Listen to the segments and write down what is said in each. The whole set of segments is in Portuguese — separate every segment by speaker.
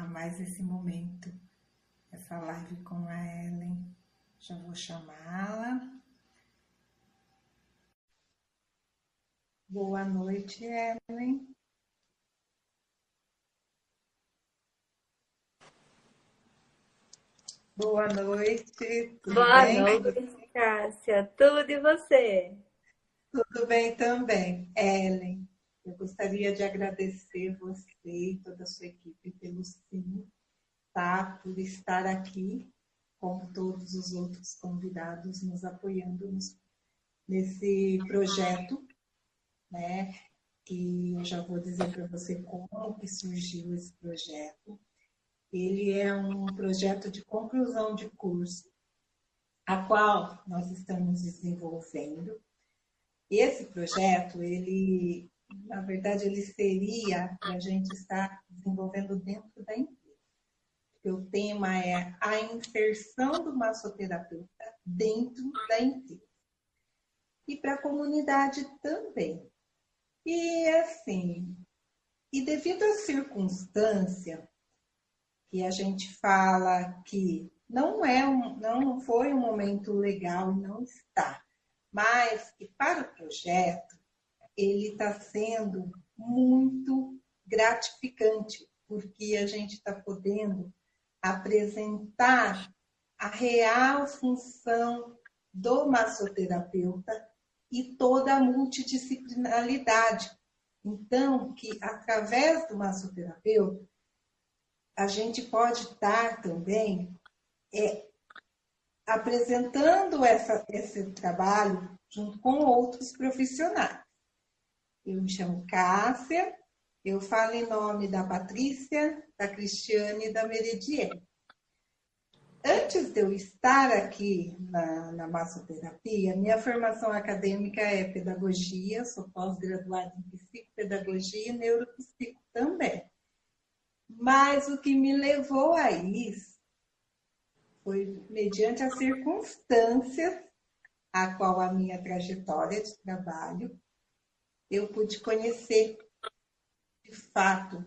Speaker 1: mais esse momento, essa live com a Ellen. Já vou chamá-la. Boa noite, Ellen. Boa noite.
Speaker 2: Boa bem? noite, Cássia. Tudo e você?
Speaker 1: Tudo bem também. Ellen, eu gostaria de agradecer você e toda a sua equipe pelo sim, tá? Por estar aqui como todos os outros convidados nos apoiando nesse projeto, né? E eu já vou dizer para você como que surgiu esse projeto. Ele é um projeto de conclusão de curso, a qual nós estamos desenvolvendo. Esse projeto, ele, na verdade, ele seria para a gente estar desenvolvendo dentro da empresa que o tema é a inserção do massoterapeuta dentro da empresa. E para a comunidade também. E assim, e devido à circunstância que a gente fala que não é um, não foi um momento legal, não está, mas que para o projeto ele está sendo muito gratificante, porque a gente está podendo apresentar a real função do massoterapeuta e toda a multidisciplinaridade. Então, que através do massoterapeuta, a gente pode estar também é, apresentando essa, esse trabalho junto com outros profissionais. Eu me chamo Cássia, eu falo em nome da Patrícia, da Cristiane e da Meridiane. Antes de eu estar aqui na, na massoterapia, minha formação acadêmica é pedagogia, sou pós-graduada em psicopedagogia e neuropsico também. Mas o que me levou a isso foi mediante as circunstâncias a qual a minha trajetória de trabalho eu pude conhecer de fato,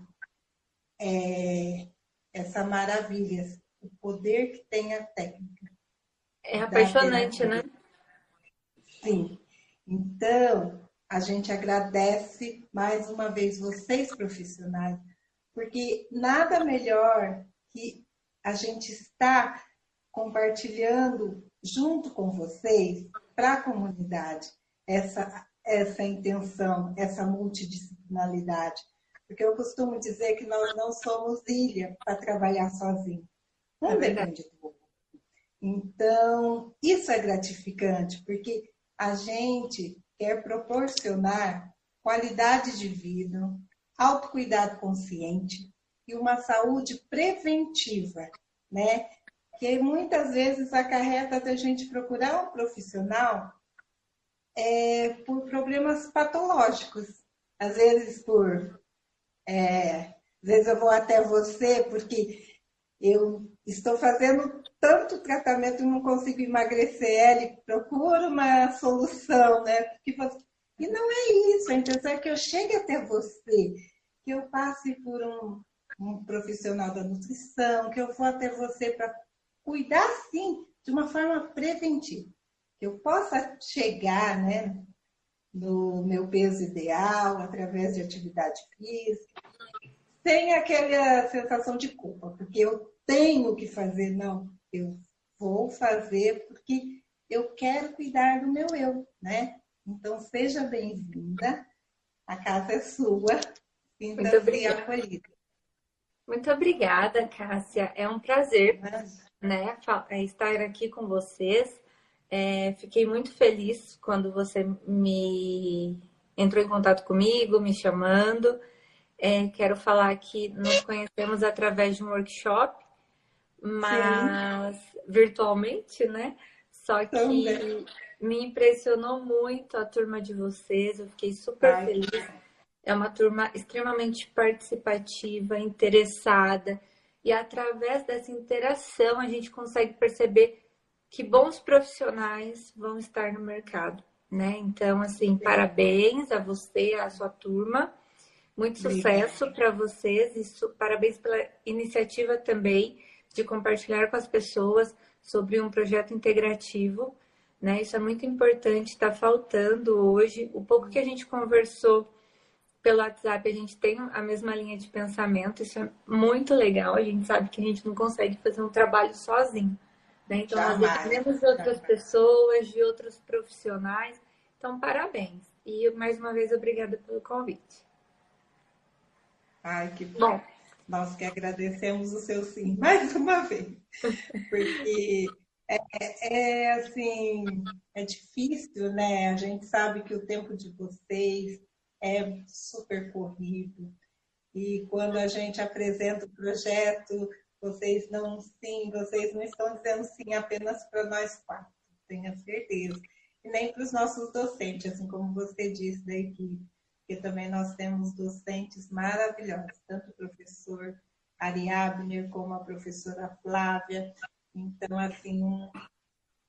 Speaker 1: é, essa maravilha, o poder que tem a técnica.
Speaker 2: É apaixonante, né?
Speaker 1: Sim. Então, a gente agradece mais uma vez vocês, profissionais, porque nada melhor que a gente estar compartilhando junto com vocês para a comunidade essa, essa intenção, essa multidisciplinaridade. Porque eu costumo dizer que nós não somos ilha para trabalhar sozinho. Não é depende do outro. Então, isso é gratificante, porque a gente quer proporcionar qualidade de vida, autocuidado consciente e uma saúde preventiva, né? Que muitas vezes acarreta da gente procurar um profissional é, por problemas patológicos, às vezes por é, às vezes eu vou até você porque eu estou fazendo tanto tratamento e não consigo emagrecer ele, procuro uma solução, né? E não é isso, a intenção é que eu chegue até você, que eu passe por um, um profissional da nutrição, que eu vou até você para cuidar, sim, de uma forma preventiva. Que eu possa chegar, né, do meu peso ideal, através de atividade física, sem aquela sensação de culpa, porque eu tenho que fazer, não, eu vou fazer porque eu quero cuidar do meu eu, né? Então, seja bem-vinda. a casa é sua. Sinta-se acolhida.
Speaker 2: Muito obrigada, Cássia. É um prazer né, é, estar aqui com vocês. É, fiquei muito feliz quando você me entrou em contato comigo, me chamando. É, quero falar que nos conhecemos através de um workshop, mas Sim. virtualmente, né? Só que Também. me impressionou muito a turma de vocês, eu fiquei super Ai, feliz. É uma turma extremamente participativa, interessada, e através dessa interação a gente consegue perceber que bons profissionais vão estar no mercado, né? Então, assim, parabéns a você, a sua turma. Muito sucesso para vocês e parabéns pela iniciativa também de compartilhar com as pessoas sobre um projeto integrativo, né? Isso é muito importante, está faltando hoje. O pouco que a gente conversou pelo WhatsApp a gente tem a mesma linha de pensamento, isso é muito legal. A gente sabe que a gente não consegue fazer um trabalho sozinho. Né? Então, Jamais. nós dependemos de outras Jamais. pessoas, de outros profissionais. Então, parabéns. E mais uma vez, obrigada pelo convite.
Speaker 1: Ai, que bom. Nós que agradecemos o seu sim, mais uma vez. Porque é, é assim, é difícil, né? A gente sabe que o tempo de vocês é super corrido. E quando a gente apresenta o projeto, vocês não sim, vocês não estão dizendo sim apenas para nós quatro, tenha certeza. E nem para os nossos docentes, assim como você disse da equipe, porque também nós temos docentes maravilhosos, tanto o professor Ari Abner como a professora Flávia. Então, assim, um,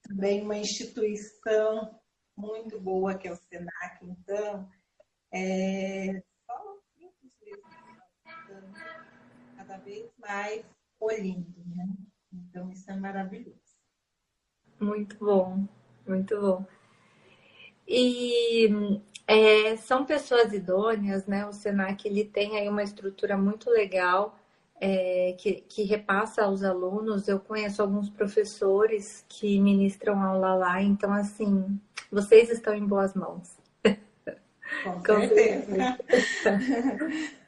Speaker 1: também uma instituição muito boa que é o SENAC. Então, é, só cada vez mais colhendo, né? Então, isso é maravilhoso.
Speaker 2: Muito bom, muito bom. E é, são pessoas idôneas, né? O Senac ele tem aí uma estrutura muito legal é, que, que repassa aos alunos. Eu conheço alguns professores que ministram aula lá, então assim, vocês estão em boas mãos.
Speaker 1: Com certeza.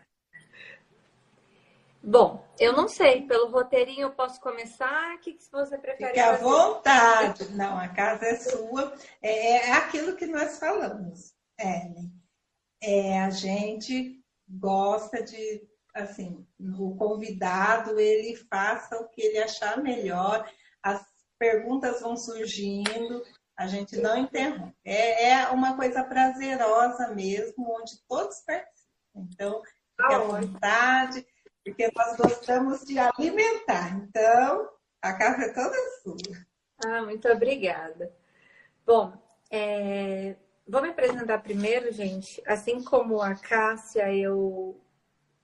Speaker 2: Bom, eu não sei, pelo roteirinho eu posso começar? O que, que você prefere?
Speaker 1: Fique à vontade. Não, a casa é sua. É, é aquilo que nós falamos, Ellen. É, a gente gosta de, assim, o convidado, ele faça o que ele achar melhor. As perguntas vão surgindo, a gente não interrompe. É, é uma coisa prazerosa mesmo, onde todos participam. Então, fique à vontade, porque nós gostamos de alimentar. Então, a casa é toda sua.
Speaker 2: Ah, muito obrigada. Bom, é... vou me apresentar primeiro, gente. Assim como a Cássia, eu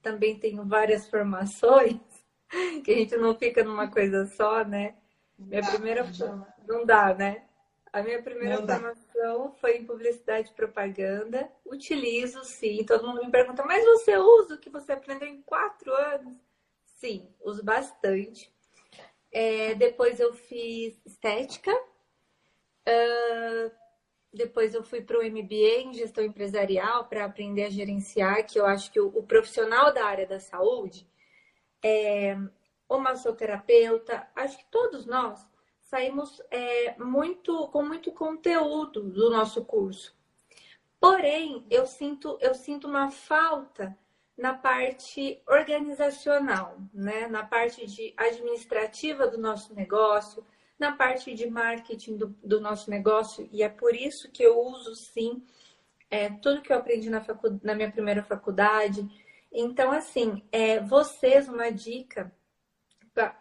Speaker 2: também tenho várias formações, que a gente não fica numa coisa só, né? Minha primeira não dá, né? A minha primeira formação foi em publicidade e propaganda. Utilizo, sim. Todo mundo me pergunta, mas você usa o que você aprendeu em quatro anos? Sim, uso bastante. É, depois eu fiz estética. Uh, depois eu fui para o MBA em gestão empresarial para aprender a gerenciar, que eu acho que o, o profissional da área da saúde, é, o massoterapeuta, acho que todos nós saímos é, muito com muito conteúdo do nosso curso. Porém, eu sinto, eu sinto uma falta na parte organizacional, né? na parte de administrativa do nosso negócio, na parte de marketing do, do nosso negócio, e é por isso que eu uso sim é, tudo que eu aprendi na, facu, na minha primeira faculdade. Então, assim, é, vocês, uma dica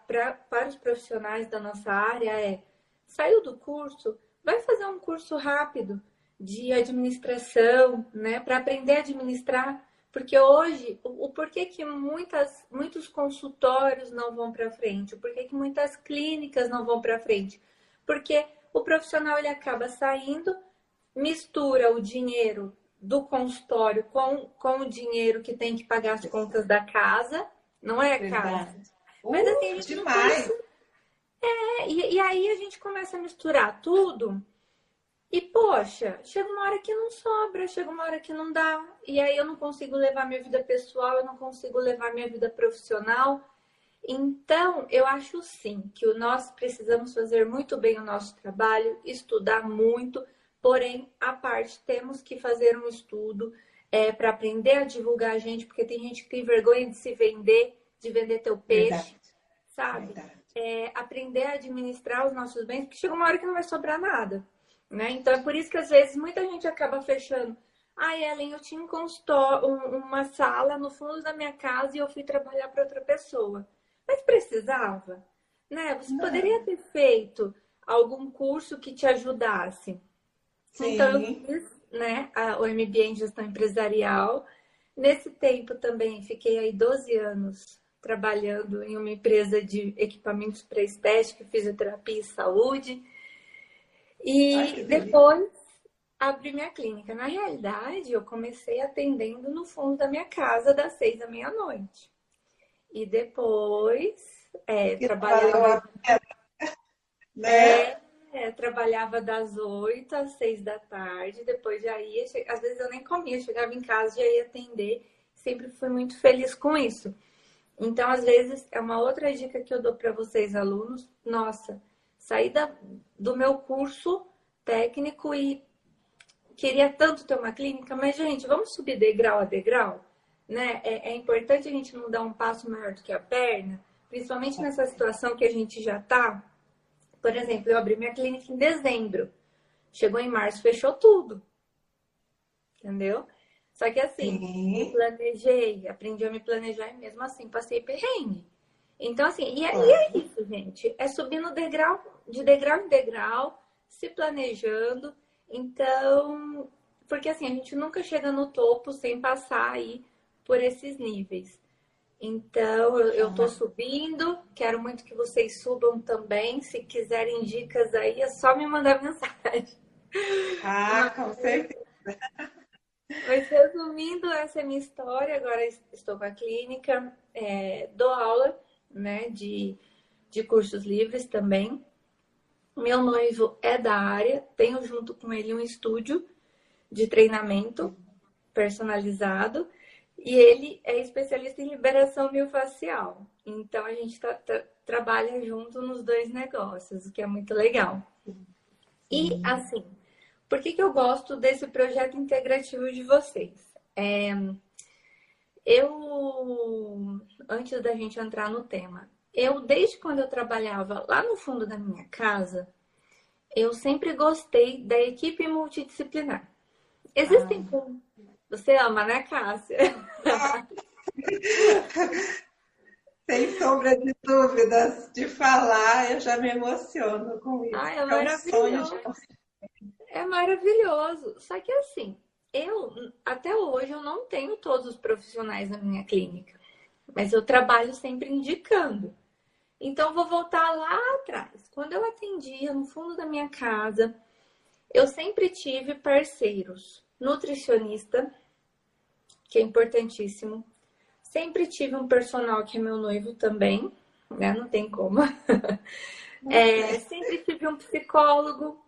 Speaker 2: pra, para os profissionais da nossa área é: saiu do curso, vai fazer um curso rápido de administração, né, para aprender a administrar. Porque hoje, o, o porquê que muitas, muitos consultórios não vão para frente, o porquê que muitas clínicas não vão para frente? Porque o profissional ele acaba saindo, mistura o dinheiro do consultório com, com o dinheiro que tem que pagar as contas da casa, não é, casa?
Speaker 1: Mas assim, a gente demais.
Speaker 2: É, e, e aí a gente começa a misturar tudo. E, poxa, chega uma hora que não sobra, chega uma hora que não dá. E aí eu não consigo levar minha vida pessoal, eu não consigo levar minha vida profissional. Então, eu acho sim que nós precisamos fazer muito bem o nosso trabalho, estudar muito, porém, a parte, temos que fazer um estudo é, para aprender a divulgar a gente, porque tem gente que tem vergonha de se vender, de vender teu peixe, Verdade. sabe? Verdade. É, aprender a administrar os nossos bens, porque chega uma hora que não vai sobrar nada. Né? Então é por isso que às vezes muita gente acaba fechando. Ah, Ellen, eu tinha um consultório, uma sala no fundo da minha casa e eu fui trabalhar para outra pessoa. Mas precisava, né? Você Não. poderia ter feito algum curso que te ajudasse. Sim. Então eu fiz, né, a, o MBA em gestão empresarial. Nesse tempo também fiquei aí 12 anos trabalhando em uma empresa de equipamentos para estética, fisioterapia e saúde. E Ai, depois abri minha clínica. Na realidade, eu comecei atendendo no fundo da minha casa das seis da meia-noite. E depois é, trabalhava. Né? É, é, trabalhava das oito às seis da tarde, depois já ia, às vezes eu nem comia, chegava em casa já ia atender, sempre fui muito feliz com isso. Então, às vezes, é uma outra dica que eu dou para vocês, alunos. Nossa, saí da, do meu curso técnico e queria tanto ter uma clínica, mas, gente, vamos subir degrau a degrau? Né? É, é importante a gente não dar um passo maior do que a perna, principalmente nessa situação que a gente já está. Por exemplo, eu abri minha clínica em dezembro. Chegou em março, fechou tudo. Entendeu? Só que assim, Sim. me planejei, aprendi a me planejar e mesmo assim passei perrengue. Então, assim, e, é, e é isso, gente. É subindo degrau, de degrau em degrau, se planejando. Então, porque assim, a gente nunca chega no topo sem passar aí por esses níveis. Então, eu, eu tô subindo, quero muito que vocês subam também. Se quiserem dicas aí, é só me mandar mensagem.
Speaker 1: Ah, com certeza.
Speaker 2: Mas resumindo, essa é minha história. Agora estou com a clínica, é, dou aula né, de, de cursos livres também. Meu noivo é da área, tenho junto com ele um estúdio de treinamento personalizado e ele é especialista em liberação miofascial. Então a gente tá, tá, trabalha junto nos dois negócios, o que é muito legal. E assim, por que, que eu gosto desse projeto integrativo de vocês? É, eu, antes da gente entrar no tema, eu, desde quando eu trabalhava lá no fundo da minha casa, eu sempre gostei da equipe multidisciplinar. Existem. Ah. Você ama, né, Cássia?
Speaker 1: Sem sombra de dúvidas de falar, eu já me emociono com isso.
Speaker 2: Ah, é, é maravilhoso. É maravilhoso. Só que assim, eu até hoje eu não tenho todos os profissionais na minha clínica, mas eu trabalho sempre indicando. Então vou voltar lá atrás. Quando eu atendia no fundo da minha casa, eu sempre tive parceiros, nutricionista, que é importantíssimo. Sempre tive um personal que é meu noivo também, né? Não tem como. é, sempre tive um psicólogo,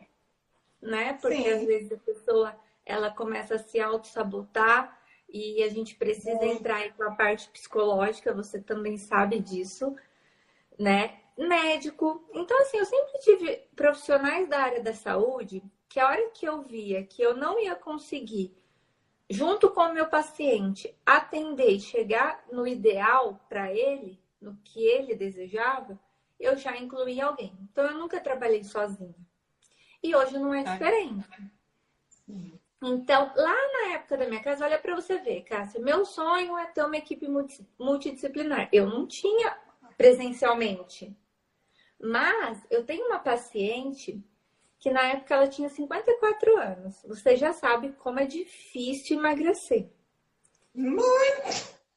Speaker 2: né? Porque Sim. às vezes a pessoa ela começa a se auto-sabotar e a gente precisa é. entrar aí com a parte psicológica, você também sabe disso, né? Médico. Então, assim, eu sempre tive profissionais da área da saúde que a hora que eu via que eu não ia conseguir, junto com o meu paciente, atender e chegar no ideal para ele, no que ele desejava, eu já incluía alguém. Então, eu nunca trabalhei sozinha. E hoje não é diferente. Então, lá na época da minha casa, olha para você ver, Cássia, meu sonho é ter uma equipe multidisciplinar. Eu não tinha presencialmente. Mas eu tenho uma paciente que na época ela tinha 54 anos. Você já sabe como é difícil emagrecer.
Speaker 1: Muito!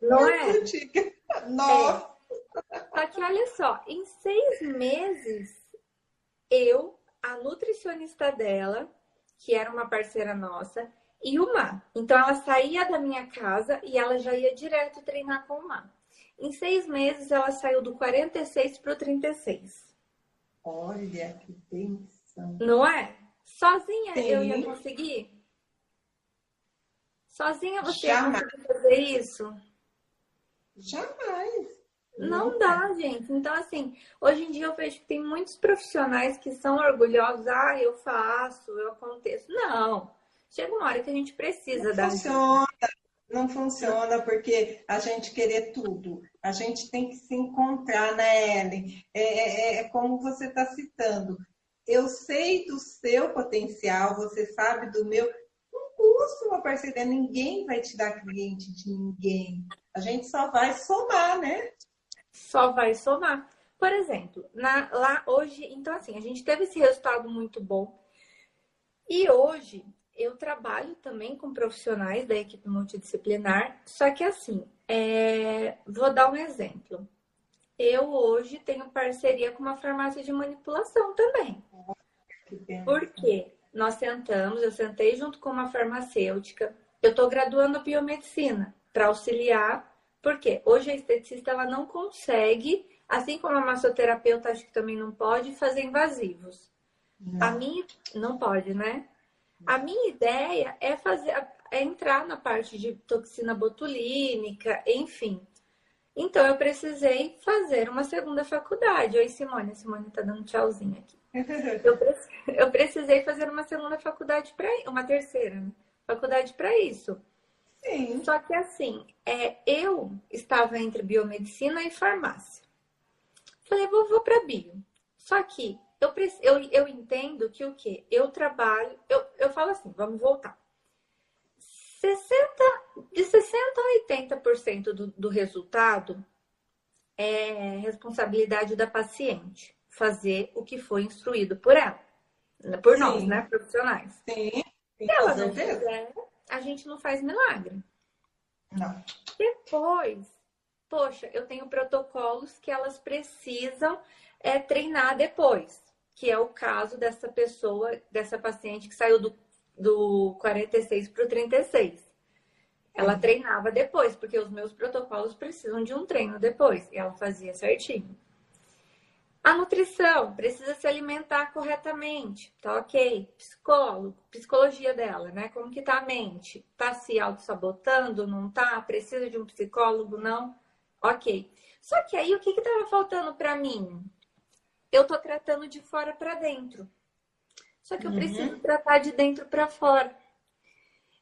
Speaker 2: Não é?
Speaker 1: Nossa!
Speaker 2: É. Só que olha só, em seis meses, eu, a nutricionista dela, que era uma parceira nossa, e o Mar. Então ela saía da minha casa e ela já ia direto treinar com o Mar. Em seis meses ela saiu do 46 para o 36.
Speaker 1: Olha que bênção.
Speaker 2: Não é? Sozinha Sim. eu ia conseguir? Sozinha você Jamais. ia conseguir fazer isso?
Speaker 1: Jamais.
Speaker 2: Não dá, gente. Então, assim, hoje em dia eu vejo que tem muitos profissionais que são orgulhosos. Ah, eu faço, eu aconteço. Não. Chega uma hora que a gente precisa
Speaker 1: não
Speaker 2: da.
Speaker 1: Funciona, não funciona porque a gente querer tudo. A gente tem que se encontrar, né, Ellen? É, é, é como você está citando. Eu sei do seu potencial, você sabe do meu. Não custa uma parceria, ninguém vai te dar cliente de ninguém. A gente só vai somar, né?
Speaker 2: Só vai somar. Por exemplo, na, lá hoje, então assim, a gente teve esse resultado muito bom. E hoje eu trabalho também com profissionais da equipe multidisciplinar, só que assim, é... vou dar um exemplo. Eu hoje tenho parceria com uma farmácia de manipulação também. Por quê? Nós sentamos, eu sentei junto com uma farmacêutica, eu estou graduando biomedicina para auxiliar porque hoje a esteticista ela não consegue, assim como a massoterapeuta acho que também não pode, fazer invasivos. Não. A minha não pode, né? A minha ideia é fazer é entrar na parte de toxina botulínica, enfim. Então eu precisei fazer uma segunda faculdade. Oi, Simone. A Simone tá dando tchauzinho aqui. Eu, eu precisei fazer uma segunda faculdade para uma terceira né? faculdade para isso.
Speaker 1: Sim.
Speaker 2: Só que assim, é, eu estava entre biomedicina e farmácia. Falei, vou, vou para bio. Só que eu, eu, eu entendo que o quê? Eu trabalho, eu, eu falo assim, vamos voltar. 60, de 60% a 80% do, do resultado é responsabilidade da paciente fazer o que foi instruído por ela. Por Sim. nós, né, profissionais.
Speaker 1: Sim.
Speaker 2: Se ela não fizer, a gente não faz milagre.
Speaker 1: Não.
Speaker 2: Depois, poxa, eu tenho protocolos que elas precisam é, treinar depois, que é o caso dessa pessoa, dessa paciente que saiu do, do 46 para o 36. Ela uhum. treinava depois, porque os meus protocolos precisam de um treino depois. E ela fazia certinho. A nutrição precisa se alimentar corretamente, tá ok? Psicólogo, psicologia dela, né? Como que tá a mente? Tá se auto-sabotando? Não tá? Precisa de um psicólogo? Não? Ok. Só que aí o que que tava faltando para mim? Eu tô tratando de fora para dentro. Só que eu uhum. preciso tratar de dentro para fora.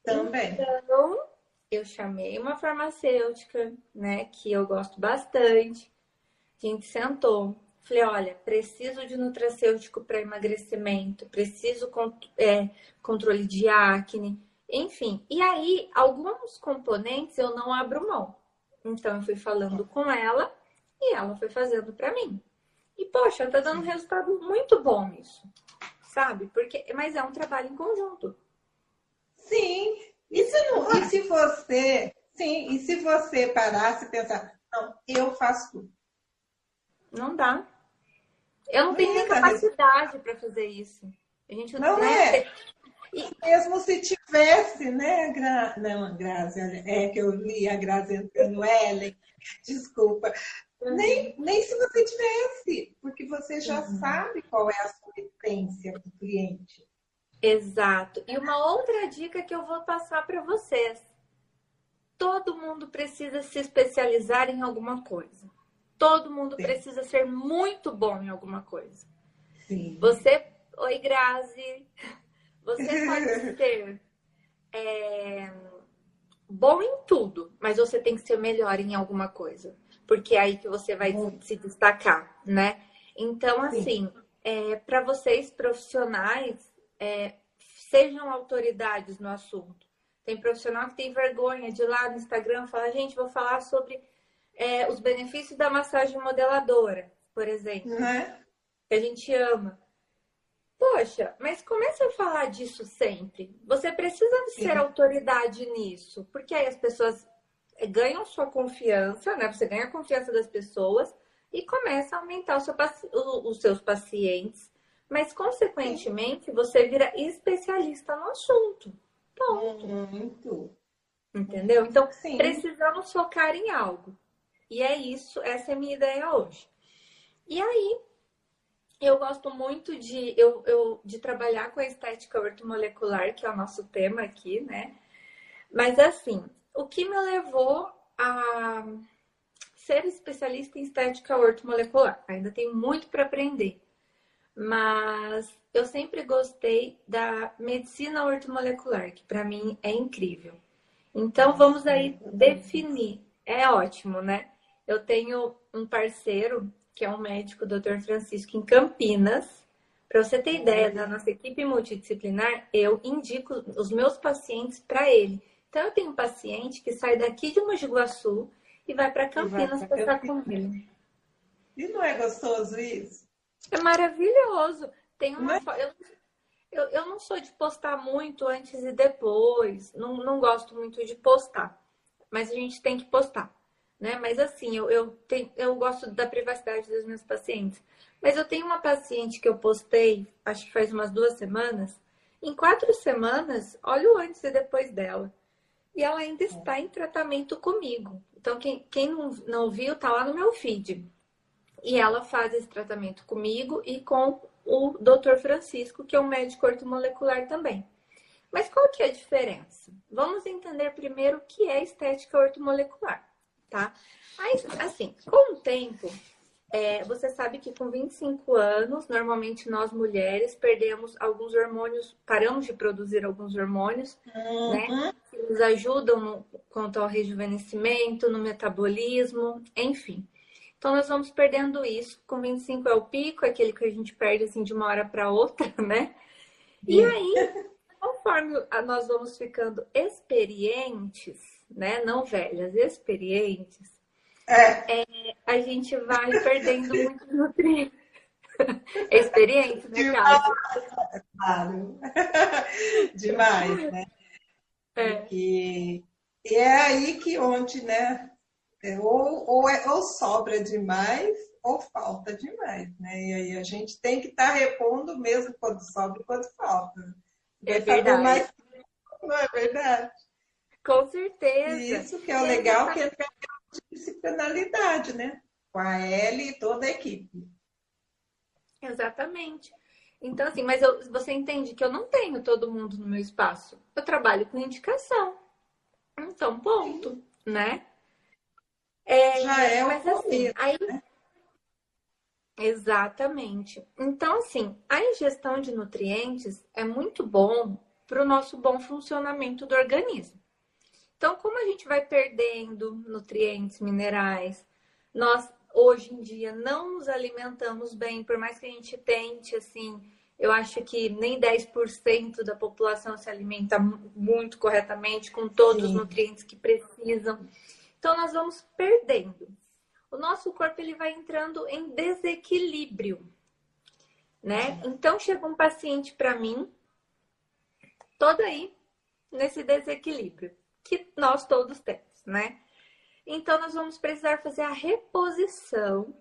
Speaker 1: Também.
Speaker 2: Então, eu chamei uma farmacêutica, né, que eu gosto bastante. A gente sentou, Falei, olha, preciso de nutracêutico para emagrecimento, preciso é, controle de acne, enfim. E aí, alguns componentes eu não abro mão. Então, eu fui falando com ela e ela foi fazendo para mim. E, poxa, tá dando um resultado muito bom isso, sabe? Porque, mas é um trabalho em conjunto.
Speaker 1: Sim. E se, não, e se você, sim, e se você parasse e pensar, não, eu faço tudo.
Speaker 2: Não dá. Eu não, tenho nem capacidade para fazer isso. A gente
Speaker 1: não, não é. E... Mesmo se tivesse, né, Gra... não, Grazi, é que eu li a Grazi entrando Ellen, desculpa. Uhum. Nem, nem se você tivesse, porque você já uhum. sabe qual é a sua essência do cliente.
Speaker 2: Exato. E uma outra dica que eu vou passar para vocês. Todo mundo precisa se especializar em alguma coisa. Todo mundo Sim. precisa ser muito bom em alguma coisa.
Speaker 1: Sim.
Speaker 2: Você, oi Grazi, você pode ser é, bom em tudo, mas você tem que ser melhor em alguma coisa, porque é aí que você vai se destacar, né? Então, assim, é, para vocês profissionais, é, sejam autoridades no assunto. Tem profissional que tem vergonha de ir lá no Instagram falar, gente, vou falar sobre é, os benefícios da massagem modeladora, por exemplo,
Speaker 1: né?
Speaker 2: que a gente ama. Poxa, mas comece a falar disso sempre. Você precisa Sim. ser autoridade nisso, porque aí as pessoas ganham sua confiança, né? Você ganha a confiança das pessoas e começa a aumentar seu, os seus pacientes, mas consequentemente Sim. você vira especialista no assunto. Ponto.
Speaker 1: Muito.
Speaker 2: Entendeu? Então, Sim. precisamos focar em algo. E é isso, essa é a minha ideia hoje. E aí, eu gosto muito de, eu, eu, de trabalhar com a estética ortomolecular, que é o nosso tema aqui, né? Mas assim, o que me levou a ser especialista em estética ortomolecular? Ainda tenho muito para aprender, mas eu sempre gostei da medicina ortomolecular, que para mim é incrível. Então vamos aí definir. É ótimo, né? Eu tenho um parceiro que é um médico, o Dr. Francisco, em Campinas. Para você ter ideia da nossa equipe multidisciplinar, eu indico os meus pacientes para ele. Então, eu tenho um paciente que sai daqui de Mogi Guaçu e vai para Campinas passar comigo.
Speaker 1: E não é gostoso isso?
Speaker 2: É maravilhoso. Tem uma Mas... eu, eu, eu não sou de postar muito antes e depois. Não, não gosto muito de postar. Mas a gente tem que postar né? Mas assim, eu, eu, tenho, eu gosto da privacidade dos meus pacientes. Mas eu tenho uma paciente que eu postei, acho que faz umas duas semanas. Em quatro semanas, olha o antes e depois dela. E ela ainda está em tratamento comigo. Então, quem, quem não, não viu, tá lá no meu feed. E ela faz esse tratamento comigo e com o Dr. Francisco, que é um médico ortomolecular também. Mas qual que é a diferença? Vamos entender primeiro o que é estética ortomolecular tá? Mas, assim, com o tempo, é, você sabe que com 25 anos, normalmente nós mulheres perdemos alguns hormônios, paramos de produzir alguns hormônios, uhum. né? Que nos ajudam no, quanto ao rejuvenescimento, no metabolismo, enfim. Então, nós vamos perdendo isso. Com 25 é o pico, é aquele que a gente perde assim de uma hora para outra, né? E aí, conforme nós vamos ficando experientes, né? Não velhas, experientes, é. É, a gente vai perdendo muito nutrientes. Experiente, né,
Speaker 1: Demais, Claro. Demais, né? É. Porque e é aí que onde, né? É, ou, ou, é, ou sobra demais ou falta demais, né? E aí a gente tem que estar tá repondo mesmo quando sobra e quando falta.
Speaker 2: É verdade. Mais...
Speaker 1: Não é verdade?
Speaker 2: Com certeza.
Speaker 1: Isso que é o legal, que é disciplinaridade, né? Com a L e toda a equipe.
Speaker 2: Exatamente. Então, assim, mas eu, você entende que eu não tenho todo mundo no meu espaço. Eu trabalho com indicação. Então, ponto, Sim. né?
Speaker 1: É, Já é
Speaker 2: mas assim, aí... Né? Exatamente. Então, assim, a ingestão de nutrientes é muito bom para o nosso bom funcionamento do organismo. Então, como a gente vai perdendo nutrientes, minerais, nós hoje em dia não nos alimentamos bem, por mais que a gente tente, assim, eu acho que nem 10% da população se alimenta muito corretamente, com todos Sim. os nutrientes que precisam. Então, nós vamos perdendo. O nosso corpo ele vai entrando em desequilíbrio, né? Então, chega um paciente para mim, todo aí nesse desequilíbrio que nós todos temos, né? Então, nós vamos precisar fazer a reposição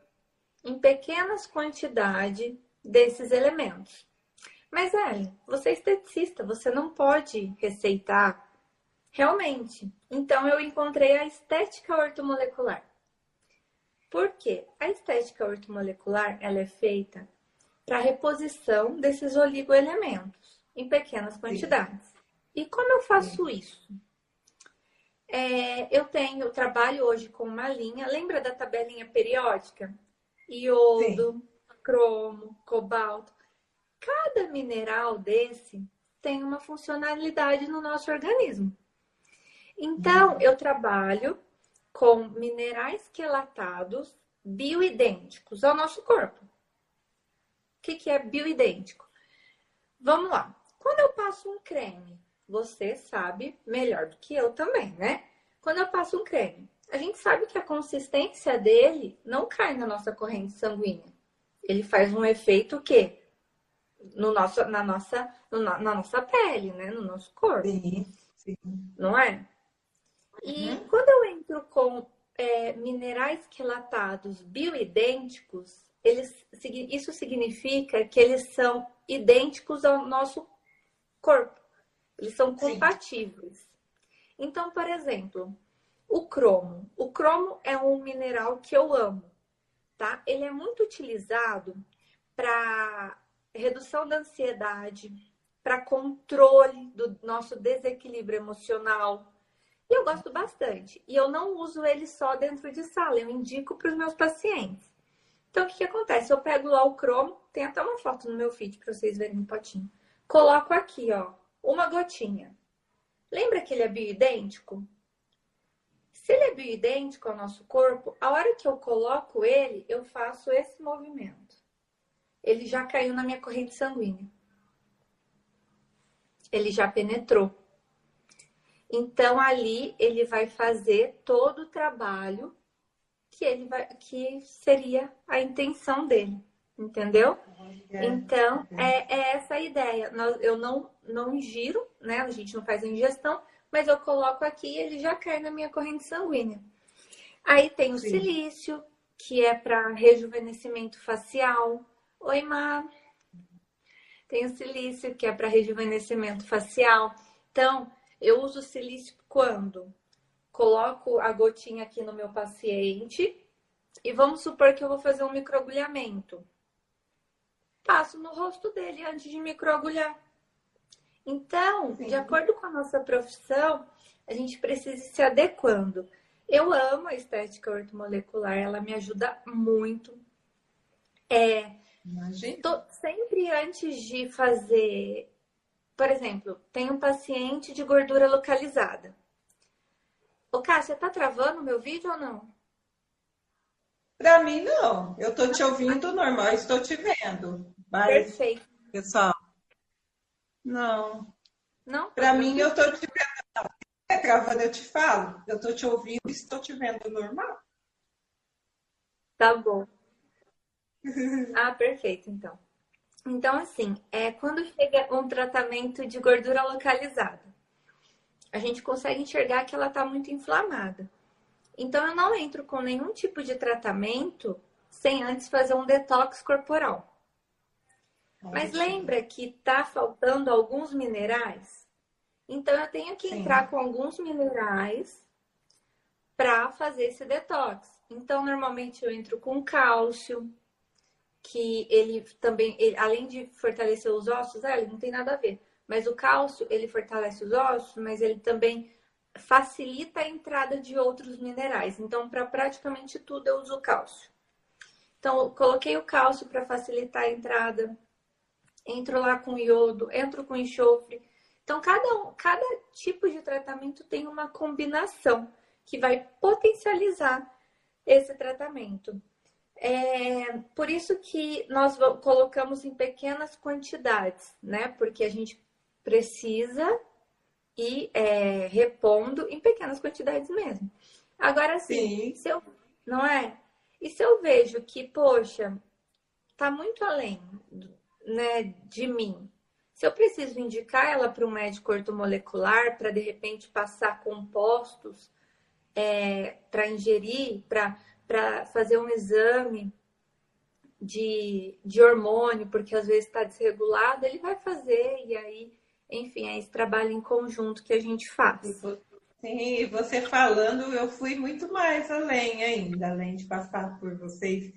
Speaker 2: em pequenas quantidades desses elementos. Mas, Ellen, você é esteticista, você não pode receitar realmente. Então, eu encontrei a estética ortomolecular. Por quê? A estética ortomolecular ela é feita para reposição desses oligoelementos em pequenas quantidades. Sim. E como eu faço Sim. isso? É, eu tenho, eu trabalho hoje com uma linha, lembra da tabelinha periódica? Iodo, Sim. cromo, cobalto. Cada mineral desse tem uma funcionalidade no nosso organismo. Então, uhum. eu trabalho com minerais quelatados bioidênticos ao nosso corpo. O que, que é bioidêntico? Vamos lá. Quando eu passo um creme você sabe melhor do que eu também, né? Quando eu passo um creme, a gente sabe que a consistência dele não cai na nossa corrente sanguínea. Ele faz um efeito que no nosso, na nossa, no, na nossa pele, né? No nosso corpo.
Speaker 1: Sim, sim.
Speaker 2: Não é? E uhum. quando eu entro com é, minerais quelatados bioidênticos, eles, isso significa que eles são idênticos ao nosso corpo. Eles são compatíveis. Sim. Então, por exemplo, o cromo. O cromo é um mineral que eu amo, tá? Ele é muito utilizado para redução da ansiedade, para controle do nosso desequilíbrio emocional. E eu gosto bastante. E eu não uso ele só dentro de sala, eu indico para os meus pacientes. Então, o que, que acontece? Eu pego lá o cromo, tem até uma foto no meu feed para vocês verem no potinho. Coloco aqui, ó, uma gotinha. Lembra que ele é bioidêntico? Se ele é bioidêntico ao nosso corpo, a hora que eu coloco ele, eu faço esse movimento. Ele já caiu na minha corrente sanguínea. Ele já penetrou. Então ali ele vai fazer todo o trabalho que ele vai, que seria a intenção dele, entendeu? Então é, é essa a ideia. Eu não não ingiro, né? A gente não faz a ingestão, mas eu coloco aqui e ele já cai na minha corrente sanguínea. Aí tem o Sim. silício, que é para rejuvenescimento facial. Oi, Má. Tem o silício, que é para rejuvenescimento facial. Então, eu uso silício quando? Coloco a gotinha aqui no meu paciente e vamos supor que eu vou fazer um microagulhamento. Passo no rosto dele antes de microagulhar. Então, Sim. de acordo com a nossa profissão, a gente precisa se adequando. Eu amo a estética ortomolecular, ela me ajuda muito. É, tô, sempre antes de fazer, por exemplo, tem um paciente de gordura localizada. Ô, Cássia, tá travando o meu vídeo ou não?
Speaker 1: Para mim, não. Eu tô te ouvindo normal, estou te vendo.
Speaker 2: Mas, Perfeito.
Speaker 1: Pessoal, não.
Speaker 2: Não?
Speaker 1: Para mim, eu tô te vendo. É gravando, eu te falo. Eu tô te ouvindo e estou te vendo normal.
Speaker 2: Tá bom. ah, perfeito, então. Então, assim, é quando chega um tratamento de gordura localizada, a gente consegue enxergar que ela está muito inflamada. Então, eu não entro com nenhum tipo de tratamento sem antes fazer um detox corporal. Mas lembra que tá faltando alguns minerais? Então eu tenho que Sim. entrar com alguns minerais para fazer esse detox. Então normalmente eu entro com cálcio, que ele também, ele, além de fortalecer os ossos, é, ele não tem nada a ver. Mas o cálcio, ele fortalece os ossos, mas ele também facilita a entrada de outros minerais. Então, para praticamente tudo eu uso cálcio. Então, eu coloquei o cálcio para facilitar a entrada entro lá com iodo, entro com enxofre. Então, cada, um, cada tipo de tratamento tem uma combinação que vai potencializar esse tratamento. É, por isso que nós colocamos em pequenas quantidades, né? Porque a gente precisa ir é, repondo em pequenas quantidades mesmo. Agora sim, se eu, não é? E se eu vejo que, poxa, tá muito além né, de mim. Se eu preciso indicar ela para um médico ortomolecular para de repente passar compostos é, para ingerir, para fazer um exame de, de hormônio, porque às vezes está desregulado, ele vai fazer e aí, enfim, é esse trabalho em conjunto que a gente faz.
Speaker 1: Sim, você falando, eu fui muito mais além ainda, além de passar por vocês.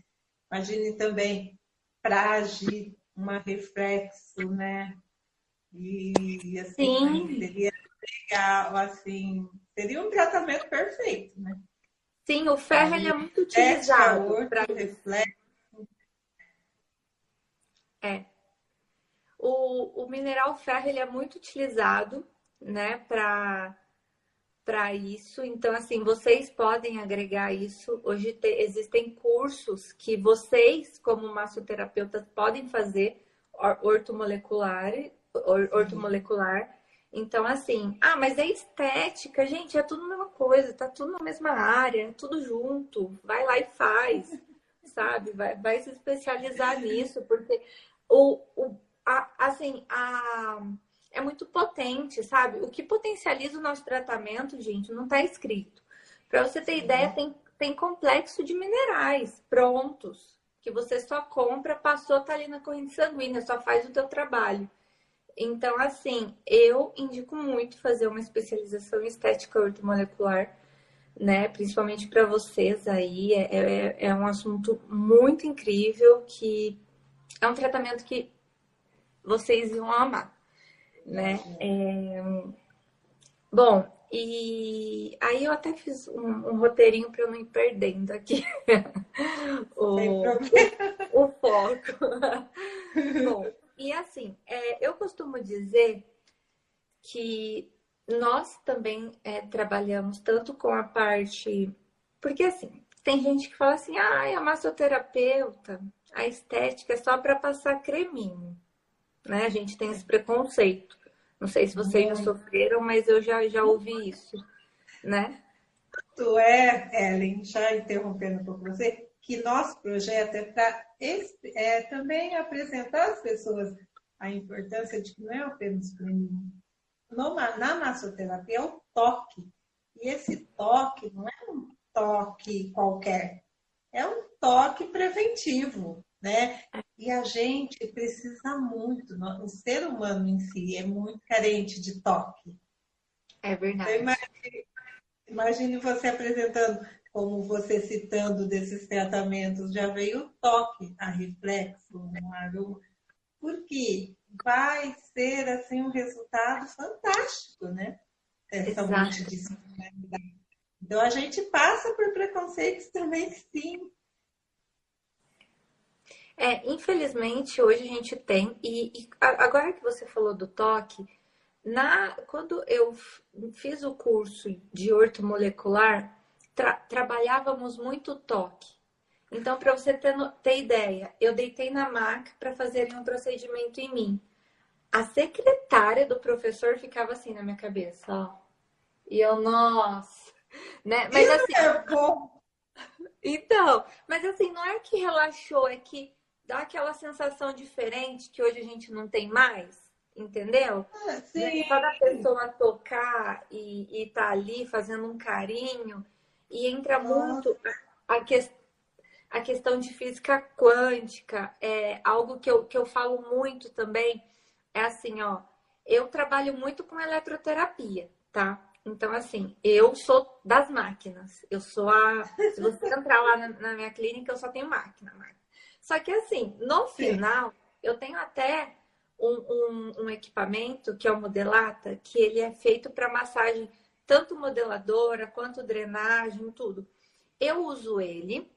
Speaker 1: Imagine também para agir uma reflexo, né? E assim, Sim. seria legal, assim, seria um tratamento perfeito, né?
Speaker 2: Sim, o ferro ele é muito utilizado para reflexo. É. O, o mineral ferro ele é muito utilizado, né, para para isso. Então, assim, vocês podem agregar isso. Hoje te, existem cursos que vocês, como massoterapeutas, podem fazer ortomolecular, ortomolecular. Então, assim, ah, mas é estética, gente, é tudo a mesma coisa, tá tudo na mesma área, tudo junto, vai lá e faz, sabe? Vai, vai se especializar nisso, porque o, o a, assim, a é muito potente, sabe? O que potencializa o nosso tratamento, gente, não está escrito. Para você ter Sim. ideia, tem, tem complexo de minerais prontos, que você só compra, passou, tá ali na corrente sanguínea, só faz o teu trabalho. Então, assim, eu indico muito fazer uma especialização em estética ortomolecular, né? Principalmente para vocês aí. É, é, é um assunto muito incrível que é um tratamento que vocês iam amar, né? É... Bom, e aí eu até fiz um, um roteirinho para eu não ir perdendo aqui o, o, foco. Bom, e assim, é, eu costumo dizer que nós também é, trabalhamos tanto com a parte. Porque assim, tem gente que fala assim, ah, a massoterapeuta, a estética é só para passar creminho. Né? A gente tem esse preconceito. Não sei se vocês já sofreram, mas eu já, já ouvi isso, né?
Speaker 1: Tu é, Ellen, já interrompendo um pouco você, que nosso projeto é para é, também apresentar às pessoas a importância de que não é apenas creminho. Na massoterapia é o toque. E esse toque não é um toque qualquer, é um toque preventivo né? E a gente precisa muito, o ser humano em si é muito carente de toque.
Speaker 2: É verdade. Então,
Speaker 1: imagine, imagine você apresentando, como você citando desses tratamentos, já veio o toque, a reflexo, um aroma, porque vai ser assim um resultado fantástico, né? Essa multidisciplinaridade. Então a gente passa por preconceitos também, sim.
Speaker 2: É, infelizmente, hoje a gente tem, e, e, agora que você falou do toque, na, quando eu fiz o curso de ortomolecular, tra, trabalhávamos muito toque. Então, para você ter, ter ideia, eu deitei na maca para fazerem um procedimento em mim. A secretária do professor ficava assim na minha cabeça, ó. E eu, nossa, né? Mas assim. É bom. Então, mas assim, não é que relaxou, é que dá aquela sensação diferente que hoje a gente não tem mais, entendeu? Ah, sim. Só da pessoa tocar e, estar tá ali fazendo um carinho e entra Nossa. muito a, a, que, a questão de física quântica, é algo que eu, que eu falo muito também, é assim, ó, eu trabalho muito com eletroterapia, tá? Então, assim, eu sou das máquinas. Eu sou a. Se você entrar lá na, na minha clínica, eu só tenho máquina, máquina. Só que assim, no final, Sim. eu tenho até um, um, um, equipamento que é o Modelata, que ele é feito para massagem, tanto modeladora quanto drenagem, tudo. Eu uso ele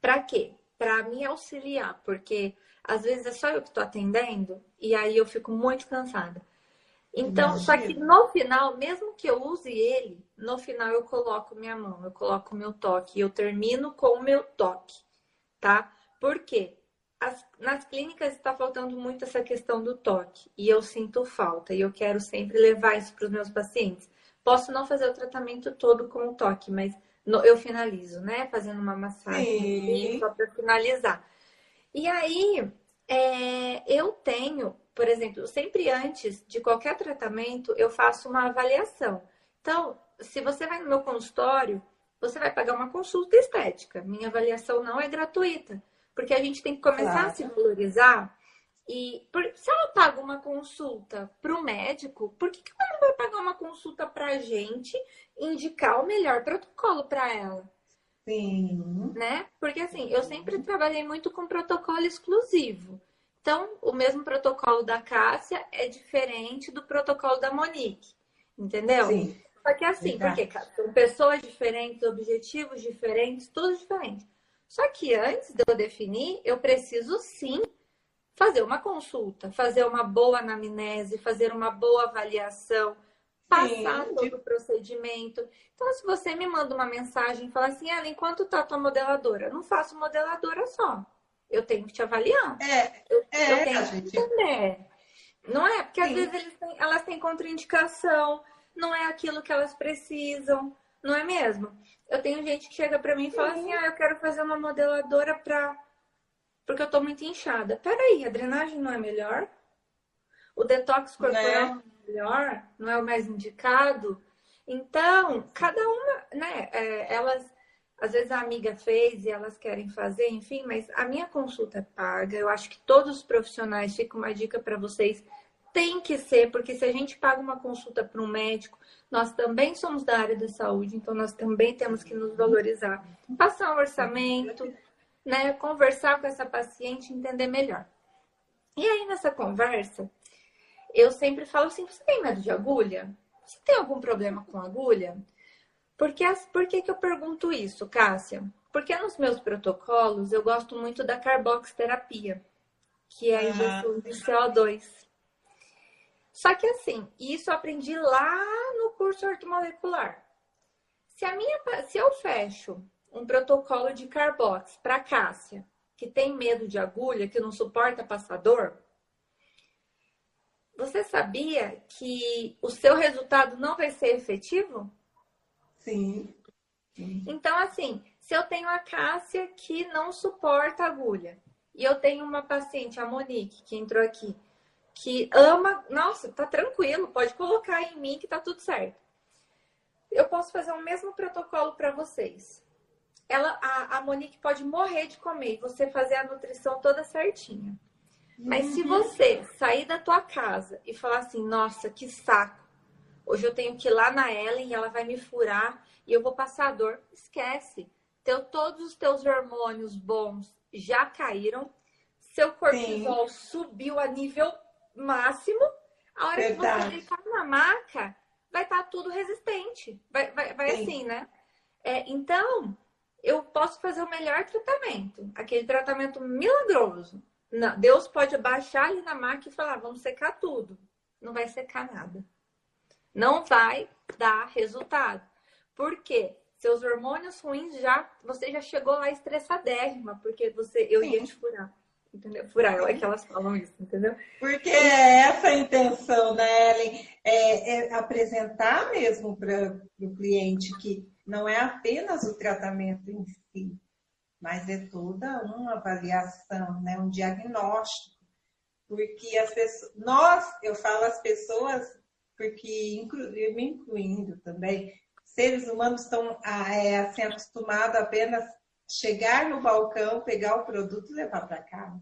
Speaker 2: para quê? Para me auxiliar, porque às vezes é só eu que estou atendendo e aí eu fico muito cansada. Então, Imagina. só que no final, mesmo que eu use ele, no final eu coloco minha mão, eu coloco o meu toque, eu termino com o meu toque, tá? Por quê? As, nas clínicas está faltando muito essa questão do toque e eu sinto falta e eu quero sempre levar isso para os meus pacientes. Posso não fazer o tratamento todo com o toque, mas no, eu finalizo, né? Fazendo uma massagem só para finalizar. E aí, é, eu tenho, por exemplo, sempre antes de qualquer tratamento, eu faço uma avaliação. Então, se você vai no meu consultório, você vai pagar uma consulta estética. Minha avaliação não é gratuita. Porque a gente tem que começar claro. a se valorizar. E por, se ela paga uma consulta para o médico, por que, que ela não vai pagar uma consulta para a gente indicar o melhor protocolo para ela?
Speaker 1: Sim.
Speaker 2: Né? Porque assim, eu sempre trabalhei muito com protocolo exclusivo. Então, o mesmo protocolo da Cássia é diferente do protocolo da Monique. Entendeu? Sim. Só que assim, porque são pessoas diferentes, objetivos diferentes, tudo diferente. Só que antes de eu definir, eu preciso sim fazer uma consulta, fazer uma boa anamnese, fazer uma boa avaliação, passar sim. todo o procedimento. Então, se você me manda uma mensagem e fala assim, Ela, enquanto tá tua modeladora? Eu não faço modeladora só. Eu tenho que te avaliar.
Speaker 1: É,
Speaker 2: eu,
Speaker 1: é,
Speaker 2: eu tenho gente... que entender. Não é? Porque sim. às vezes têm, elas têm contraindicação, não é aquilo que elas precisam, não é mesmo? Eu tenho gente que chega para mim e fala assim: ah, eu quero fazer uma modeladora pra. Porque eu tô muito inchada. Peraí, a drenagem não é melhor? O detox corporal né? não é melhor? Não é o mais indicado? Então, cada uma, né? É, elas, às vezes a amiga fez e elas querem fazer, enfim, mas a minha consulta é paga. Eu acho que todos os profissionais, fica uma dica para vocês, tem que ser, porque se a gente paga uma consulta para um médico, nós também somos da área da saúde, então nós também temos que nos valorizar. Passar um orçamento, né, conversar com essa paciente, entender melhor. E aí nessa conversa, eu sempre falo assim: você tem medo de agulha? Você tem algum problema com agulha? Porque, por que, que eu pergunto isso, Cássia? Porque nos meus protocolos eu gosto muito da carboxterapia, que é a injeção de CO2. Só que assim, isso eu aprendi lá no curso ortomolecular. Se, a minha, se eu fecho um protocolo de carbox para Cássia, que tem medo de agulha, que não suporta passador, você sabia que o seu resultado não vai ser efetivo?
Speaker 1: Sim.
Speaker 2: Então, assim, se eu tenho a Cássia que não suporta agulha, e eu tenho uma paciente, a Monique, que entrou aqui, que ama, nossa, tá tranquilo, pode colocar em mim que tá tudo certo. Eu posso fazer o mesmo protocolo para vocês. Ela, a, a Monique pode morrer de comer e você fazer a nutrição toda certinha. Mas se uhum. você sair da tua casa e falar assim, nossa, que saco, hoje eu tenho que ir lá na Ellen e ela vai me furar e eu vou passar dor, esquece. Teu, todos os teus hormônios bons já caíram, seu cortisol Sim. subiu a nível máximo. A hora Verdade. que você deitar na maca, vai estar tá tudo resistente. Vai, vai, vai assim, né? É, então, eu posso fazer o melhor tratamento, aquele tratamento milagroso. Não, Deus pode baixar ali na maca e falar, vamos secar tudo. Não vai secar nada. Não vai dar resultado. Por quê? Seus hormônios ruins já, você já chegou lá estressadérrima, porque você, eu Sim. ia te furar. Entendeu? Furar, é que elas falam isso, entendeu?
Speaker 1: Porque é essa a intenção, né, Ellen? É, é apresentar mesmo para o cliente que não é apenas o tratamento em si, mas é toda uma avaliação, né, um diagnóstico. Porque as pessoas, nós, eu falo as pessoas, porque inclu, me incluindo também, seres humanos estão é, assim, acostumados apenas chegar no balcão, pegar o produto e levar para casa.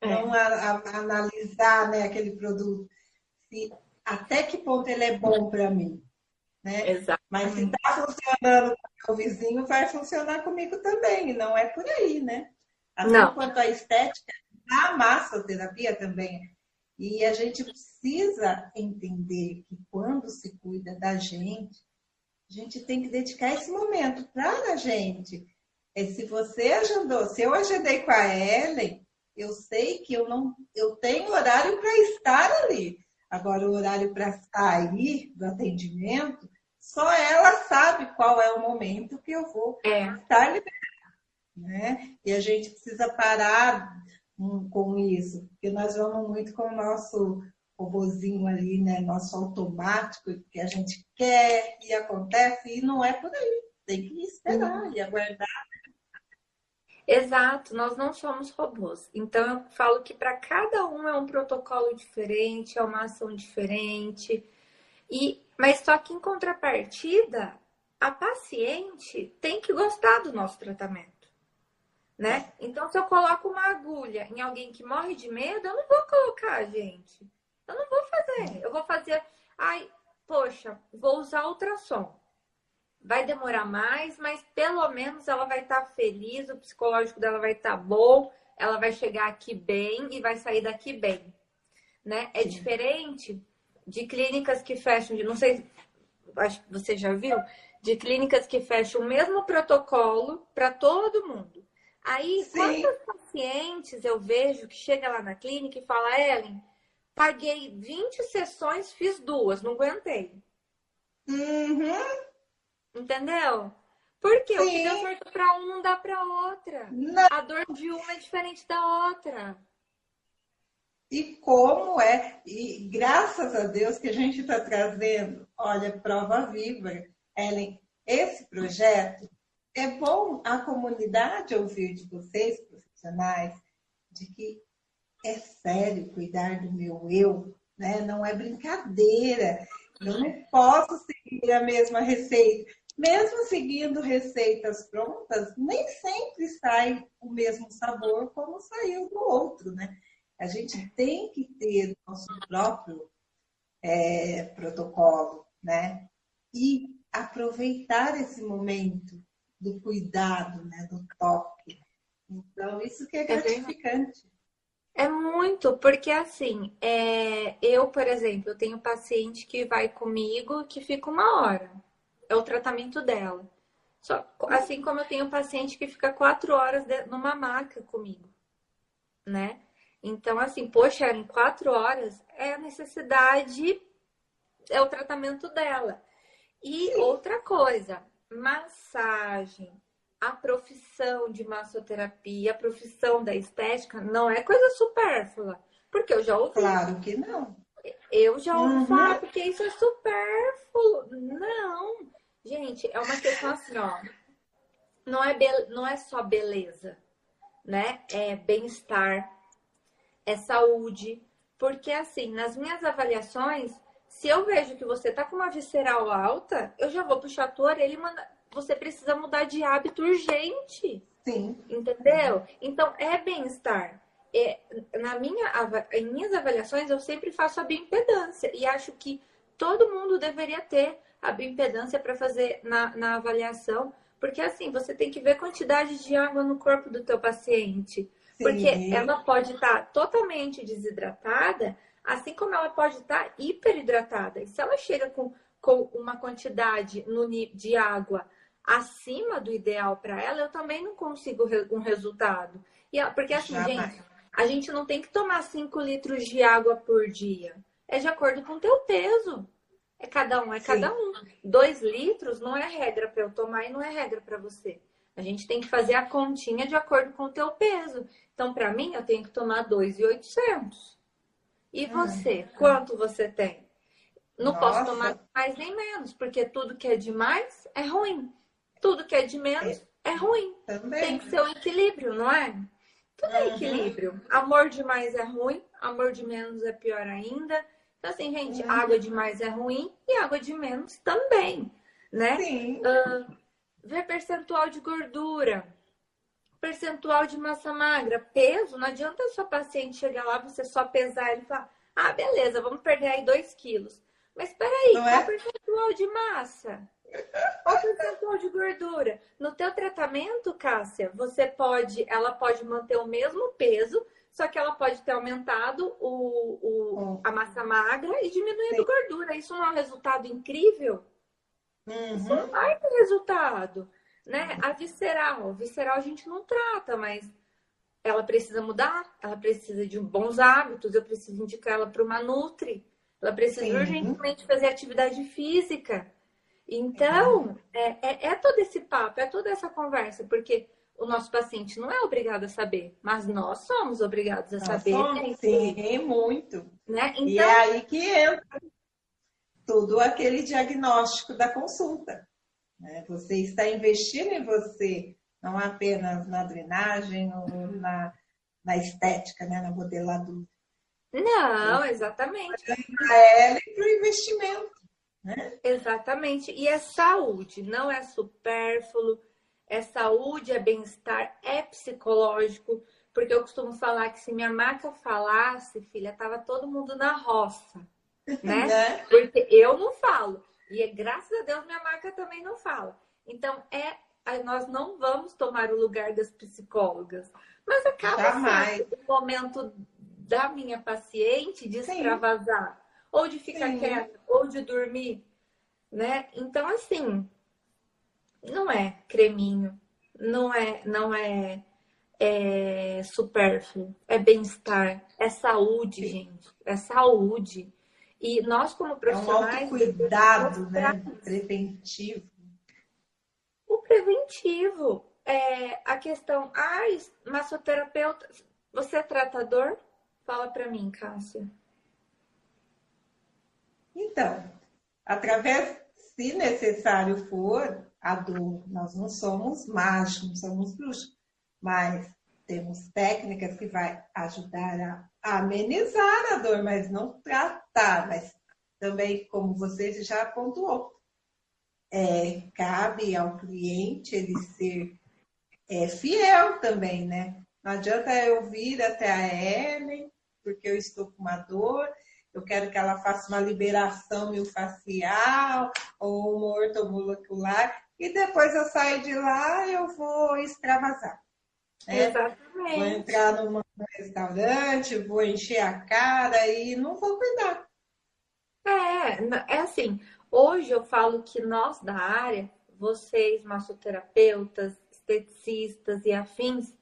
Speaker 1: É. Não a, a, analisar né, aquele produto. Se, até que ponto ele é bom para mim. Né?
Speaker 2: Exato.
Speaker 1: Mas se está funcionando com o vizinho, vai funcionar comigo também. E não é por aí, né? Assim não. quanto a estética, a massoterapia também. E a gente precisa entender que quando se cuida da gente, a gente tem que dedicar esse momento para a gente. É, se você agendou, se eu agendei com a Ellen, eu sei que eu não, eu tenho horário para estar ali. Agora, o horário para sair do atendimento, só ela sabe qual é o momento que eu vou é. estar liberada. Né? E a gente precisa parar com isso, porque nós vamos muito com o nosso robozinho ali, né? Nosso automático, que a gente quer e acontece, e não é por aí. Tem que esperar uhum. e aguardar.
Speaker 2: Exato, nós não somos robôs. Então eu falo que para cada um é um protocolo diferente, é uma ação diferente. E mas só que em contrapartida, a paciente tem que gostar do nosso tratamento, né? Então se eu coloco uma agulha em alguém que morre de medo, eu não vou colocar, gente. Eu não vou fazer. Eu vou fazer. Ai, poxa, vou usar ultrassom. Vai demorar mais, mas pelo menos ela vai estar tá feliz, o psicológico dela vai estar tá bom, ela vai chegar aqui bem e vai sair daqui bem. Né? É diferente de clínicas que fecham, não sei, acho que você já viu, de clínicas que fecham o mesmo protocolo para todo mundo. Aí, Sim. quantos pacientes eu vejo que chega lá na clínica e fala, Ellen, Paguei 20 sessões, fiz duas, não aguentei.
Speaker 1: Uhum.
Speaker 2: Entendeu? Porque Sim. o que deu certo para um não dá para outra.
Speaker 1: Não.
Speaker 2: A dor de uma é diferente da outra.
Speaker 1: E como é, e graças a Deus que a gente está trazendo, olha, prova viva, Ellen, esse projeto é bom a comunidade ouvir de vocês, profissionais, de que é sério cuidar do meu eu, né? Não é brincadeira. Eu não posso seguir a mesma receita. Mesmo seguindo receitas prontas, nem sempre sai o mesmo sabor como saiu do outro, né? A gente tem que ter nosso próprio é, protocolo, né? E aproveitar esse momento do cuidado, né? Do toque, Então, isso que é, é gratificante.
Speaker 2: É muito, porque assim, é, eu, por exemplo, tenho paciente que vai comigo que fica uma hora. É o tratamento dela. Só, assim como eu tenho paciente que fica quatro horas numa maca comigo, né? Então, assim, poxa, em quatro horas é a necessidade, é o tratamento dela. E outra coisa, massagem, a profissão de massoterapia, a profissão da estética não é coisa supérflua. Porque eu já ouvi.
Speaker 1: Claro que não.
Speaker 2: Eu já ouvi uhum. falar, porque isso é supérfluo. Não. Gente, é uma questão assim, ó. Não é, be... não é só beleza, né? É bem-estar, é saúde. Porque, assim, nas minhas avaliações, se eu vejo que você tá com uma visceral alta, eu já vou puxar a tua orelha e mandar você precisa mudar de hábito urgente.
Speaker 1: Sim.
Speaker 2: Entendeu? Então, é bem-estar. É, na minha, em minhas avaliações, eu sempre faço a bioimpedância. E acho que todo mundo deveria ter a bioimpedância para fazer na, na avaliação. Porque, assim, você tem que ver a quantidade de água no corpo do teu paciente. Sim. Porque ela pode estar tá totalmente desidratada, assim como ela pode estar tá hiperidratada. E se ela chega com, com uma quantidade no, de água acima do ideal para ela, eu também não consigo um resultado. E, porque assim, Já gente, vai. A gente não tem que tomar 5 litros de água por dia. É de acordo com o teu peso. É cada um, é Sim. cada um. 2 litros não é regra para eu tomar e não é regra para você. A gente tem que fazer a continha de acordo com o teu peso. Então, para mim, eu tenho que tomar 2,800. E você, quanto você tem? Não Nossa. posso tomar mais nem menos, porque tudo que é demais é ruim. Tudo que é de menos é, é ruim. Também. Tem que ser um equilíbrio, não é? Tudo é equilíbrio. Amor demais é ruim, amor de menos é pior ainda. Então, assim, gente, uhum. água demais é ruim e água de menos também, né?
Speaker 1: Sim.
Speaker 2: Uh, ver percentual de gordura, percentual de massa magra, peso. Não adianta a sua paciente chegar lá, você só pesar e falar, ah, beleza, vamos perder aí 2 quilos. Mas peraí, não qual é? percentual de massa? Qual o percentual de gordura? No teu tratamento, Cássia, você pode, ela pode manter o mesmo peso, só que ela pode ter aumentado o, o hum. a massa magra e diminuído Sim. gordura. Isso não é um resultado incrível?
Speaker 1: Uhum.
Speaker 2: Isso não vai ter resultado. Né? A visceral, visceral a gente não trata, mas ela precisa mudar, ela precisa de bons hábitos, eu preciso indicar ela para uma Nutri, ela precisa Sim. urgentemente fazer atividade física. Então, é, é, é, todo esse papo, é toda essa conversa, porque o nosso paciente não é obrigado a saber, mas nós somos obrigados a nós saber.
Speaker 1: Somos, sim, muito.
Speaker 2: Né?
Speaker 1: Então, e é então aí que entra tudo aquele diagnóstico da consulta. Né? Você está investindo em você, não apenas na drenagem ou na, na estética, né? na modeladura.
Speaker 2: Não, exatamente.
Speaker 1: Para ela e para o investimento. Né?
Speaker 2: Exatamente. E é saúde, não é supérfluo. É saúde, é bem-estar, é psicológico. Porque eu costumo falar que se minha marca falasse, filha, tava todo mundo na roça. Né? né? Porque eu não falo. E é, graças a Deus minha marca também não fala. Então, é nós não vamos tomar o lugar das psicólogas. Mas acaba
Speaker 1: Jamais.
Speaker 2: sendo o momento da minha paciente de extravasar ou de ficar Sim. quieta, ou de dormir, né? Então, assim, não é creminho, não é, não é, é supérfluo, é bem-estar, é saúde, Sim. gente, é saúde. E nós, como profissionais.
Speaker 1: É um cuidado, né? Preventivo.
Speaker 2: O preventivo. É a questão. Ai, massoterapeuta. Você é tratador? Fala para mim, Cássia.
Speaker 1: Então, através, se necessário for, a dor, nós não somos mágicos, não somos bruxos, mas temos técnicas que vai ajudar a, amenizar a dor, mas não tratar, mas também, como você já pontuou, é, cabe ao cliente ele ser é, fiel também, né? Não adianta eu vir até a Ellen, porque eu estou com uma dor, eu quero que ela faça uma liberação miofascial ou uma ortomolecular, e depois eu saio de lá e eu vou extravasar. Né? Exatamente. Vou entrar num restaurante, vou encher a cara e não vou cuidar.
Speaker 2: É, é assim, hoje eu falo que nós da área, vocês, massoterapeutas, esteticistas e afins,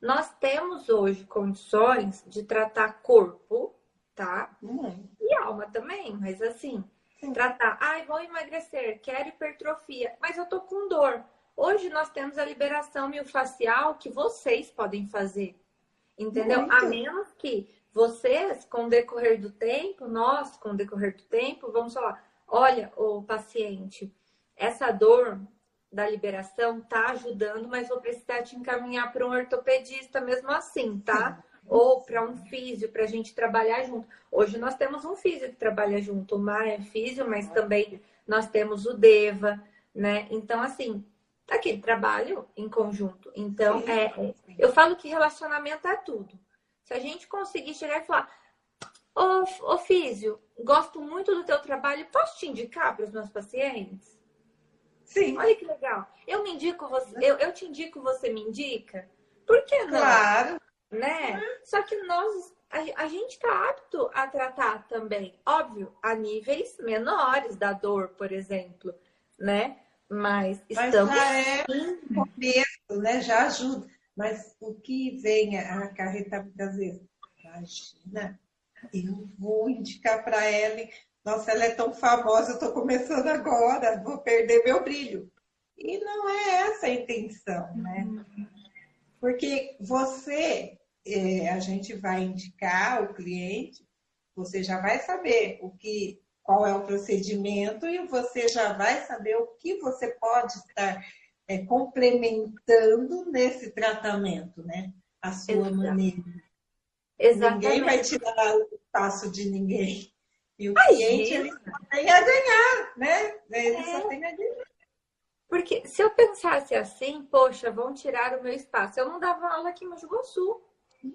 Speaker 2: nós temos hoje condições de tratar corpo, tá? Uhum. E alma também, mas assim, Sim. tratar, ai, vou emagrecer, quero hipertrofia, mas eu tô com dor. Hoje nós temos a liberação miofascial que vocês podem fazer. Entendeu? Muito. A menos que vocês, com o decorrer do tempo, nós, com o decorrer do tempo, vamos falar: olha, o paciente, essa dor da liberação tá ajudando, mas vou precisar te encaminhar para um ortopedista mesmo assim, tá? Ou para um físio, para a gente trabalhar junto. Hoje nós temos um físio que trabalha junto. O Mar é físio, mas também nós temos o Deva, né? Então, assim, aquele trabalho em conjunto. Então, sim, é, sim. eu falo que relacionamento é tudo. Se a gente conseguir chegar e falar, ô, ô Físio, gosto muito do teu trabalho, posso te indicar para os meus pacientes? Sim. Olha que legal. Eu me indico você, eu, eu te indico, você me indica? Por que não?
Speaker 1: Claro.
Speaker 2: Né? Só que nós, a, a gente está apto a tratar também, óbvio, a níveis menores da dor, por exemplo, né? Mas estamos. Mas
Speaker 1: já é um começo, né? Já ajuda. Mas o que vem a acarretar muitas vezes? Imagina, eu vou indicar para ela. Nossa, ela é tão famosa, eu estou começando agora, vou perder meu brilho. E não é essa a intenção, né? Porque você, é, a gente vai indicar o cliente, você já vai saber o que qual é o procedimento e você já vai saber o que você pode estar é, complementando nesse tratamento, né? A sua Exato. maneira. Exatamente. Ninguém vai tirar o espaço de ninguém. E o cliente ele só tem a ganhar, né? Ele é. só tem a ganhar.
Speaker 2: Porque se eu pensasse assim, poxa, vão tirar o meu espaço. Eu não dava aula aqui em Mogi Guaçu.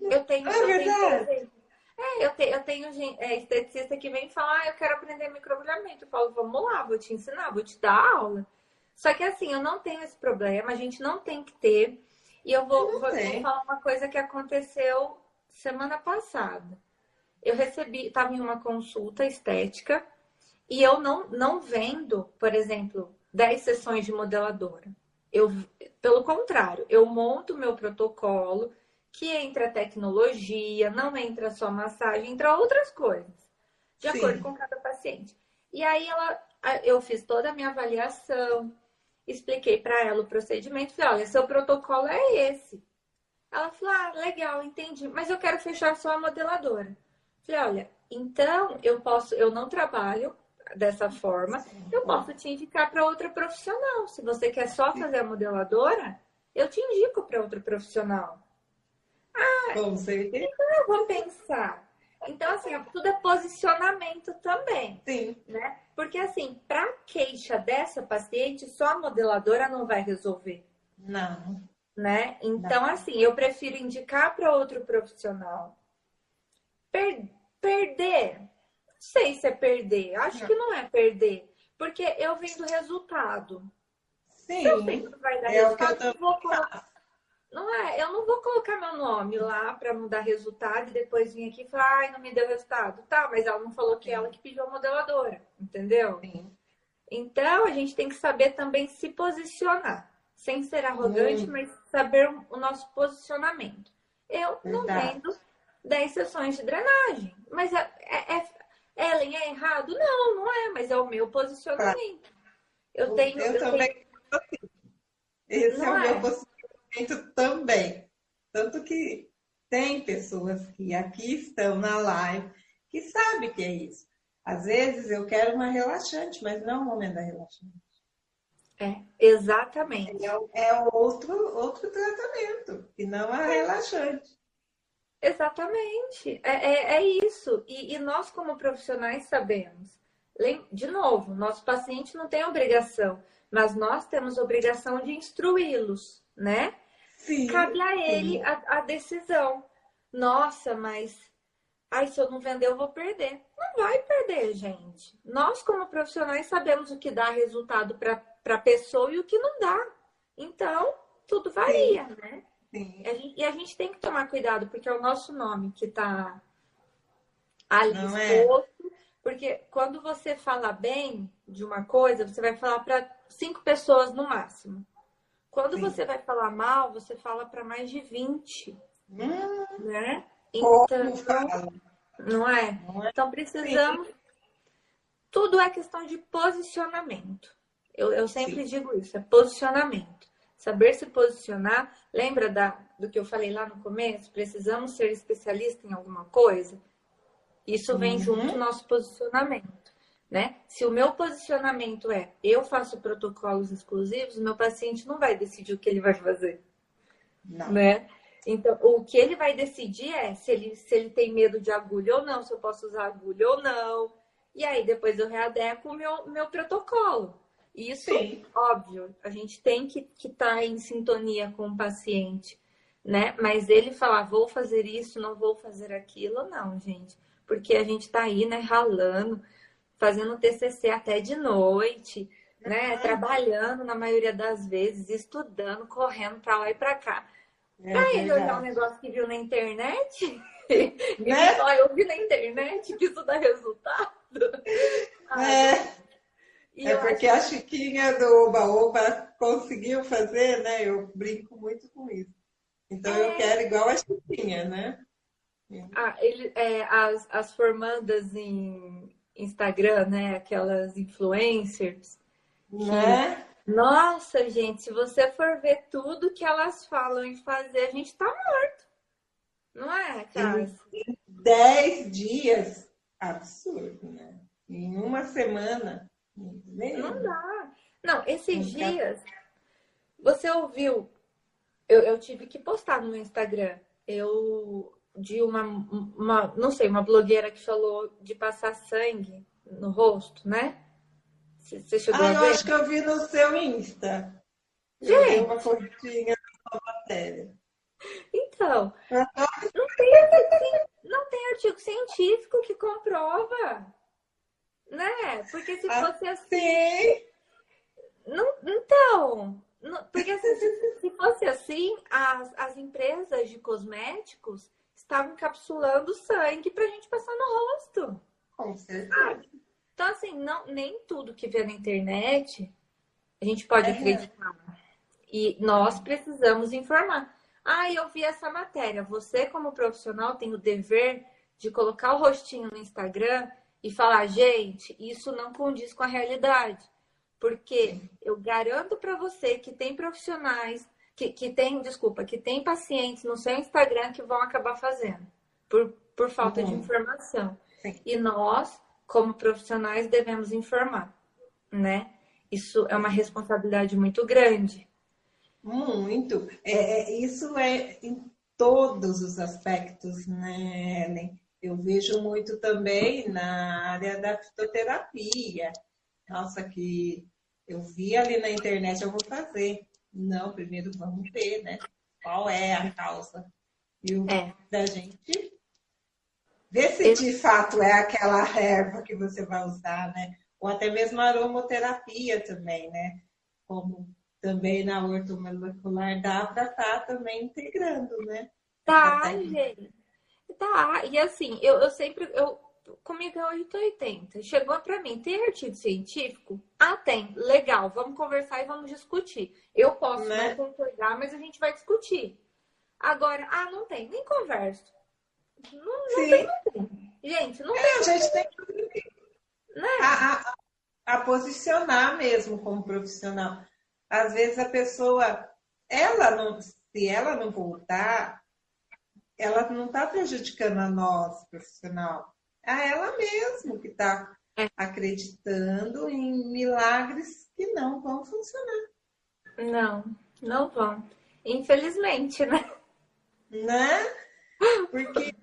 Speaker 2: Eu tenho, é eu verdade. tenho é, eu, te, eu tenho é, esteticista que vem falar, ah, eu quero aprender microagulhamento. Eu falo, vamos lá, vou te ensinar, vou te dar aula. Só que assim, eu não tenho esse problema, a gente não tem que ter. E eu vou, vou, vou falar uma coisa que aconteceu semana passada. Eu recebi, estava em uma consulta estética e eu não, não vendo, por exemplo, 10 sessões de modeladora. Eu, pelo contrário, eu monto meu protocolo, que entra tecnologia, não entra só massagem, entra outras coisas, de Sim. acordo com cada paciente. E aí ela, eu fiz toda a minha avaliação, expliquei para ela o procedimento, falei, olha, seu protocolo é esse. Ela falou, ah, legal, entendi, mas eu quero fechar só a modeladora. Falei, olha, então eu posso, eu não trabalho dessa forma, eu posso te indicar para outra profissional. Se você quer só fazer a modeladora, eu te indico para outro profissional.
Speaker 1: Ah, Com certeza.
Speaker 2: Então eu vou pensar. Então, assim, tudo é posicionamento também.
Speaker 1: Sim.
Speaker 2: Né? Porque, assim, para queixa dessa paciente, só a modeladora não vai resolver.
Speaker 1: Não.
Speaker 2: Né? Então, não. assim, eu prefiro indicar para outro profissional. Per perder. Não sei se é perder. Acho não. que não é perder. Porque eu vendo resultado.
Speaker 1: Sim. Eu sei que vai dar é resultado. eu tô... vou
Speaker 2: não é, eu não vou colocar meu nome lá para mudar resultado e depois vir aqui e falar, ai, não me deu resultado. Tá, mas ela não falou que ela que pediu a modeladora, entendeu? Sim. Então a gente tem que saber também se posicionar, sem ser arrogante, hum. mas saber o nosso posicionamento. Eu não vendo 10 sessões de drenagem, mas é, é, é, é errado? Não, não é, mas é o meu posicionamento. Eu tenho.
Speaker 1: Eu,
Speaker 2: eu
Speaker 1: também. Tenho... Esse não é o meu é. posicionamento também. Tanto que tem pessoas que aqui estão na live que sabem que é isso. Às vezes eu quero uma relaxante, mas não é o momento da relaxante.
Speaker 2: É, exatamente.
Speaker 1: É, é outro, outro tratamento, e não a relaxante.
Speaker 2: Exatamente. É, é, é isso. E, e, nós, como profissionais, sabemos. De novo, nosso paciente não tem obrigação, mas nós temos obrigação de instruí-los né? Sim, Cabe a ele a, a, decisão. Nossa, mas ai, se eu não vender, eu vou perder. Não vai perder, gente. Nós, como profissionais, sabemos o que dá resultado para a pessoa e o que não dá. Então, tudo varia, sim. né? Sim. A gente, e a gente tem que tomar cuidado, porque é o nosso nome que está ali Não é? exposto. É? Porque quando você fala bem de uma coisa, você vai falar para cinco pessoas no máximo. Quando Sim. você vai falar mal, você fala para mais de 20. Hum, né? Então, não é? não é? Então precisamos. Sim. Tudo é questão de posicionamento. Eu, eu sempre Sim. digo isso, é posicionamento. Saber se posicionar. Lembra da, do que eu falei lá no começo? Precisamos ser especialista em alguma coisa? Isso vem uhum. junto do nosso posicionamento. Né? Se o meu posicionamento é eu faço protocolos exclusivos, o meu paciente não vai decidir o que ele vai fazer. Não. Né? Então, o que ele vai decidir é se ele, se ele tem medo de agulha ou não, se eu posso usar agulha ou não. E aí depois eu readequo o meu, meu protocolo. Isso, Sim. óbvio, a gente tem que estar tá em sintonia com o paciente, né? Mas ele falar, vou fazer isso, não vou fazer aquilo, não, gente. Porque a gente está aí, né, ralando, fazendo TCC até de noite, né? Trabalhando na maioria das vezes, estudando, correndo para lá e para cá. É pra ele olhar um negócio que viu na internet, né? só eu vi na internet que isso dá resultado.
Speaker 1: É. é porque a Chiquinha do Oba-Oba conseguiu fazer, né? Eu brinco muito com isso. Então é... eu quero igual a Chiquinha, né?
Speaker 2: Ah, ele, é, as, as formandas em Instagram, né? Aquelas influencers.
Speaker 1: Né?
Speaker 2: Nossa, gente, se você for ver tudo que elas falam em fazer, a gente tá morto. Não é, cara?
Speaker 1: Em dez dias, absurdo, né? Em uma semana.
Speaker 2: Não dá. Não, esses não dias, você ouviu? Eu, eu tive que postar no Instagram. Eu de uma, uma, não sei, uma blogueira que falou de passar sangue no rosto, né?
Speaker 1: Você chegou ah, a ver? eu acho que eu vi no seu Insta. Gente. Uma fotinha da matéria.
Speaker 2: Então, não tem, não tem artigo científico que comprova. Né? Porque se ah, fosse assim. Não, então, não, porque assim, se, se fosse assim, as, as empresas de cosméticos estavam encapsulando sangue pra gente passar no rosto.
Speaker 1: Com certeza.
Speaker 2: Então, assim, não, nem tudo que vê na internet a gente pode é. acreditar. E nós precisamos informar. Ah, eu vi essa matéria. Você, como profissional, tem o dever de colocar o rostinho no Instagram e falar, gente, isso não condiz com a realidade. Porque eu garanto para você que tem profissionais, que, que tem, desculpa, que tem pacientes no seu Instagram que vão acabar fazendo por, por falta uhum. de informação. Sim. E nós como profissionais, devemos informar, né? Isso é uma responsabilidade muito grande.
Speaker 1: Muito. É, é, isso é em todos os aspectos, né, Ellen? Eu vejo muito também na área da fitoterapia. Nossa, que eu vi ali na internet, eu vou fazer. Não, primeiro vamos ver, né? Qual é a causa? E o é. da gente Ver se de fato é aquela erva que você vai usar, né? Ou até mesmo aromoterapia também, né? Como também na ortomolecular dá para estar tá também integrando, né?
Speaker 2: Tá, gente. Tá. E assim, eu, eu sempre. Eu, comigo é 880. Chegou para mim, tem artigo científico? Ah, tem. Legal, vamos conversar e vamos discutir. Eu posso né? não concordar, mas a gente vai discutir. Agora, ah, não tem, nem converso. Não, não tem, não tem. Gente, não é, tem.
Speaker 1: A gente tem que né? a, a, a posicionar mesmo como profissional. Às vezes a pessoa, ela não, se ela não voltar, ela não está prejudicando a nós, profissional. É a ela mesmo que está é. acreditando em milagres que não vão funcionar.
Speaker 2: Não, não vão. Infelizmente, né?
Speaker 1: Né? Porque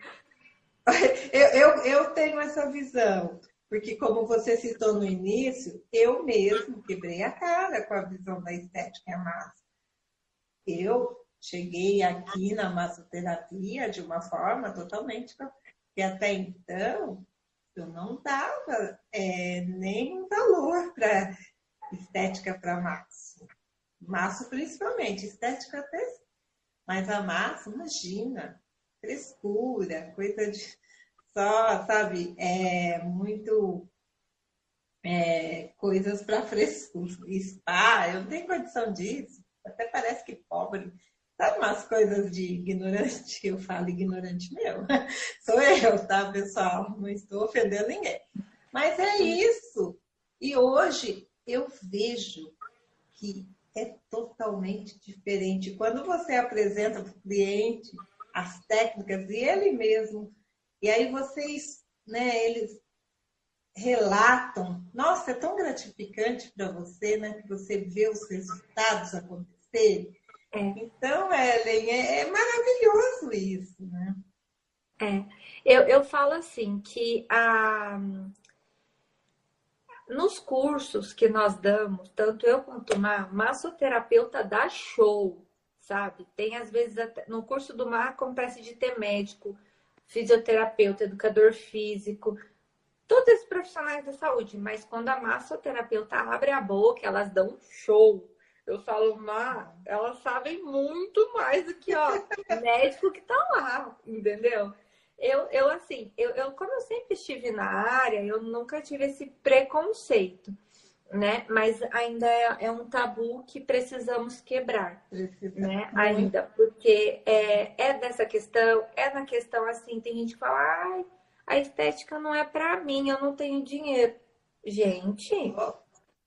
Speaker 1: eu, eu, eu tenho essa visão. Porque, como você citou no início, eu mesmo quebrei a cara com a visão da estética massa. Eu cheguei aqui na massoterapia de uma forma totalmente. que até então eu não dava é, nem um valor para estética para maço. Maço principalmente, estética até Mas a massa, imagina, frescura, coisa de só, sabe, é muito é, coisas para frescura, spa, eu não tenho condição disso, até parece que pobre. Sabe umas coisas de ignorante? Eu falo ignorante meu. Sou eu, tá, pessoal? Não estou ofendendo ninguém. Mas é isso. E hoje eu vejo que é totalmente diferente. Quando você apresenta para o cliente as técnicas e ele mesmo, e aí vocês, né, eles relatam, nossa, é tão gratificante para você, né, que você vê os resultados acontecerem. É. Então, Ellen, é, é, maravilhoso isso, né?
Speaker 2: É, eu, eu falo assim que a, nos cursos que nós damos, tanto eu quanto uma massoterapeuta dá show, sabe? Tem às vezes até, no curso do mar acontece de ter médico, fisioterapeuta, educador físico, todos esses profissionais da saúde, mas quando a massoterapeuta abre a boca, elas dão show. Eu falo, Má, elas sabem muito mais do que ó, médico que tá lá, entendeu? Eu, eu assim, eu, eu, como eu sempre estive na área, eu nunca tive esse preconceito, né? Mas ainda é, é um tabu que precisamos quebrar, Precisa. né? Ainda, porque é, é dessa questão, é na questão assim, tem gente que fala, ai, a estética não é para mim, eu não tenho dinheiro. Gente,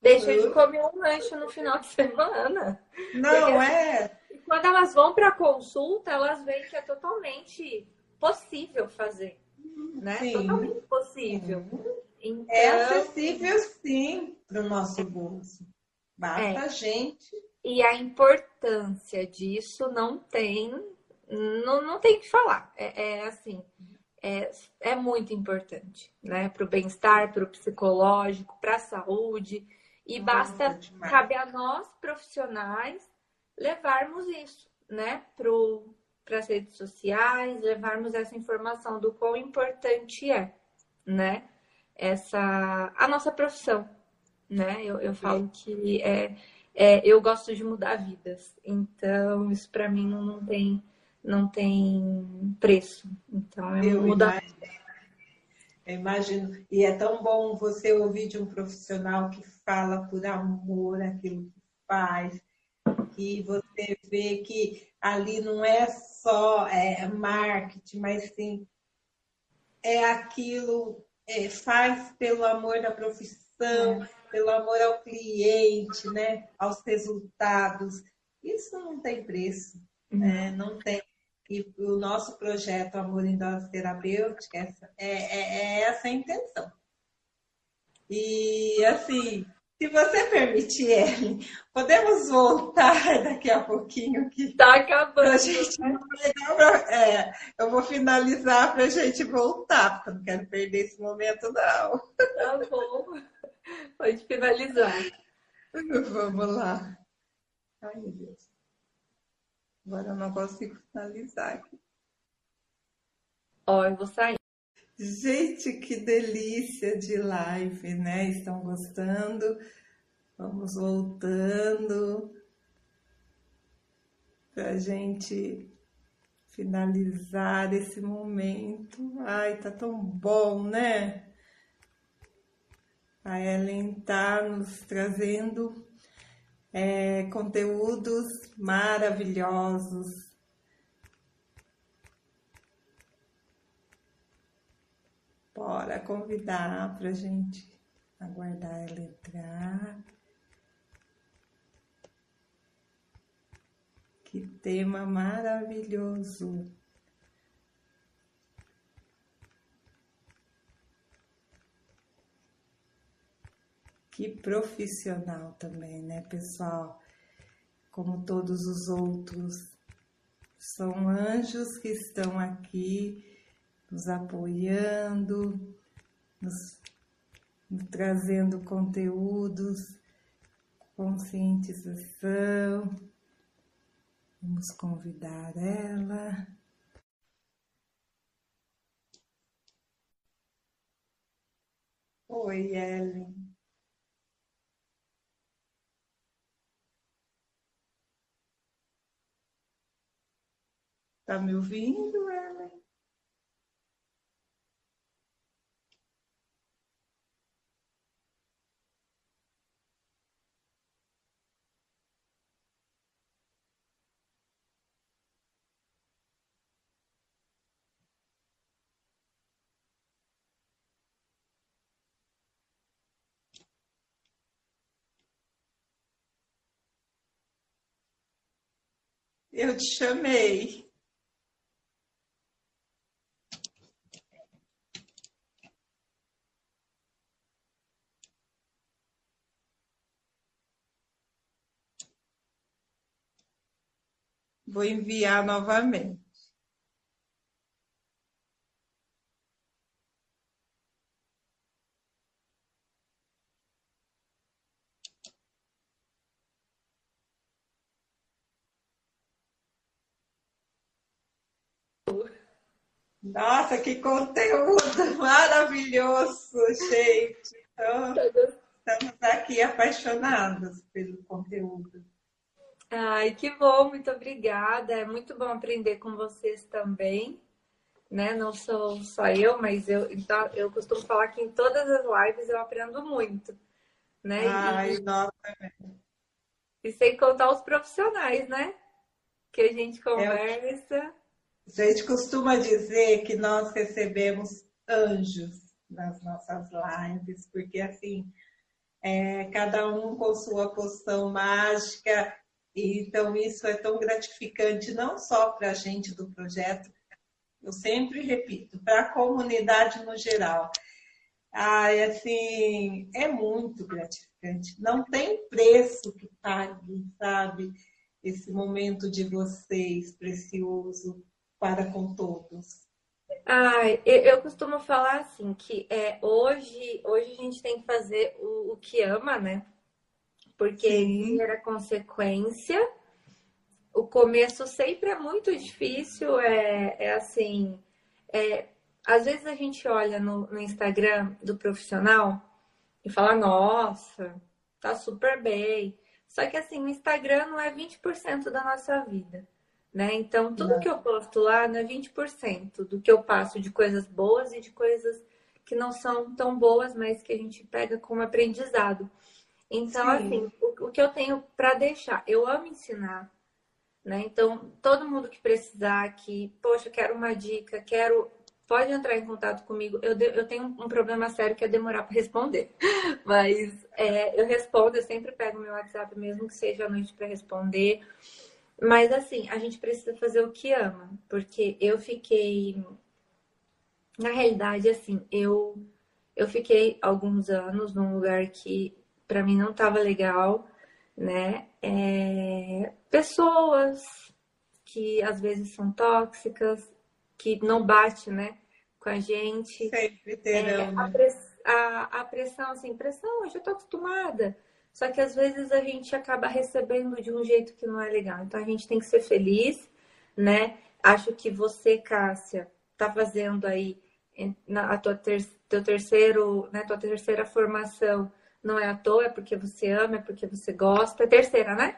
Speaker 2: deixa de comer um lanche no final de semana.
Speaker 1: Não porque, é?
Speaker 2: Quando elas vão para consulta, elas veem que é totalmente possível fazer, né? Sim. Totalmente possível.
Speaker 1: Então... É acessível sim para o nosso bolso. Basta é. a gente.
Speaker 2: E a importância disso não tem, não, não tem que falar. É, é assim, é, é muito importante, né? Para o bem-estar, para o psicológico, para a saúde. E basta, cabe a nós, profissionais, levarmos isso, né? Para para as redes sociais, levarmos essa informação do quão importante é, né? Essa a nossa profissão, né? Eu, eu falo que é, é, eu gosto de mudar vidas, então isso para mim não, não, tem não tem preço. Então eu, eu mudar.
Speaker 1: Imagino, eu imagino. E é tão bom você ouvir de um profissional que fala por amor aquilo que faz, que você vê que ali não é só é, marketing, mas sim é aquilo, é, faz pelo amor da profissão, é. pelo amor ao cliente, né? aos resultados. Isso não tem preço, uhum. né? não tem. E o nosso projeto Amor em Dose Terapêutica é, é, é essa a intenção. E assim, se você permitir, Ellen, podemos voltar daqui a pouquinho que
Speaker 2: tá acabando.
Speaker 1: Gente, é, eu vou finalizar para a gente voltar, porque eu não quero perder esse momento, não.
Speaker 2: Tá bom. Pode finalizar.
Speaker 1: Vamos lá. Ai, meu Deus. Agora eu não consigo finalizar aqui.
Speaker 2: Ó, eu vou sair.
Speaker 1: Gente, que delícia de live, né? Estão gostando? Vamos voltando para gente finalizar esse momento. Ai, tá tão bom, né? A Ellen tá nos trazendo é, conteúdos maravilhosos Bora convidar para gente aguardar ela entrar. Que tema maravilhoso! Que profissional também, né, pessoal? Como todos os outros, são anjos que estão aqui nos apoiando, nos, trazendo conteúdos, conscientização. Vamos convidar ela. Oi, Ellen. Tá me ouvindo, Ellen? Eu te chamei. Vou enviar novamente. Nossa, que conteúdo maravilhoso, gente. Então, estamos aqui apaixonados pelo conteúdo.
Speaker 2: Ai, que bom, muito obrigada. É muito bom aprender com vocês também. Né? Não sou só eu, mas eu, então, eu costumo falar que em todas as lives eu aprendo muito. Né?
Speaker 1: Ai, e, nossa.
Speaker 2: E sem contar os profissionais, né? Que a gente conversa.
Speaker 1: É, a gente costuma dizer que nós recebemos anjos nas nossas lives, porque assim, é, cada um com sua poção mágica, então isso é tão gratificante, não só para a gente do projeto, eu sempre repito, para a comunidade no geral. Ai, assim, é muito gratificante. Não tem preço que pague, sabe? Esse momento de vocês precioso para com todos?
Speaker 2: Ai, eu, costumo falar assim que é, hoje, hoje a gente tem que fazer o, o que ama, né? Porque era consequência. O começo sempre é muito difícil, é, é assim. É, às vezes a gente olha no, no Instagram do profissional e fala, nossa, tá super bem. Só que assim, o Instagram não é 20% da nossa vida né? Então, tudo não. que eu posto lá não é 20% do que eu passo de coisas boas e de coisas que não são tão boas, mas que a gente pega como aprendizado. Então, Sim. assim, o, o, que eu tenho para deixar, eu amo ensinar, né? Então, todo mundo que precisar, que, poxa, quero uma dica, quero. Pode entrar em contato comigo. Eu, de, eu tenho um problema sério que é demorar para responder. Mas é, eu respondo, eu sempre pego meu WhatsApp, mesmo que seja à noite, para responder. Mas assim, a gente precisa fazer o que ama, porque eu fiquei na realidade assim, eu eu fiquei alguns anos num lugar que para mim não estava legal, né? É... pessoas que às vezes são tóxicas, que não bate, né, com a gente.
Speaker 1: Sempre terão. É,
Speaker 2: a, né? press... a, a pressão, assim, pressão, eu já tô acostumada. Só que às vezes a gente acaba recebendo de um jeito que não é legal. Então a gente tem que ser feliz, né? Acho que você, Cássia, tá fazendo aí a tua ter, teu terceiro, né, tua terceira formação. Não é à toa, é porque você ama, é porque você gosta. É terceira, né?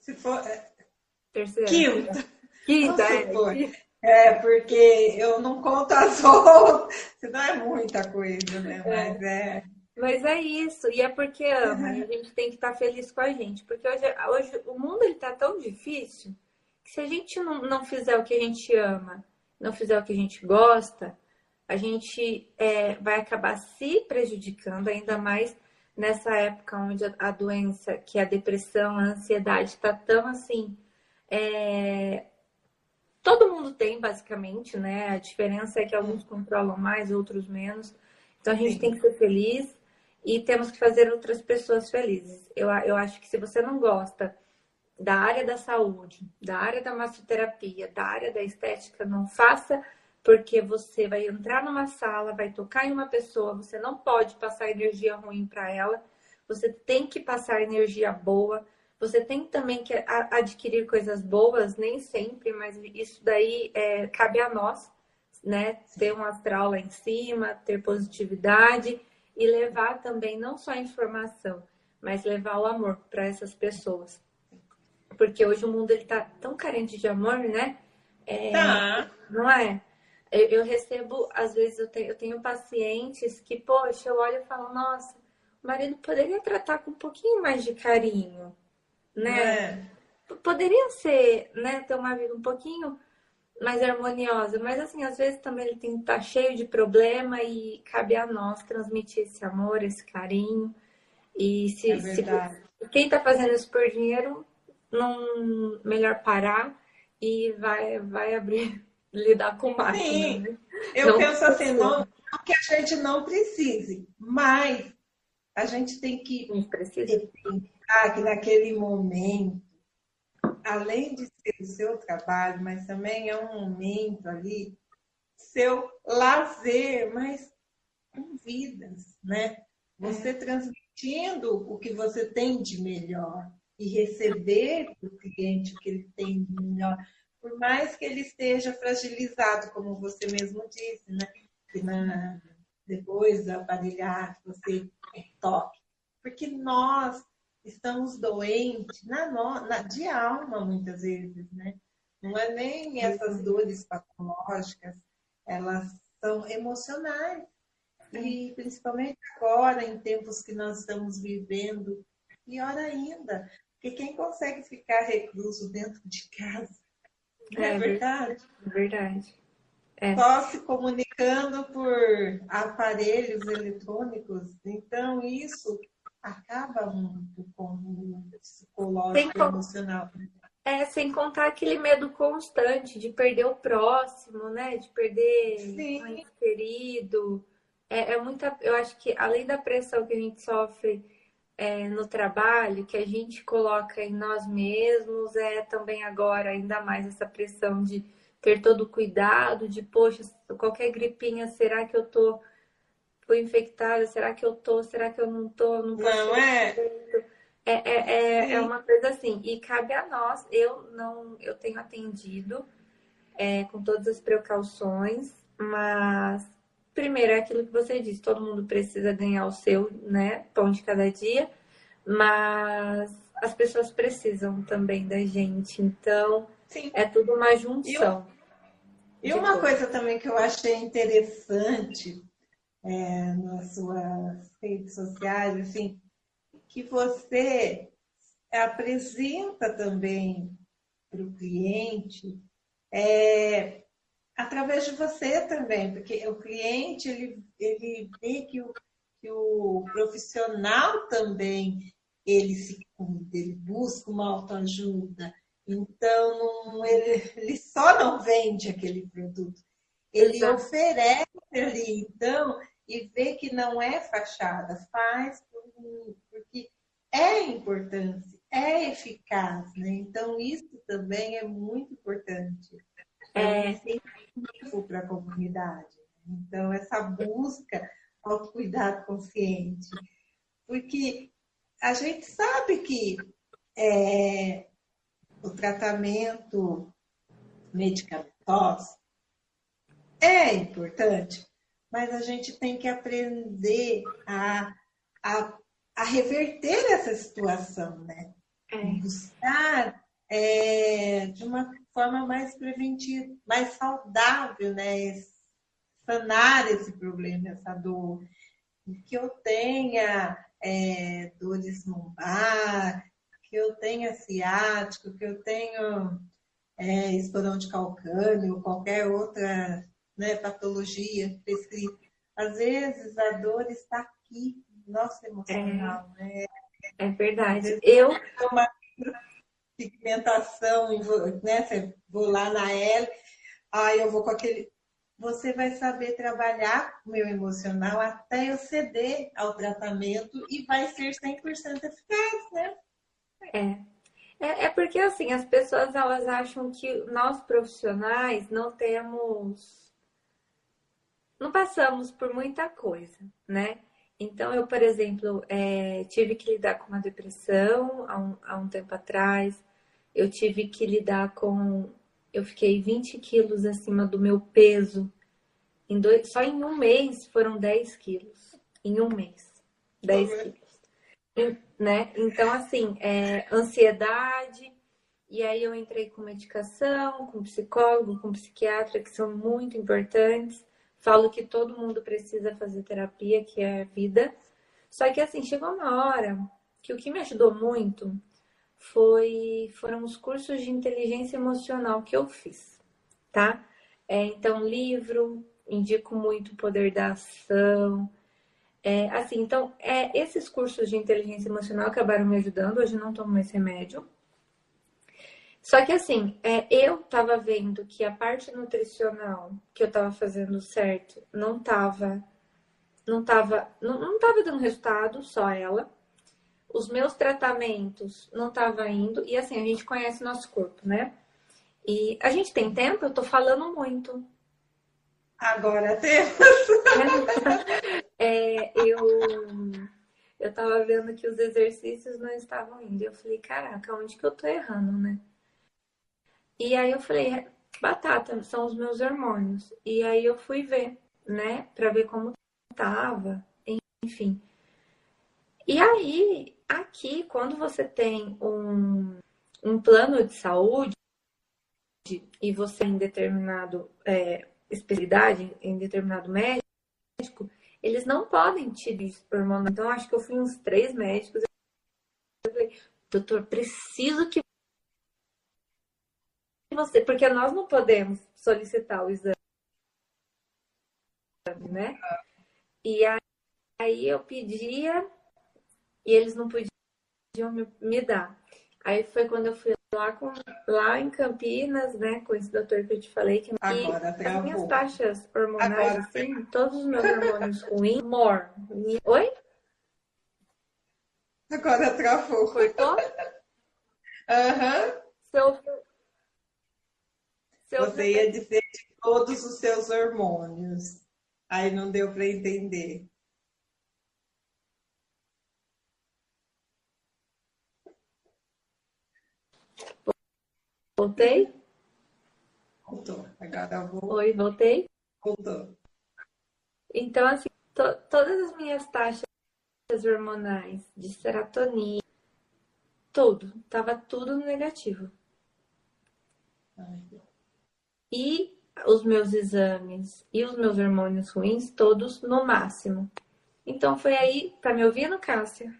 Speaker 1: Se for. É,
Speaker 2: terceira.
Speaker 1: Quinta.
Speaker 2: Quinta, é.
Speaker 1: É, porque eu não conto as outras, senão é muita coisa, né? É. Mas é.
Speaker 2: Mas é isso, e é porque ama, e a gente tem que estar tá feliz com a gente. Porque hoje, hoje o mundo está tão difícil que se a gente não, não fizer o que a gente ama, não fizer o que a gente gosta, a gente é, vai acabar se prejudicando ainda mais nessa época onde a, doença, que é a depressão, a ansiedade, está tão assim. É... Todo mundo tem, basicamente, né? A diferença é que alguns controlam mais, outros menos. Então a gente Sim. tem que ser feliz e temos que fazer outras pessoas felizes. Eu, eu acho que se você não gosta da área da saúde, da área da massoterapia, da área da estética, não faça, porque você vai entrar numa sala, vai tocar em uma pessoa, você não pode passar energia ruim para ela, você tem que passar energia boa, você tem também que adquirir coisas boas, nem sempre, mas isso daí é, cabe a nós, né? Ter um astral lá em cima, ter positividade e levar também não só a informação, mas levar o amor para essas pessoas. Porque hoje o mundo está tão carente de amor, né? É, tá. Não é? Eu, eu, recebo, às vezes, eu tenho, eu tenho pacientes que, poxa, eu olho e falo, nossa, o marido poderia tratar com um pouquinho mais de carinho, né? É. Poderia ser, né, ter uma vida um pouquinho mais harmoniosa, mas assim, às vezes também ele tem tá cheio de problema e cabe a nós transmitir esse amor, esse carinho. E se, é se quem tá fazendo isso por dinheiro, não melhor parar e vai vai abrir lidar com máquina. Sim. Né?
Speaker 1: Eu não penso assim, não, não que a gente não precise, mas a gente tem que pensar que naquele momento além de ser o seu trabalho, mas também é um momento ali, seu lazer, mas com vidas, né? Você é. transmitindo o que você tem de melhor e receber do cliente o que ele tem de melhor, por mais que ele esteja fragilizado, como você mesmo disse, né? Que na, depois do aparelhar você toque. Porque nós estamos doentes na, na, de alma, muitas vezes, né? Não é nem essas dores patológicas, elas são emocionais. E principalmente agora, em tempos que nós estamos vivendo, pior ainda, porque quem consegue ficar recluso dentro de casa?
Speaker 2: É, é verdade? Verdade.
Speaker 1: É. Só se comunicando por aparelhos eletrônicos. Então, isso acaba muito com o psicológico emocional.
Speaker 2: É, sem contar aquele medo constante de perder o próximo, né? De perder um querido. É, é, muita. Eu acho que além da pressão que a gente sofre é, no trabalho, que a gente coloca em nós mesmos, é também agora ainda mais essa pressão de ter todo o cuidado, de, poxa, qualquer gripinha, será que eu tô fui infectada, será que eu tô, será que eu não tô?
Speaker 1: Não, não é?
Speaker 2: É, é, é, é, uma coisa assim, e cabe a nós, eu não, eu tenho atendido é, com todas as precauções, mas primeiro é aquilo que você disse, todo mundo precisa ganhar o seu, né, pão de cada dia, mas as pessoas precisam também da gente, então Sim. é tudo uma junção.
Speaker 1: E, uma coisa também que eu achei interessante é, nas suas redes sociais, assim, que você apresenta também para o cliente é, através de você também, porque o cliente ele, ele vê que o, que o profissional também ele se cuida, ele busca uma autoajuda. Então, ele, ele só não vende aquele produto, ele Exato. oferece ali. Então, e vê que não é fachada, faz porque é importante, é eficaz, né? Então isso também é muito importante. É incentivo para a comunidade. Então essa busca ao cuidado consciente, porque a gente sabe que é, o tratamento medicamentoso é importante, mas a gente tem que aprender a, a, a reverter essa situação, né? É. Buscar é, de uma forma mais preventiva, mais saudável, né? Sanar esse problema, essa dor. Que eu tenha é, dores lombar, que eu tenha ciático, que eu tenha é, esporão de calcânio, qualquer outra né, patologia prescrita. Às vezes a dor está aqui, nosso emocional. É, né?
Speaker 2: é verdade. Eu.
Speaker 1: Uma pigmentação, né? Vou lá na L, aí eu vou com aquele. Você vai saber trabalhar o meu emocional até eu ceder ao tratamento e vai ser 100% eficaz, né?
Speaker 2: É. É, é porque assim, as pessoas elas acham que nós profissionais não temos não passamos por muita coisa, né? Então, eu, por exemplo, é, tive que lidar com uma depressão há um, há um tempo atrás. Eu tive que lidar com. Eu fiquei 20 quilos acima do meu peso. Em dois, só em um mês foram 10 quilos. Em um mês. 10 quilos. né? Então, assim, é, ansiedade. E aí eu entrei com medicação, com psicólogo, com psiquiatra, que são muito importantes. Falo que todo mundo precisa fazer terapia, que é vida. Só que assim, chegou uma hora que o que me ajudou muito foi foram os cursos de inteligência emocional que eu fiz, tá? É, então, livro, indico muito o poder da ação. É, assim, então, é, esses cursos de inteligência emocional acabaram me ajudando. Hoje não tomo mais remédio. Só que assim, é, eu tava vendo que a parte nutricional que eu tava fazendo certo não tava, não tava, não, não tava dando resultado, só ela. Os meus tratamentos não tava indo. E assim, a gente conhece nosso corpo, né? E a gente tem tempo, eu tô falando muito.
Speaker 1: Agora temos.
Speaker 2: é, eu eu tava vendo que os exercícios não estavam indo. Eu falei, caraca, onde que eu tô errando, né? E aí eu falei, batata, são os meus hormônios. E aí eu fui ver, né, para ver como tava, enfim. E aí, aqui, quando você tem um, um plano de saúde e você em determinado é, especialidade, em determinado médico, eles não podem te hormônio. Então, acho que eu fui uns três médicos. Eu falei, doutor, preciso que você, porque nós não podemos solicitar o exame, né? E aí eu pedia e eles não podiam me, me dar. Aí foi quando eu fui lá, com, lá em Campinas, né, com esse doutor que eu te falei, que
Speaker 1: Agora,
Speaker 2: as minhas taxas hormonais, Agora, assim, todos os meus hormônios ruins, more. Oi?
Speaker 1: Agora travou.
Speaker 2: Cortou?
Speaker 1: Aham. Uhum.
Speaker 2: Eu
Speaker 1: você ia dizer de todos os seus hormônios. Aí não deu para entender.
Speaker 2: Voltei?
Speaker 1: Voltou. Agora eu vou.
Speaker 2: Oi, voltei?
Speaker 1: Voltou.
Speaker 2: Então, assim, to todas as minhas taxas hormonais de serotonina, tudo, tava tudo negativo. Ai, e os meus exames e os meus hormônios ruins, todos no máximo. Então foi aí, tá me ouvindo, Cássia?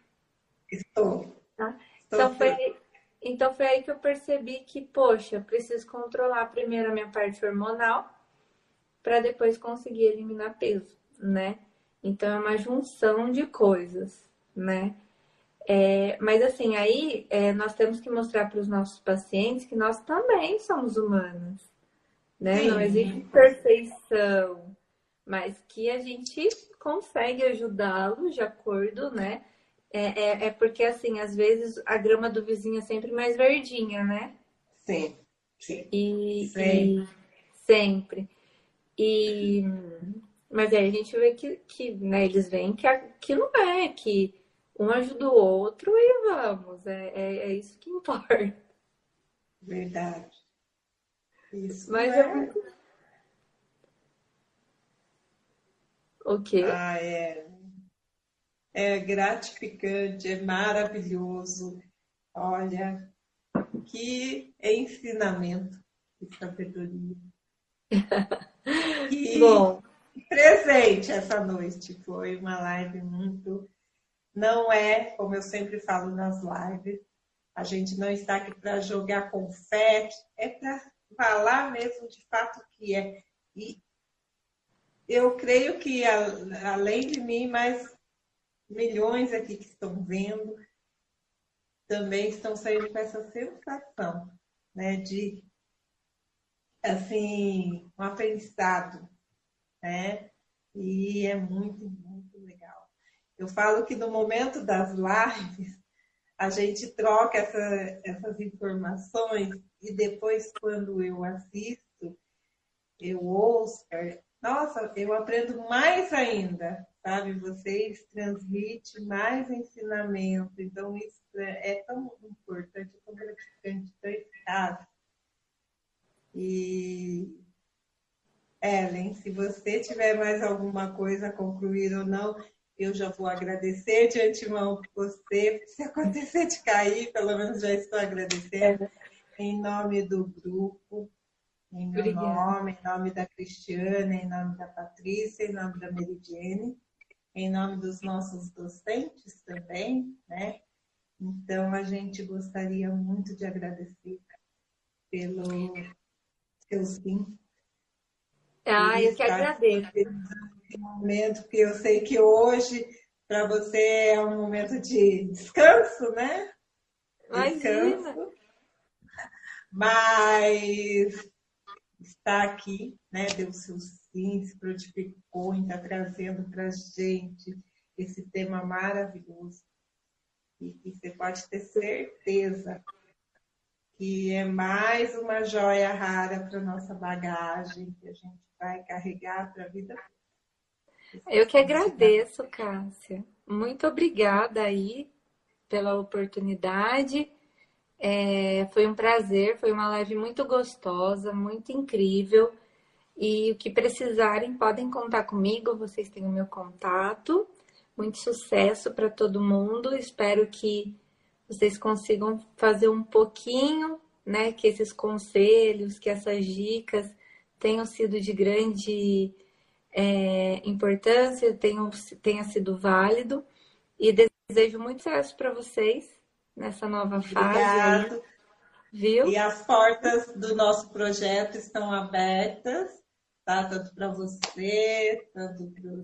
Speaker 1: Estou.
Speaker 2: Tá? Estou então, foi aí, então foi aí que eu percebi que, poxa, eu preciso controlar primeiro a minha parte hormonal para depois conseguir eliminar peso, né? Então é uma junção de coisas, né? É, mas assim, aí é, nós temos que mostrar para os nossos pacientes que nós também somos humanos né? Sim. Não existe perfeição, mas que a gente consegue ajudá-lo de acordo, né? É, é, é, porque, assim, às vezes a grama do vizinho é sempre mais verdinha, né?
Speaker 1: Sim, sim.
Speaker 2: E, sim. e sempre. E, mas aí a gente vê que, que né, eles veem que, que não é, que um ajuda o outro e vamos, é, é, é isso que importa.
Speaker 1: Verdade. Isso.
Speaker 2: Mas é... é O quê?
Speaker 1: Ah, é. É gratificante, é maravilhoso. Olha, que ensinamento, que sabedoria.
Speaker 2: que Bom.
Speaker 1: presente essa noite. Foi uma live muito. Não é, como eu sempre falo nas lives, a gente não está aqui para jogar confete, é para falar mesmo de fato que é. E eu creio que, além de mim, mais milhões aqui que estão vendo também estão saindo com essa sensação né, de assim, um aprendizado, né? E é muito, muito legal. Eu falo que no momento das lives, a gente troca essa, essas informações e depois, quando eu assisto, eu ouço, nossa, eu aprendo mais ainda, sabe? Vocês transmitem mais ensinamento, então isso é, é tão importante, tão gratificante, tão eficaz. E, Ellen, se você tiver mais alguma coisa a concluir ou não, eu já vou agradecer de antemão você. Se acontecer de cair, pelo menos já estou agradecendo. Em nome do grupo, em meu Obrigada. nome, em nome da Cristiana, em nome da Patrícia, em nome da Meridiane, em nome dos nossos docentes também, né? Então, a gente gostaria muito de agradecer pelo seu sim.
Speaker 2: Ah, eu que agradeço.
Speaker 1: momento que eu sei que hoje para você é um momento de descanso, né?
Speaker 2: Imagina. Descanso.
Speaker 1: Mas está aqui, né? Deu seu sim, se prontificou e está trazendo para gente esse tema maravilhoso. E você pode ter certeza que é mais uma joia rara para nossa bagagem que a gente vai carregar para a vida.
Speaker 2: Eu que agradeço, Cássia. Muito obrigada aí pela oportunidade. É, foi um prazer, foi uma live muito gostosa, muito incrível. E o que precisarem, podem contar comigo, vocês têm o meu contato. Muito sucesso para todo mundo. Espero que vocês consigam fazer um pouquinho, né? Que esses conselhos, que essas dicas tenham sido de grande é, importância, tenham, tenha sido válido. E desejo muito sucesso para vocês nessa nova fase. Obrigado. Viu?
Speaker 1: E as portas do nosso projeto estão abertas, tá? Tanto para você, tanto para o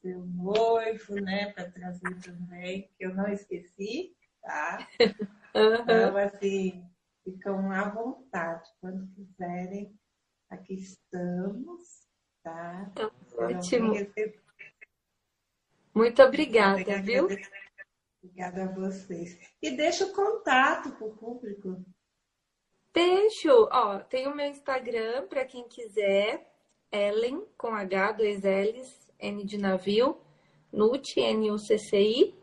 Speaker 1: seu noivo, né? Para trazer também, que eu não esqueci, tá? Uhum. Então, assim, ficam à vontade. Quando quiserem, aqui estamos, tá?
Speaker 2: Então, ótimo. Muito obrigada, viu?
Speaker 1: Obrigada a vocês. E deixa o contato para o público.
Speaker 2: Deixo. Ó, tem o meu Instagram para quem quiser. Ellen, com H, dois L's, N de navio, NUT, N-U-C-C-I.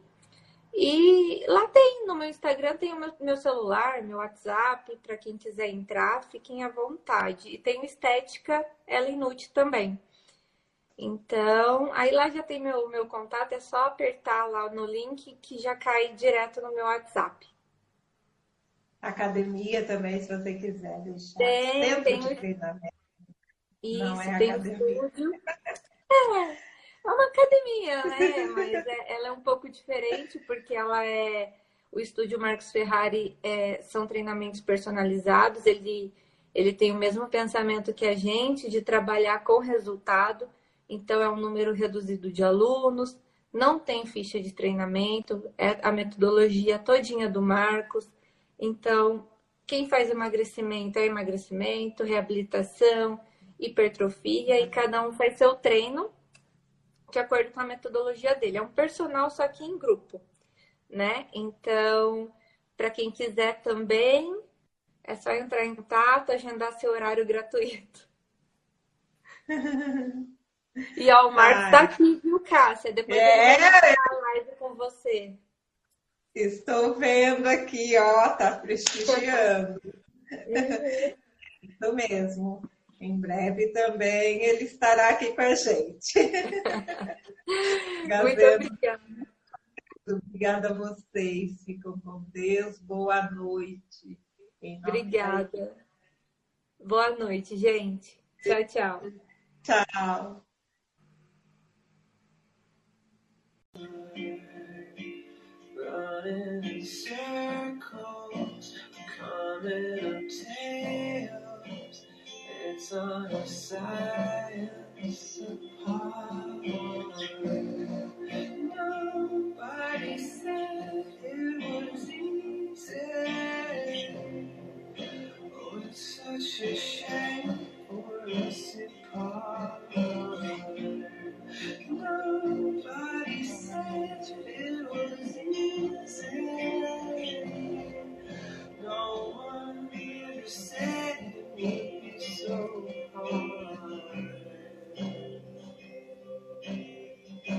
Speaker 2: E lá tem, no meu Instagram tem o meu, meu celular, meu WhatsApp, para quem quiser entrar, fiquem à vontade. E tem Estética Ellen Nut também. Então, aí lá já tem meu, meu contato, é só apertar lá no link que já cai direto no meu WhatsApp.
Speaker 1: Academia também, se você quiser deixar.
Speaker 2: Tem, tem
Speaker 1: de treinamento.
Speaker 2: Isso, Não é tem academia. estúdio. É, é uma academia, né? Mas é, ela é um pouco diferente porque ela é. O estúdio Marcos Ferrari é, são treinamentos personalizados, ele, ele tem o mesmo pensamento que a gente de trabalhar com resultado então é um número reduzido de alunos, não tem ficha de treinamento, é a metodologia todinha do Marcos. Então, quem faz emagrecimento é emagrecimento, reabilitação, hipertrofia e cada um faz seu treino de acordo com a metodologia dele. É um personal só que em grupo, né? Então, para quem quiser também, é só entrar em contato, agendar seu horário gratuito. E ó, o Marcos tá aqui, viu, Cássia? Depois é... ele vai a live com você.
Speaker 1: Estou vendo aqui, ó, tá prestigiando. Isso mesmo. Em breve também ele estará aqui com a gente.
Speaker 2: Muito obrigada.
Speaker 1: Obrigada a vocês. Ficam com Deus. Boa noite.
Speaker 2: Obrigada. Boa noite, gente. Tchau, tchau.
Speaker 1: Tchau. Running in circles, coming up tails. It's on a science apart. Nobody said it was easy. Oh, it's such a shame for us apart. Nobody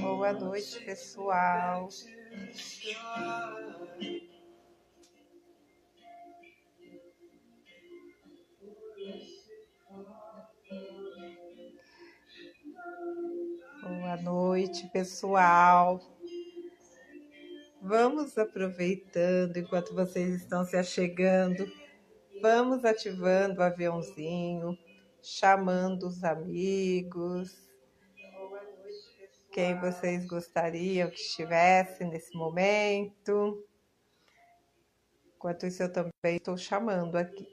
Speaker 1: Boa noite, pessoal. Boa noite, pessoal. Vamos aproveitando enquanto vocês estão se achegando. vamos ativando o aviãozinho, chamando os amigos. Quem vocês gostariam que estivesse nesse momento. Enquanto isso, eu também estou chamando aqui.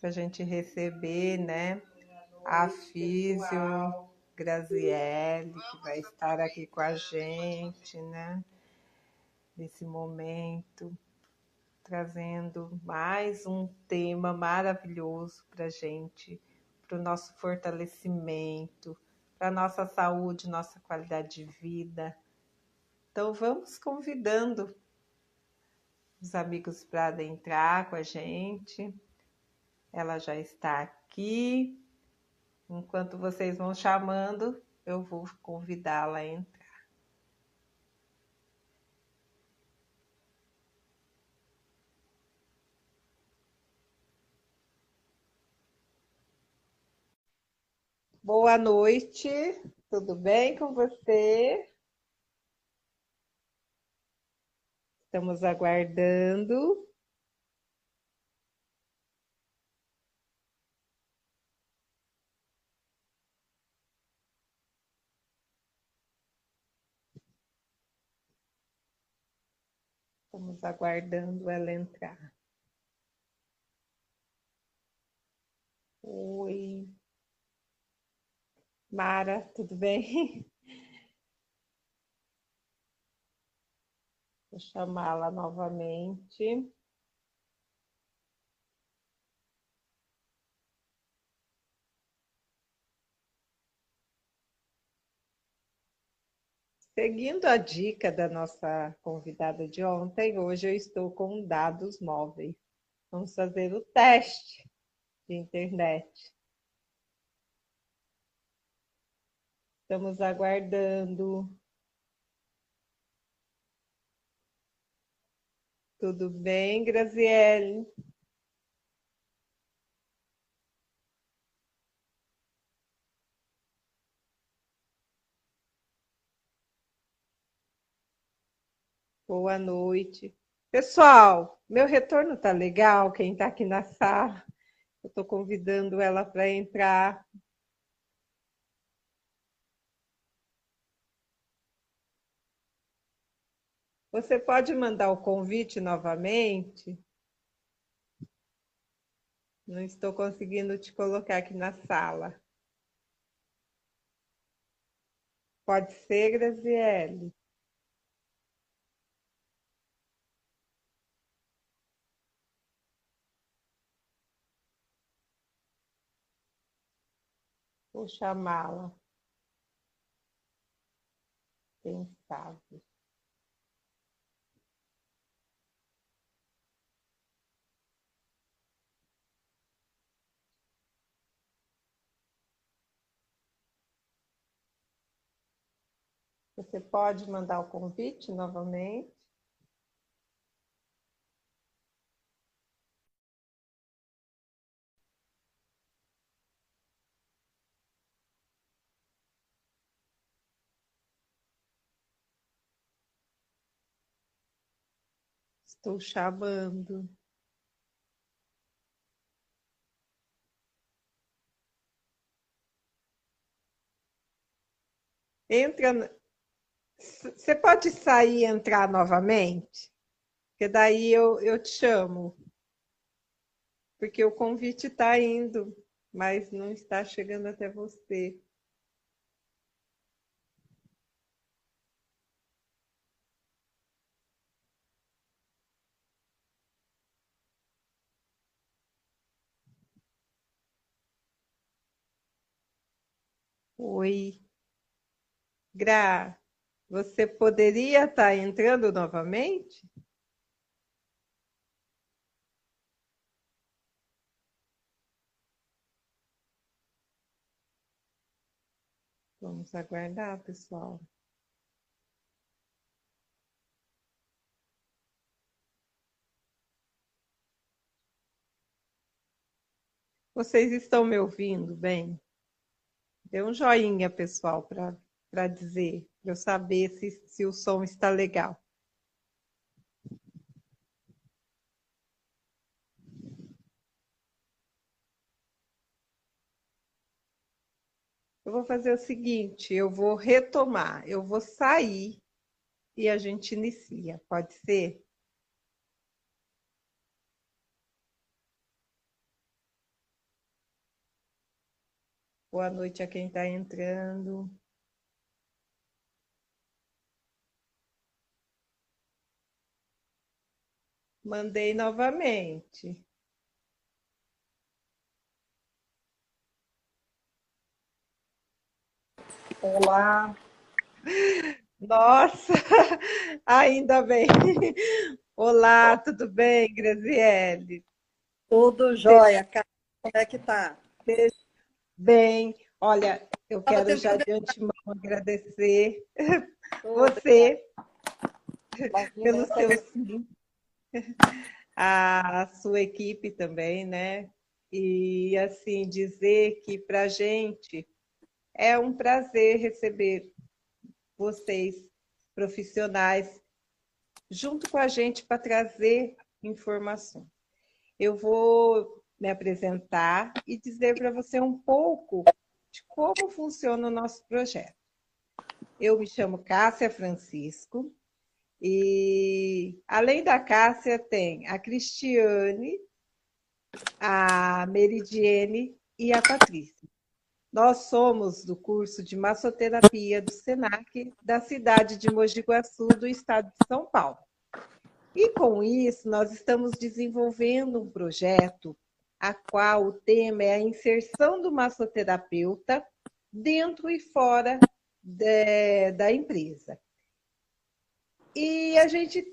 Speaker 1: Para a gente receber, né? A Físio Graziele, que vai estar aqui com a gente, né? Nesse momento trazendo mais um tema maravilhoso para gente, para o nosso fortalecimento, para nossa saúde, nossa qualidade de vida. Então, vamos convidando os amigos para adentrar com a gente. Ela já está aqui. Enquanto vocês vão chamando, eu vou convidá-la a entrar. Boa noite, tudo bem com você? Estamos aguardando. Estamos aguardando ela entrar. Oi. Mara, tudo bem? Vou chamá-la novamente. Seguindo a dica da nossa convidada de ontem, hoje eu estou com dados móveis. Vamos fazer o teste de internet. Estamos aguardando. Tudo bem, Graziele? Boa noite. Pessoal, meu retorno tá legal? Quem está aqui na sala, eu estou convidando ela para entrar. Você pode mandar o convite novamente? Não estou conseguindo te colocar aqui na sala. Pode ser, Graziele? Vou chamá-la. Sabe? Você pode mandar o convite novamente. Estou chamando. Entra, você pode sair e entrar novamente? Porque daí eu, eu te chamo. Porque o convite está indo, mas não está chegando até você. Oi. Gra, você poderia estar entrando novamente? Vamos aguardar, pessoal. Vocês estão me ouvindo bem? Dê um joinha, pessoal, para dizer, para eu saber se, se o som está legal. Eu vou fazer o seguinte, eu vou retomar, eu vou sair e a gente inicia, pode ser? Boa noite a quem está entrando. Mandei novamente.
Speaker 3: Olá.
Speaker 1: Nossa, ainda bem. Olá, tudo bem, Graziele?
Speaker 3: Tudo jóia, Como é que tá?
Speaker 1: Bem, olha, eu quero já de antemão agradecer você pelo seu sim, a sua equipe também, né? E assim dizer que para a gente é um prazer receber vocês profissionais junto com a gente para trazer informação. Eu vou me apresentar e dizer para você um pouco de como funciona o nosso projeto. Eu me chamo Cássia Francisco e além da Cássia tem a Cristiane, a Meridiene e a Patrícia. Nós somos do curso de massoterapia do SENAC da cidade de Mogi Guaçu, do estado de São Paulo. E com isso, nós estamos desenvolvendo um projeto a qual o tema é a inserção do massoterapeuta dentro e fora de, da empresa. E a gente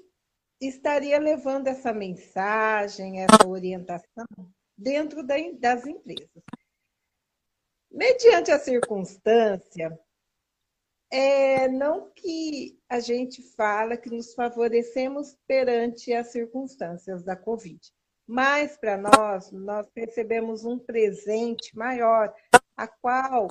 Speaker 1: estaria levando essa mensagem, essa orientação dentro das empresas. Mediante a circunstância, é não que a gente fala que nos favorecemos perante as circunstâncias da Covid, mas para nós, nós recebemos um presente maior, a qual,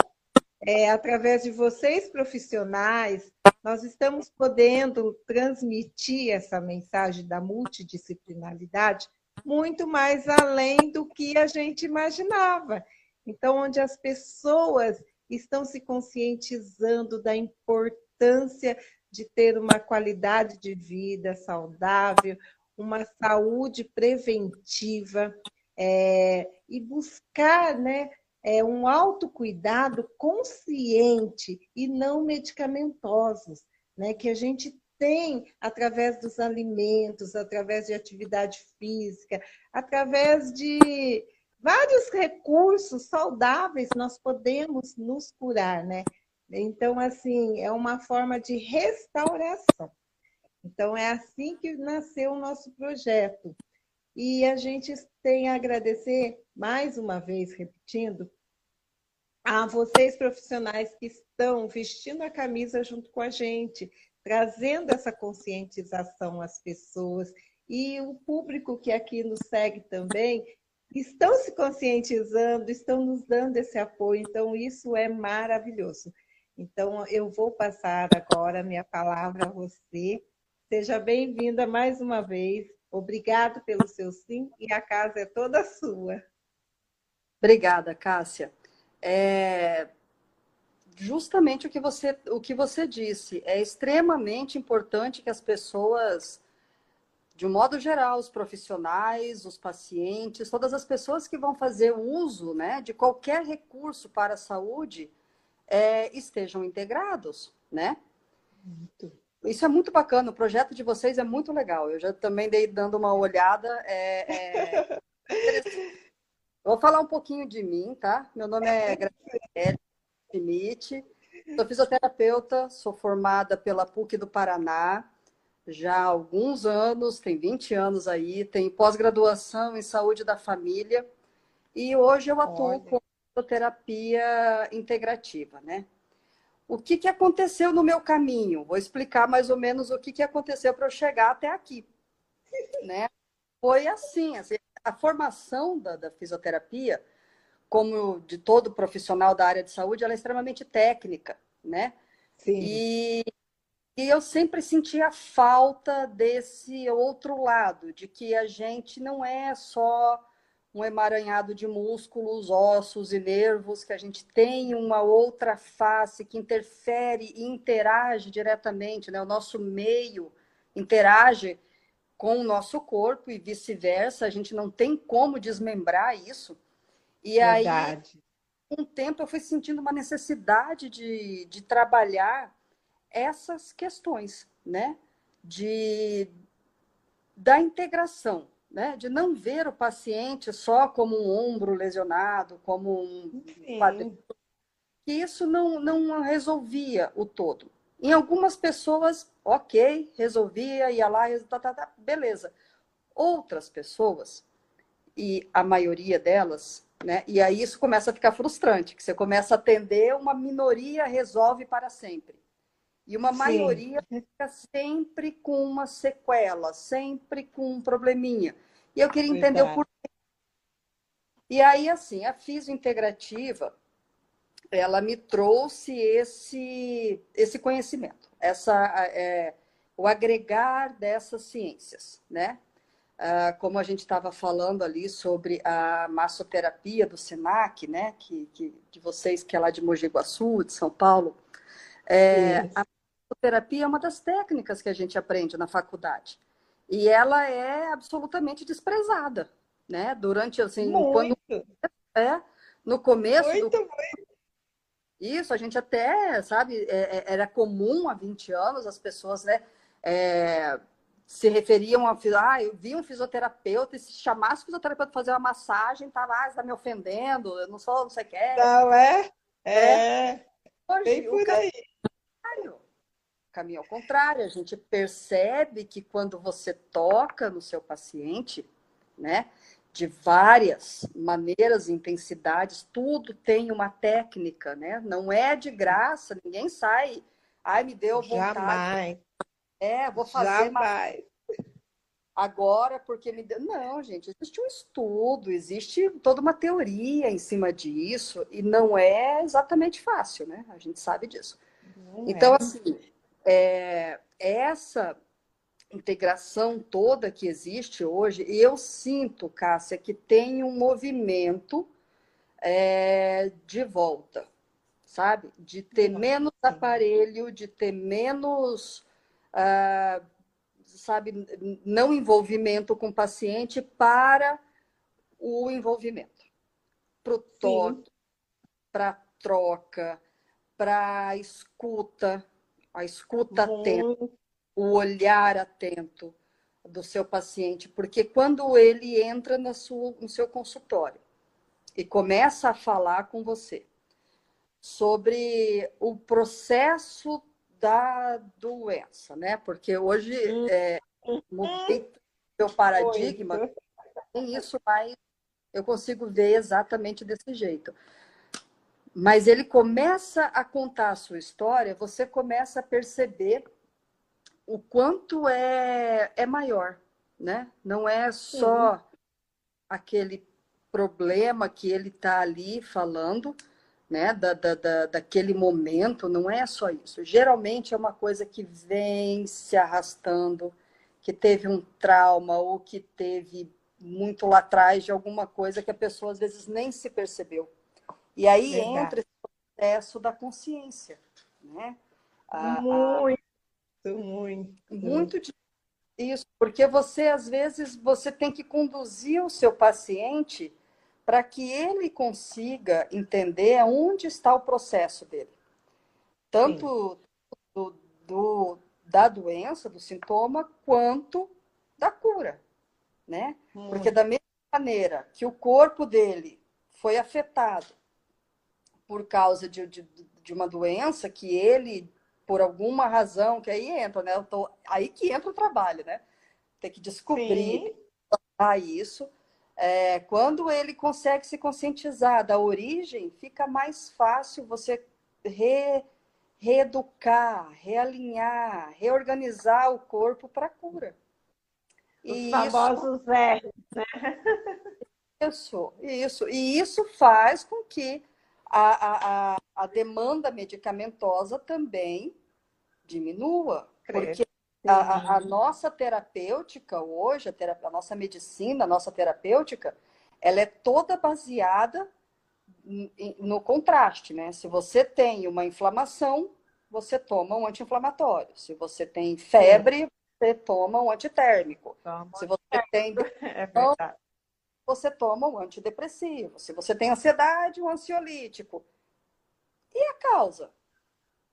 Speaker 1: é, através de vocês profissionais, nós estamos podendo transmitir essa mensagem da multidisciplinaridade muito mais além do que a gente imaginava. Então, onde as pessoas estão se conscientizando da importância de ter uma qualidade de vida saudável, uma saúde preventiva é, e buscar né, é, um autocuidado consciente e não medicamentosos, né, que a gente tem através dos alimentos, através de atividade física, através de vários recursos saudáveis nós podemos nos curar, né? Então, assim, é uma forma de restauração. Então, é assim que nasceu o nosso projeto. E a gente tem a agradecer, mais uma vez, repetindo, a vocês profissionais que estão vestindo a camisa junto com a gente, trazendo essa conscientização às pessoas e o público que aqui nos segue também estão se conscientizando, estão nos dando esse apoio, então isso é maravilhoso. Então eu vou passar agora a minha palavra a você Seja bem-vinda mais uma vez. Obrigado pelo seu sim e a casa é toda sua.
Speaker 3: Obrigada, Cássia. É justamente o que você o que você disse. É extremamente importante que as pessoas, de um modo geral, os profissionais, os pacientes, todas as pessoas que vão fazer uso, né, de qualquer recurso para a saúde, é, estejam integrados, né? Muito. Isso é muito bacana, o projeto de vocês é muito legal. Eu já também dei dando uma olhada. É, é... Vou falar um pouquinho de mim, tá? Meu nome é Graciela Schmidt, sou fisioterapeuta, sou formada pela PUC do Paraná já há alguns anos, tem 20 anos aí, tenho pós-graduação em saúde da família e hoje eu atuo Olha. com fisioterapia integrativa, né? O que, que aconteceu no meu caminho. Vou explicar mais ou menos o que, que aconteceu para eu chegar até aqui. né? Foi assim, assim a formação da, da, fisioterapia, como de todo profissional da área de saúde, ela é extremamente técnica, né? Sim. E, e eu sempre sentia falta desse outro lado, de que a gente não é só um emaranhado de músculos, ossos e nervos, que a gente tem uma outra face que interfere e interage diretamente, né? O nosso meio interage com o nosso corpo e vice-versa, a gente não tem como desmembrar isso. E Verdade. aí, um tempo eu fui sentindo uma necessidade de, de trabalhar essas questões, né? De, da integração, né? De não ver o paciente só como um ombro lesionado, como um quadril. Que isso não, não resolvia o todo. Em algumas pessoas, ok, resolvia, ia lá, tá, tá, tá, beleza. Outras pessoas, e a maioria delas, né? E aí isso começa a ficar frustrante, que você começa a atender, uma minoria resolve para sempre. E uma Sim. maioria fica sempre com uma sequela, sempre com um probleminha. E eu queria entender Verdade. o porquê. E aí, assim, a fisiointegrativa, ela me trouxe esse, esse conhecimento, essa, é, o agregar dessas ciências, né? Ah, como a gente estava falando ali sobre a massoterapia do SENAC, né? Que, que, de vocês que é lá de Mogi Guaçu, de São Paulo. É, a massoterapia é uma das técnicas que a gente aprende na faculdade. E ela é absolutamente desprezada, né? Durante assim,
Speaker 1: muito.
Speaker 3: quando é no começo
Speaker 1: muito, do... muito.
Speaker 3: Isso, a gente até, sabe, é, é era comum há 20 anos as pessoas, né, é, se referiam a, ah, eu vi um fisioterapeuta e se chamasse o fisioterapeuta para fazer uma massagem, tava, ah, está me ofendendo, eu não sou, não sei o que.
Speaker 1: Não, é? É. é. Hoje, Bem por aí
Speaker 3: caminho ao contrário, a gente percebe que quando você toca no seu paciente, né, de várias maneiras, intensidades, tudo tem uma técnica, né? Não é de graça, ninguém sai, ai, me deu vontade.
Speaker 1: Jamais.
Speaker 3: É, vou fazer
Speaker 1: Jamais.
Speaker 3: agora porque me deu. Não, gente, existe um estudo, existe toda uma teoria em cima disso e não é exatamente fácil, né? A gente sabe disso. Não então, é. assim, é, essa integração toda que existe hoje, e eu sinto, Cássia, que tem um movimento é, de volta, sabe? De ter menos aparelho, de ter menos, ah, sabe, não envolvimento com o paciente para o envolvimento, para o toque, para a troca, para a escuta, a escuta uhum. atenta, o olhar atento do seu paciente, porque quando ele entra na sua, no seu consultório e começa a falar com você sobre o processo da doença, né? Porque hoje uhum. é, mudei o paradigma, tem isso, mas eu consigo ver exatamente desse jeito mas ele começa a contar a sua história, você começa a perceber o quanto é, é maior, né? Não é só aquele problema que ele está ali falando, né? Da, da, da, daquele momento, não é só isso. Geralmente é uma coisa que vem se arrastando, que teve um trauma ou que teve muito lá atrás de alguma coisa que a pessoa às vezes nem se percebeu. E aí Verdade. entra esse processo da consciência, né?
Speaker 1: muito, a, muito.
Speaker 3: Muito isso, porque você, às vezes, você tem que conduzir o seu paciente para que ele consiga entender onde está o processo dele. Tanto do, do, da doença, do sintoma, quanto da cura, né? Porque da mesma maneira que o corpo dele foi afetado por causa de, de, de uma doença que ele, por alguma razão, que aí entra, né? Tô, aí que entra o trabalho, né? Tem que descobrir a isso. É, quando ele consegue se conscientizar da origem, fica mais fácil você re, reeducar, realinhar, reorganizar o corpo para a cura.
Speaker 1: Os e famosos isso... erros, né?
Speaker 3: Isso, isso. E isso faz com que a, a, a demanda medicamentosa também diminua. Porque a, a, nossa terapêutica hoje, a, terapia, a nossa medicina, a nossa terapêutica, ela é toda baseada no contraste, né? Se você tem uma inflamação, você toma um anti-inflamatório. Se você tem febre, você toma um antitérmico. Toma Se você tem é você toma um antidepressivo. Se você tem ansiedade, um ansiolítico. E a causa?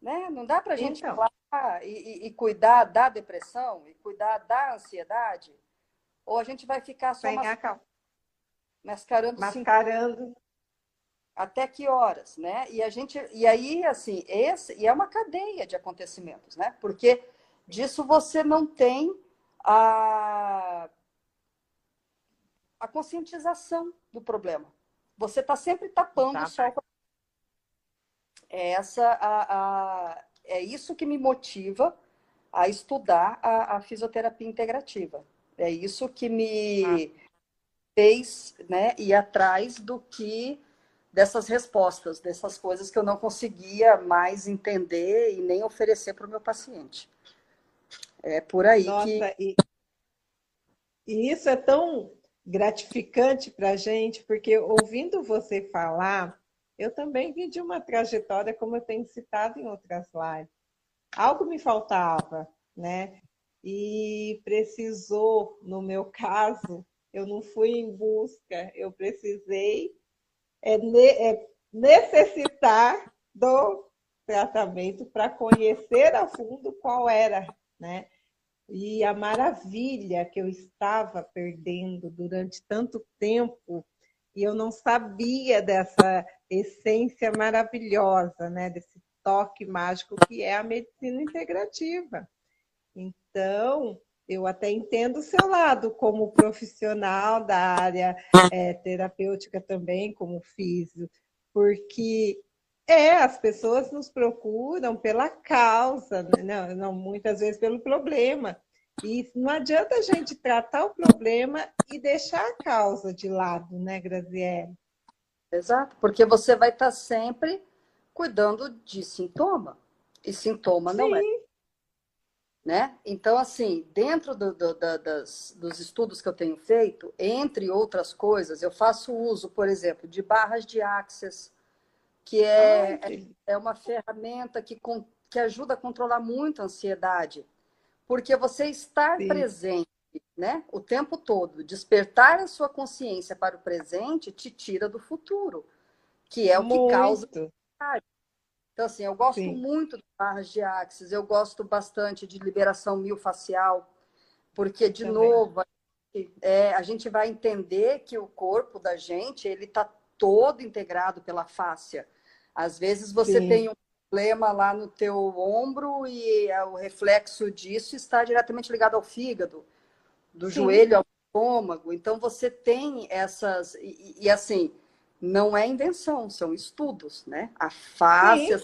Speaker 3: Né? Não dá para a gente então. falar e, e, cuidar da depressão e cuidar da ansiedade? Ou a gente vai ficar só mascarando,
Speaker 1: mascarando
Speaker 3: até que horas, né? E a gente e aí assim, esse e é uma cadeia de acontecimentos, né? Porque disso você não tem a a conscientização do problema. Você está sempre tapando tá. o sol. É essa a, a, é isso que me motiva a estudar a, a fisioterapia integrativa. É isso que me ah. fez, né, ir atrás do que dessas respostas, dessas coisas que eu não conseguia mais entender e nem oferecer para o meu paciente. É por aí Nossa, que.
Speaker 1: E, e isso é tão gratificante para a gente, porque ouvindo você falar, eu também vim de uma trajetória, como eu tenho citado em outras lives. Algo me faltava, né? E precisou, no meu caso, eu não fui em busca, eu precisei é, é necessitar do tratamento para conhecer a fundo qual era, né? E a maravilha que eu estava perdendo durante tanto tempo e eu não sabia dessa essência maravilhosa, né? Desse toque mágico que é a medicina integrativa. Então, eu até entendo o seu lado como profissional da área é, terapêutica também, como físico, porque é, as pessoas nos procuram pela causa, né? não, não muitas vezes pelo problema. E não adianta a gente tratar o problema e deixar a causa de lado, né, Graziele?
Speaker 3: Exato, porque você vai estar sempre cuidando de sintoma. E sintoma Sim. não é né? Então, assim, dentro do, do, da, das, dos estudos que eu tenho feito, entre outras coisas, eu faço uso, por exemplo, de barras de Access, que é, é, é uma ferramenta que, que ajuda a controlar muito a ansiedade. Porque você estar Sim. presente né, o tempo todo, despertar a sua consciência para o presente, te tira do futuro, que é o muito. que causa ansiedade. Então, assim, eu gosto Sim. muito de barras de axis, eu gosto bastante de liberação miofascial, porque, de Também. novo, é, a gente vai entender que o corpo da gente, ele está todo integrado pela fáscia. Às vezes você Sim. tem um problema lá no teu ombro e é, o reflexo disso está diretamente ligado ao fígado, do Sim. joelho ao estômago. Então, você tem essas... e, e assim não é invenção, são estudos, né? A fáscia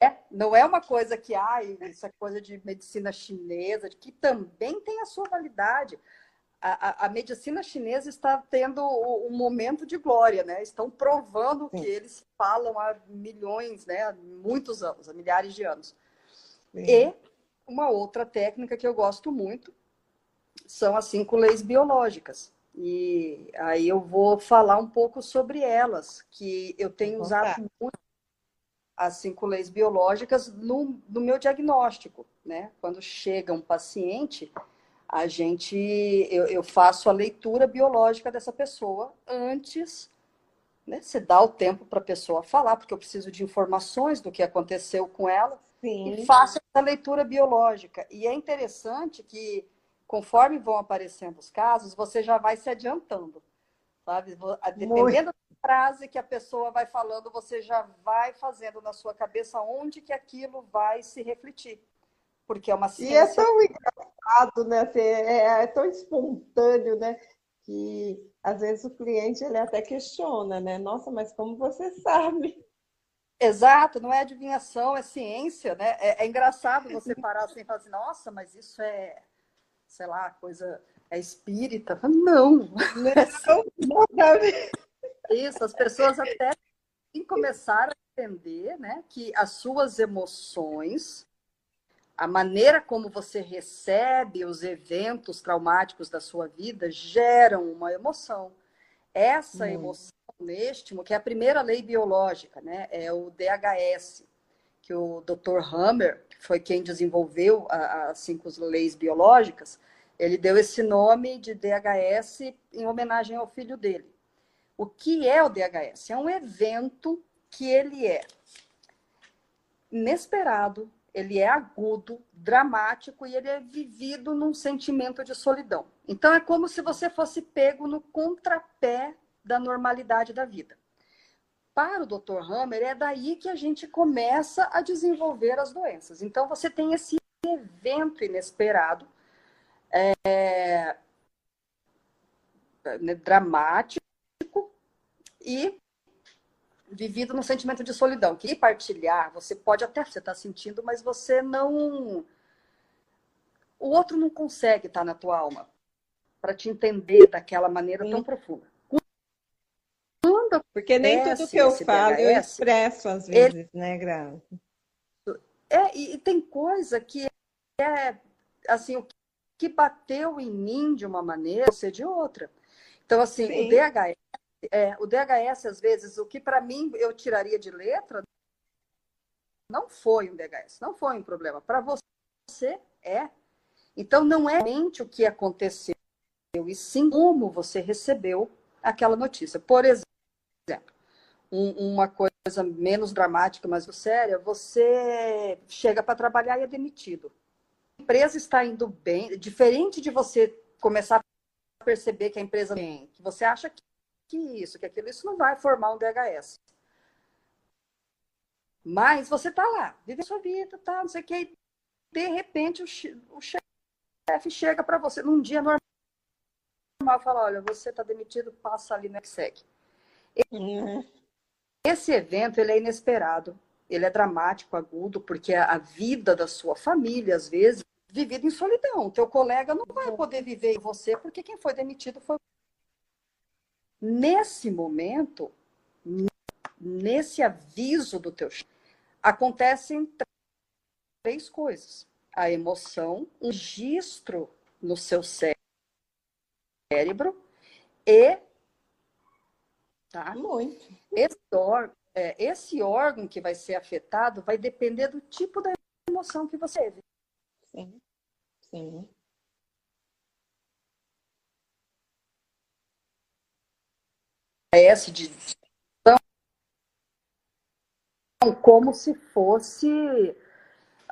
Speaker 3: é, não é uma coisa que, ai, isso é coisa de medicina chinesa, que também tem a sua validade. A, a, medicina chinesa está tendo um momento de glória, né? Estão provando o que eles falam há milhões, né? Há muitos anos, há milhares de anos. Sim. E uma outra técnica que eu gosto muito são as cinco leis biológicas. E aí eu vou falar um pouco sobre elas, que eu tenho usado muito as cinco leis biológicas no, no meu diagnóstico, né? Quando chega um paciente, a gente eu, eu faço a leitura biológica dessa pessoa antes, né? Você dá o tempo para a pessoa falar, porque eu preciso de informações do que aconteceu com ela. Sim. E faço essa leitura biológica. E é interessante que conforme vão aparecendo os casos, você já vai se adiantando, sabe? Dependendo Muito. da frase que a pessoa vai falando, você já vai fazendo na sua cabeça onde que aquilo vai se refletir. Porque é uma ciência...
Speaker 1: E é tão engraçado, né? Assim, é, é tão espontâneo, né? Que às vezes o cliente ele até questiona, né? Nossa, mas como você sabe?
Speaker 3: Exato, não é adivinhação, é ciência, né? É, é engraçado você parar assim e falar assim, nossa, mas isso é sei lá, coisa é espírita. Não. Não, Isso, as pessoas até começaram a entender né, que as suas emoções, a maneira como você recebe os eventos traumáticos da sua vida geram uma emoção. Essa hum. emoção neste, que é a primeira lei biológica, né? É o DHS, que o Dr. Hammer, que foi quem desenvolveu as cinco leis biológicas, ele deu esse nome de DHS em homenagem ao filho dele. O que é o DHS? É um evento que ele é inesperado, ele é agudo, dramático e ele é vivido num sentimento de solidão. Então é como se você fosse pego no contrapé da normalidade da vida. Para o Dr. Hammer, é daí que a gente começa a desenvolver as doenças. Então você tem esse evento inesperado, é, né, dramático e vivido no sentimento de solidão. Que partilhar, você pode até você estar tá sentindo, mas você não. O outro não consegue estar tá na tua alma para te entender daquela maneira Sim. tão profunda.
Speaker 1: Quando Porque nem tudo que eu falo eu expresso às vezes, ele... né, Gra?
Speaker 3: É, e, e tem coisa que é assim, o que bateu em mim de uma maneira, você de outra. Então, assim, Sim. o DHS é, o DHS, às vezes, o que para mim eu tiraria de letra, não foi um DHS, não foi um problema. Para você, é. Então, não é mente o que aconteceu, e sim como você recebeu aquela notícia. Por exemplo, um, uma coisa menos dramática, mas séria, você chega para trabalhar e é demitido. A empresa está indo bem, diferente de você começar a perceber que a empresa bem, que você acha que que isso, que aquilo, isso não vai formar um DHS. Mas você tá lá, vive a sua vida, tá, não sei o que, de repente o, o chefe chega para você num dia normal e fala, olha, você tá demitido, passa ali no EXEC. Uhum. Esse evento, ele é inesperado, ele é dramático, agudo, porque a vida da sua família, às vezes, vivida em solidão. O teu colega não vai uhum. poder viver em você, porque quem foi demitido foi Nesse momento, nesse aviso do teu acontecem três coisas: a emoção, um registro no seu cérebro e tá?
Speaker 1: Muito.
Speaker 3: Esse órgão, é, esse órgão que vai ser afetado vai depender do tipo da emoção que você teve.
Speaker 1: Sim. Sim.
Speaker 3: S de como se fosse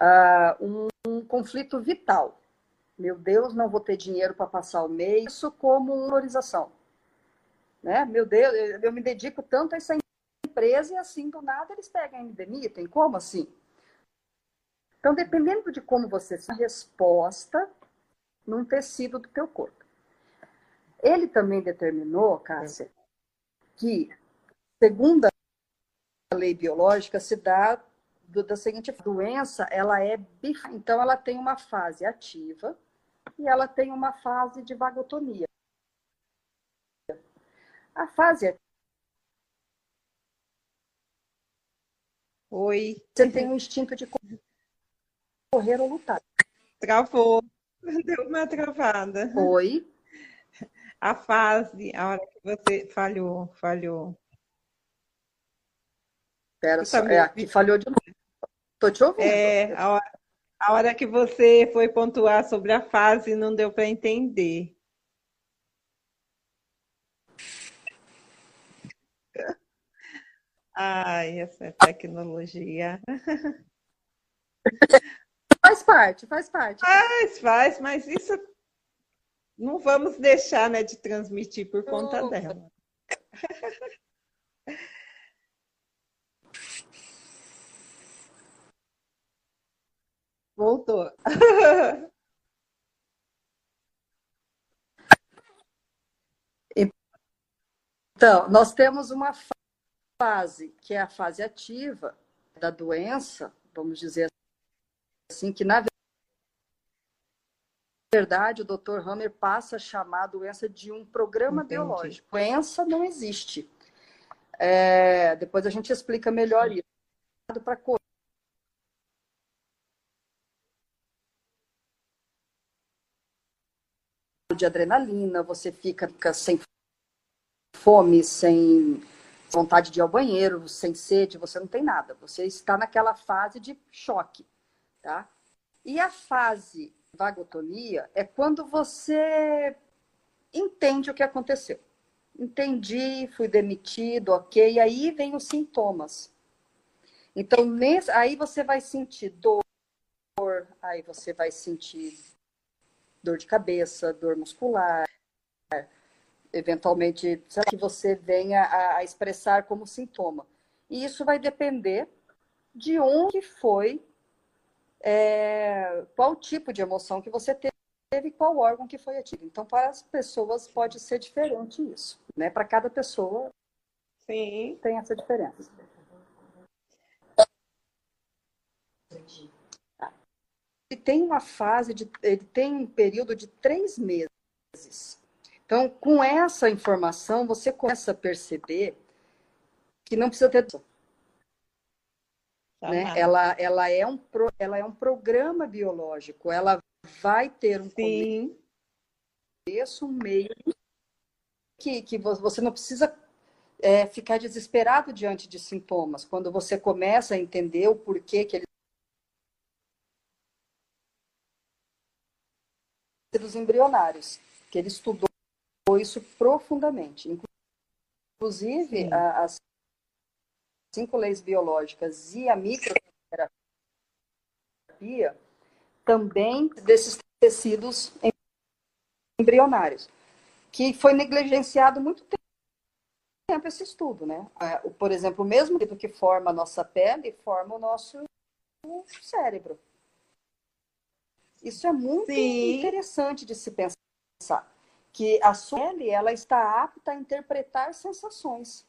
Speaker 3: uh, um, um, conflito vital. Meu Deus, não vou ter dinheiro para passar o mês. Isso como valorização. Né? Meu Deus, eu me dedico tanto a essa empresa e assim, do nada, eles pegam e me demitem. Como assim? Então, dependendo de como você a resposta num tecido do teu corpo. Ele também determinou, Cássia, que, segundo a lei biológica, se dá do, da seguinte doença, ela é então ela tem uma fase ativa e ela tem uma fase de vagotonia. A fase
Speaker 1: Oi.
Speaker 3: Você tem um instinto de correr ou lutar.
Speaker 1: Travou. Deu uma travada.
Speaker 3: Oi
Speaker 1: a fase, a hora que você falhou, falhou.
Speaker 3: Espera só, é, aqui falhou de novo. Estou te ouvindo.
Speaker 1: É, a hora, a hora que você foi pontuar sobre a fase, não deu para entender. Ai, essa tecnologia.
Speaker 3: Faz parte, faz parte.
Speaker 1: Faz, faz, mas isso não vamos deixar né, de transmitir por conta Opa. dela. Voltou.
Speaker 3: Então, nós temos uma fase, que é a fase ativa da doença, vamos dizer assim, que na verdade, o Dr. Hammer passa a chamar a doença de um programa Entendi. biológico. Doença não existe. É, depois a gente explica melhor isso. Para de adrenalina, você fica, fica sem fome, sem vontade de ir ao banheiro, sem sede, você não tem nada. Você está naquela fase de choque, tá? E a fase vagotonia é quando você entende o que aconteceu. Entendi, fui demitido, ok. E aí vem os sintomas. Então, nesse, aí você vai sentir dor, aí você vai sentir dor de cabeça, dor muscular, eventualmente, será que você venha a, a expressar como sintoma. E isso vai depender de onde foi, é, qual tipo de emoção que você teve e qual órgão que foi ativo. Então, para as pessoas pode ser diferente isso, né? Para cada pessoa Sim. tem essa diferença. Ele tem uma fase de, ele tem um período de três meses então, com essa informação, você começa a perceber que não precisa ter. Tá né? Ela, ela, é um, ela é um programa biológico, ela vai ter um Sim. começo, um meio, que, que você não precisa é, ficar desesperado diante de sintomas. Quando você começa a entender o porquê que eles dos embrionários, que ele estudou isso profundamente. Inclusive, a, as cinco leis biológicas e a microterapia também desses tecidos embrionários, que foi negligenciado muito tempo esse estudo, né? Por exemplo, o mesmo que forma a nossa pele forma o nosso cérebro. Isso é muito Sim. interessante de se pensar que a sua pele ela está apta a interpretar sensações,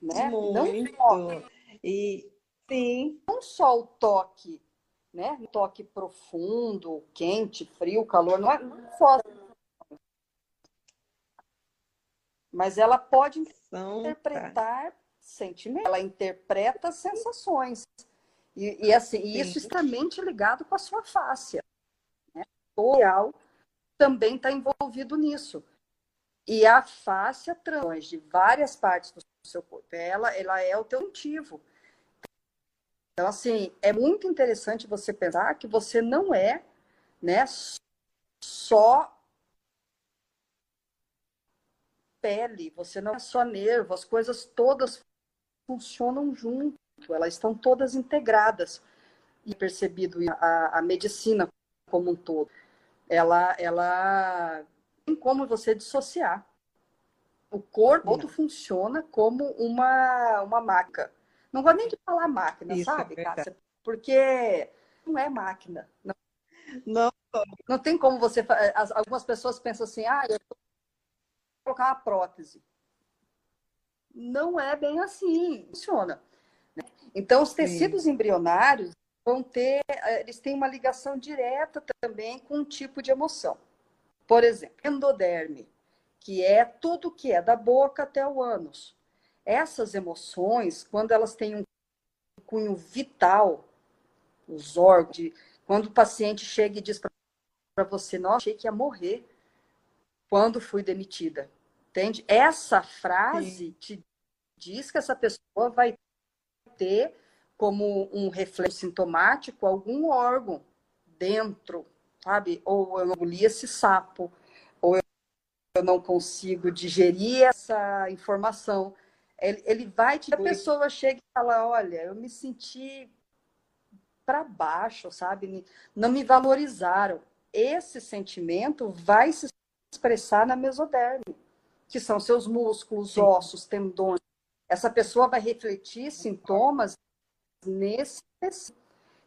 Speaker 3: né?
Speaker 1: Muito. Não e sim,
Speaker 3: não só o toque, né? O toque profundo, quente, frio, calor, não é, não só mas ela pode interpretar sentimentos, ela interpreta sensações. E, e assim, e isso extremamente ligado com a sua face. Né? O real também está envolvido nisso. E a face trans de várias partes do seu corpo, ela, ela é o teu motivo. Então, assim, é muito interessante você pensar que você não é né, só pele, você não é só nervo, as coisas todas funcionam junto, elas estão todas integradas. E percebido a, a medicina como um todo ela, ela como você dissociar. O corpo outro funciona como uma, uma máquina. Não gosto nem de falar máquina, Isso, sabe, é Cássia? Porque não é máquina. Não.
Speaker 1: não.
Speaker 3: Não tem como você. Algumas pessoas pensam assim, ah, eu vou colocar uma prótese. Não é bem assim, funciona. Né? Então, os tecidos Sim. embrionários, vão ter, eh, eles têm uma ligação direta também com um tipo de emoção. Por exemplo, endoderme, que é tudo que é da boca até o ânus. Essas emoções, quando elas têm um cunho vital, os órgãos, quando o paciente chega e diz para você, nossa, achei que ia morrer quando fui demitida. Entende? Essa frase Sim. te diz que essa pessoa vai ter como um reflexo sintomático algum órgão dentro, sabe? Ou eu engoli esse sapo, ou eu não consigo digerir essa informação. Ele, ele vai te. A pessoa chega e fala: Olha, eu me senti para baixo, sabe? Não me valorizaram. Esse sentimento vai se expressar na mesoderme, que são seus músculos, Sim. ossos, tendões. Essa pessoa vai refletir sintomas nesse.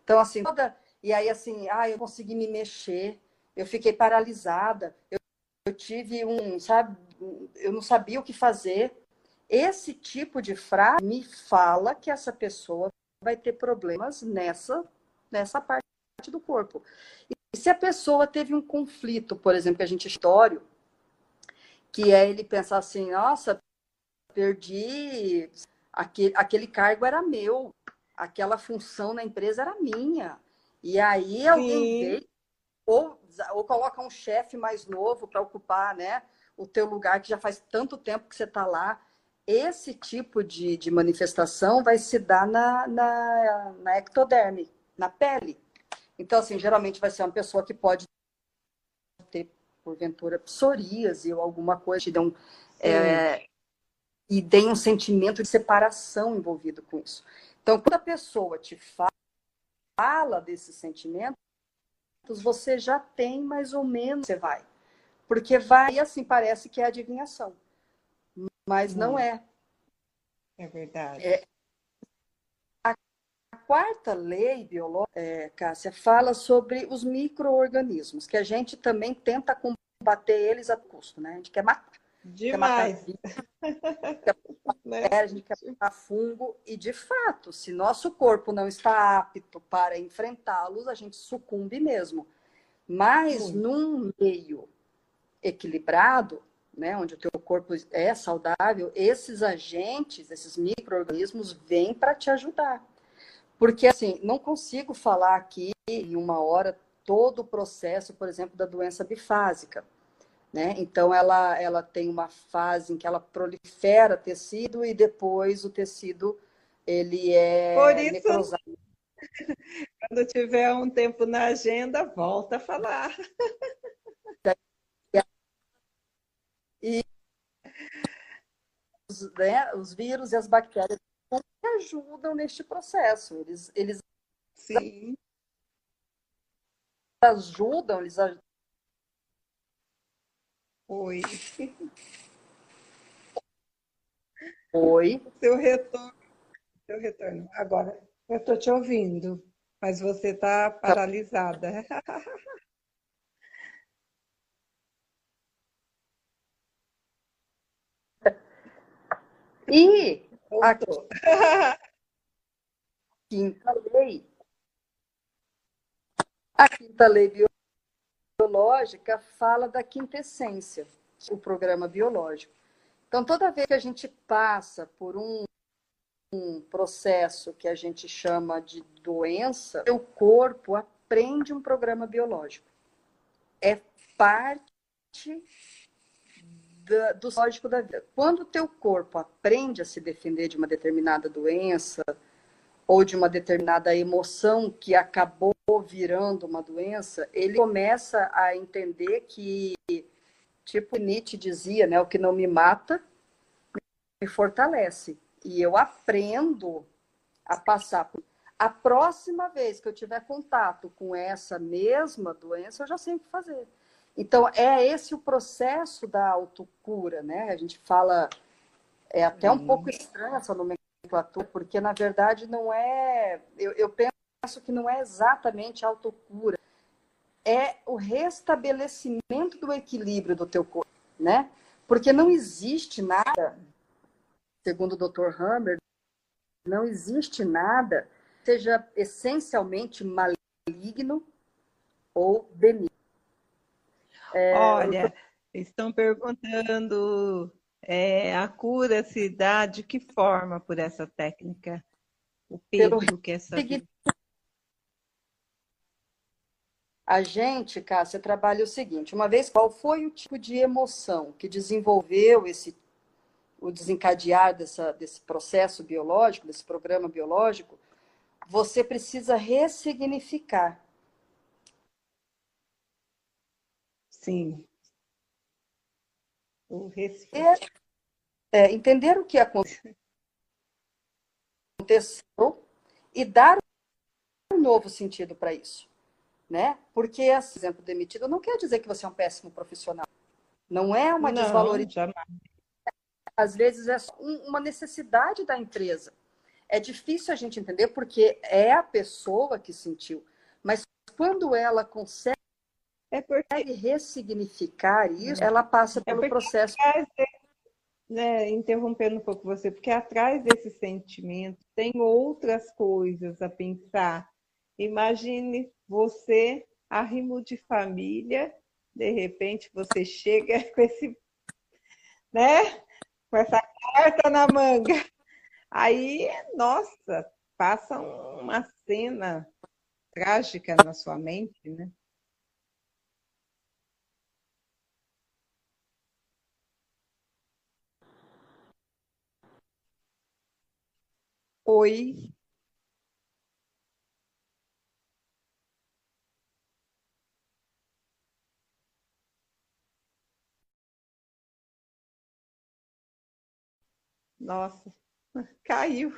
Speaker 3: Então, assim, toda. E aí, assim, ah, eu consegui me mexer, eu fiquei paralisada, eu, eu tive um, sabe, eu não sabia o que fazer. Esse tipo de frase me fala que essa pessoa vai ter problemas nessa, nessa parte do corpo. E se a pessoa teve um conflito, por exemplo, que a gente história, que é ele pensar assim, nossa, perdi aquele, aquele cargo era meu, aquela função na empresa era minha. E aí alguém veio, ou, ou coloca um chefe mais novo para ocupar né, o teu lugar que já faz tanto tempo que você está lá. Esse tipo de, de manifestação vai se dar na, na, na ectoderme, na pele. Então, assim, geralmente vai ser uma pessoa que pode ter, porventura, psoríase ou alguma coisa, que um, é, e tem um sentimento de separação envolvido com isso. Então, quando a pessoa te fala desses sentimentos, você já tem mais ou menos, você vai. Porque vai, assim, parece que é adivinhação. Mas não, não é.
Speaker 1: É verdade.
Speaker 3: É, a, a, quarta lei biológica, é, Cássia, fala sobre os micro-organismos, que a gente também tenta combater eles a custo, né? A gente quer matar.
Speaker 1: Demais.
Speaker 3: Quer matar, né? a gente quer matar fungo e, de fato, se nosso corpo não está apto para enfrentá-los, a gente sucumbe mesmo. Mas Sim. num meio equilibrado, né, onde o teu corpo é saudável, esses agentes, esses micro-organismos vêm para te ajudar. Porque, assim, não consigo falar aqui em uma hora todo o processo, por exemplo, da doença bifásica. Né? Então, ela, ela tem uma fase em que ela prolifera tecido e depois o tecido ele é
Speaker 1: Por isso, necrosado. quando tiver um tempo na agenda, volta a falar.
Speaker 3: E os, né, os vírus e as bactérias ajudam neste processo. Eles, eles
Speaker 1: Sim.
Speaker 3: ajudam, eles ajudam
Speaker 1: Oi.
Speaker 3: Oi.
Speaker 1: Seu retorno. Seu retorno. Agora, eu estou te ouvindo, mas você está paralisada.
Speaker 3: E a quinta lei, a quinta lei biológica fala da quintessência, o programa biológico. Então, toda vez que a gente passa por um, um processo que a gente chama de doença, o corpo aprende um programa biológico. É parte da, do lógico da vida. Quando o teu corpo aprende a se defender de uma determinada doença ou de uma determinada emoção que acabou virando uma doença, ele começa a entender que, tipo Nietzsche dizia, né, o que não me mata me fortalece. E eu aprendo a passar por a próxima vez que eu tiver contato com essa mesma doença, eu já sei o que fazer. Então, é esse o processo da autocura, né? A gente fala, é até um pouco estranha essa nomenclatura, porque na verdade não é. Eu, eu penso que não é exatamente autocura, é o restabelecimento do equilíbrio do teu corpo, né? Porque não existe nada, segundo o Dr. Hammer, não existe nada que seja essencialmente maligno ou benigno.
Speaker 1: É, Olha, estão perguntando é, a cura se dá de que forma por essa técnica? O peso que essa.
Speaker 3: A gente, Cássia, trabalha o seguinte: uma vez, qual foi o tipo de emoção que desenvolveu esse o desencadear dessa, desse processo biológico, desse programa biológico, você precisa ressignificar.
Speaker 1: Sim.
Speaker 3: O ressignificar. É, é, entender o que aconteceu e dar um novo sentido para isso né? Porque, esse exemplo, demitido não quer dizer que você é um péssimo profissional. Não é uma desvalorização. Às vezes é uma necessidade da empresa. É difícil a gente entender porque é a pessoa que sentiu. Mas quando ela consegue é porque... ressignificar isso, ela passa é pelo processo.
Speaker 1: né, interrompendo um pouco você, porque atrás desse sentimento tem outras coisas a pensar. Imagine você, arrimo de família, de repente você chega com esse, né? Com essa carta na manga. Aí, nossa, passa uma cena trágica na sua mente, né? Oi. Nossa, caiu.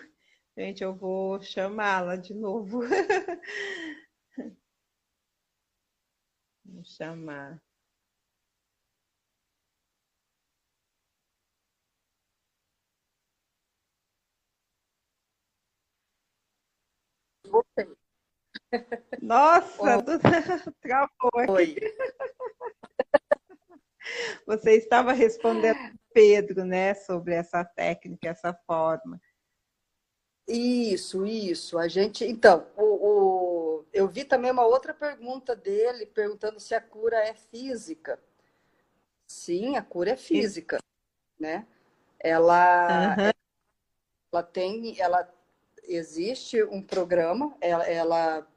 Speaker 1: Gente, eu vou chamá-la de novo. Vou chamar. Nossa, oh. travou aqui. Oi. Você estava respondendo Pedro, né, sobre essa técnica, essa forma.
Speaker 3: Isso, isso. A gente, então, o, o, eu vi também uma outra pergunta dele, perguntando se a cura é física. Sim, a cura é física, né? Ela, uhum. ela tem, ela existe um programa, ela, ela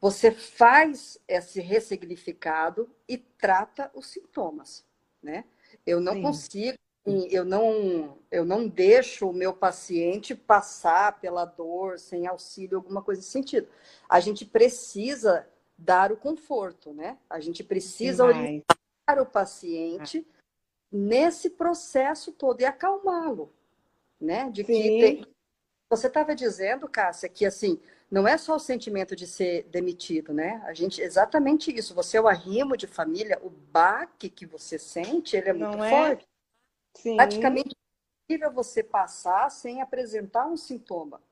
Speaker 3: você faz esse ressignificado e trata os sintomas, né? Eu não Sim. consigo, eu não, eu não deixo o meu paciente passar pela dor sem auxílio, alguma coisa nesse sentido. A gente precisa dar o conforto, né? A gente precisa orientar o paciente nesse processo todo e acalmá-lo, né? De que tem... você estava dizendo, Cássia, que assim não é só o sentimento de ser demitido, né? A gente exatamente isso. Você é o arrimo de família, o baque que você sente, ele é muito não é? forte. Sim. Praticamente impossível você passar sem apresentar um sintoma,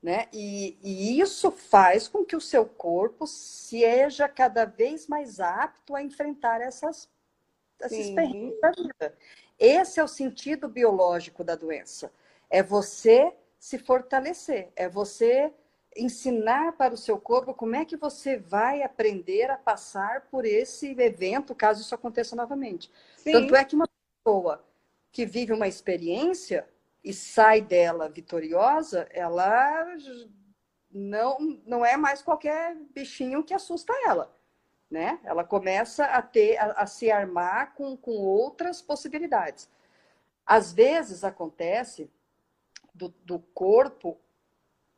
Speaker 3: né? E, e isso faz com que o seu corpo seja cada vez mais apto a enfrentar essas esses perrengues da vida. Esse é o sentido biológico da doença. É você se fortalecer, é você ensinar para o seu corpo como é que você vai aprender a passar por esse evento, caso isso aconteça novamente. Sim. Tanto é que uma pessoa que vive uma experiência e sai dela vitoriosa, ela não, não é mais qualquer bichinho que assusta ela. Né? Ela começa a ter a, a se armar com, com outras possibilidades. Às vezes acontece do, do corpo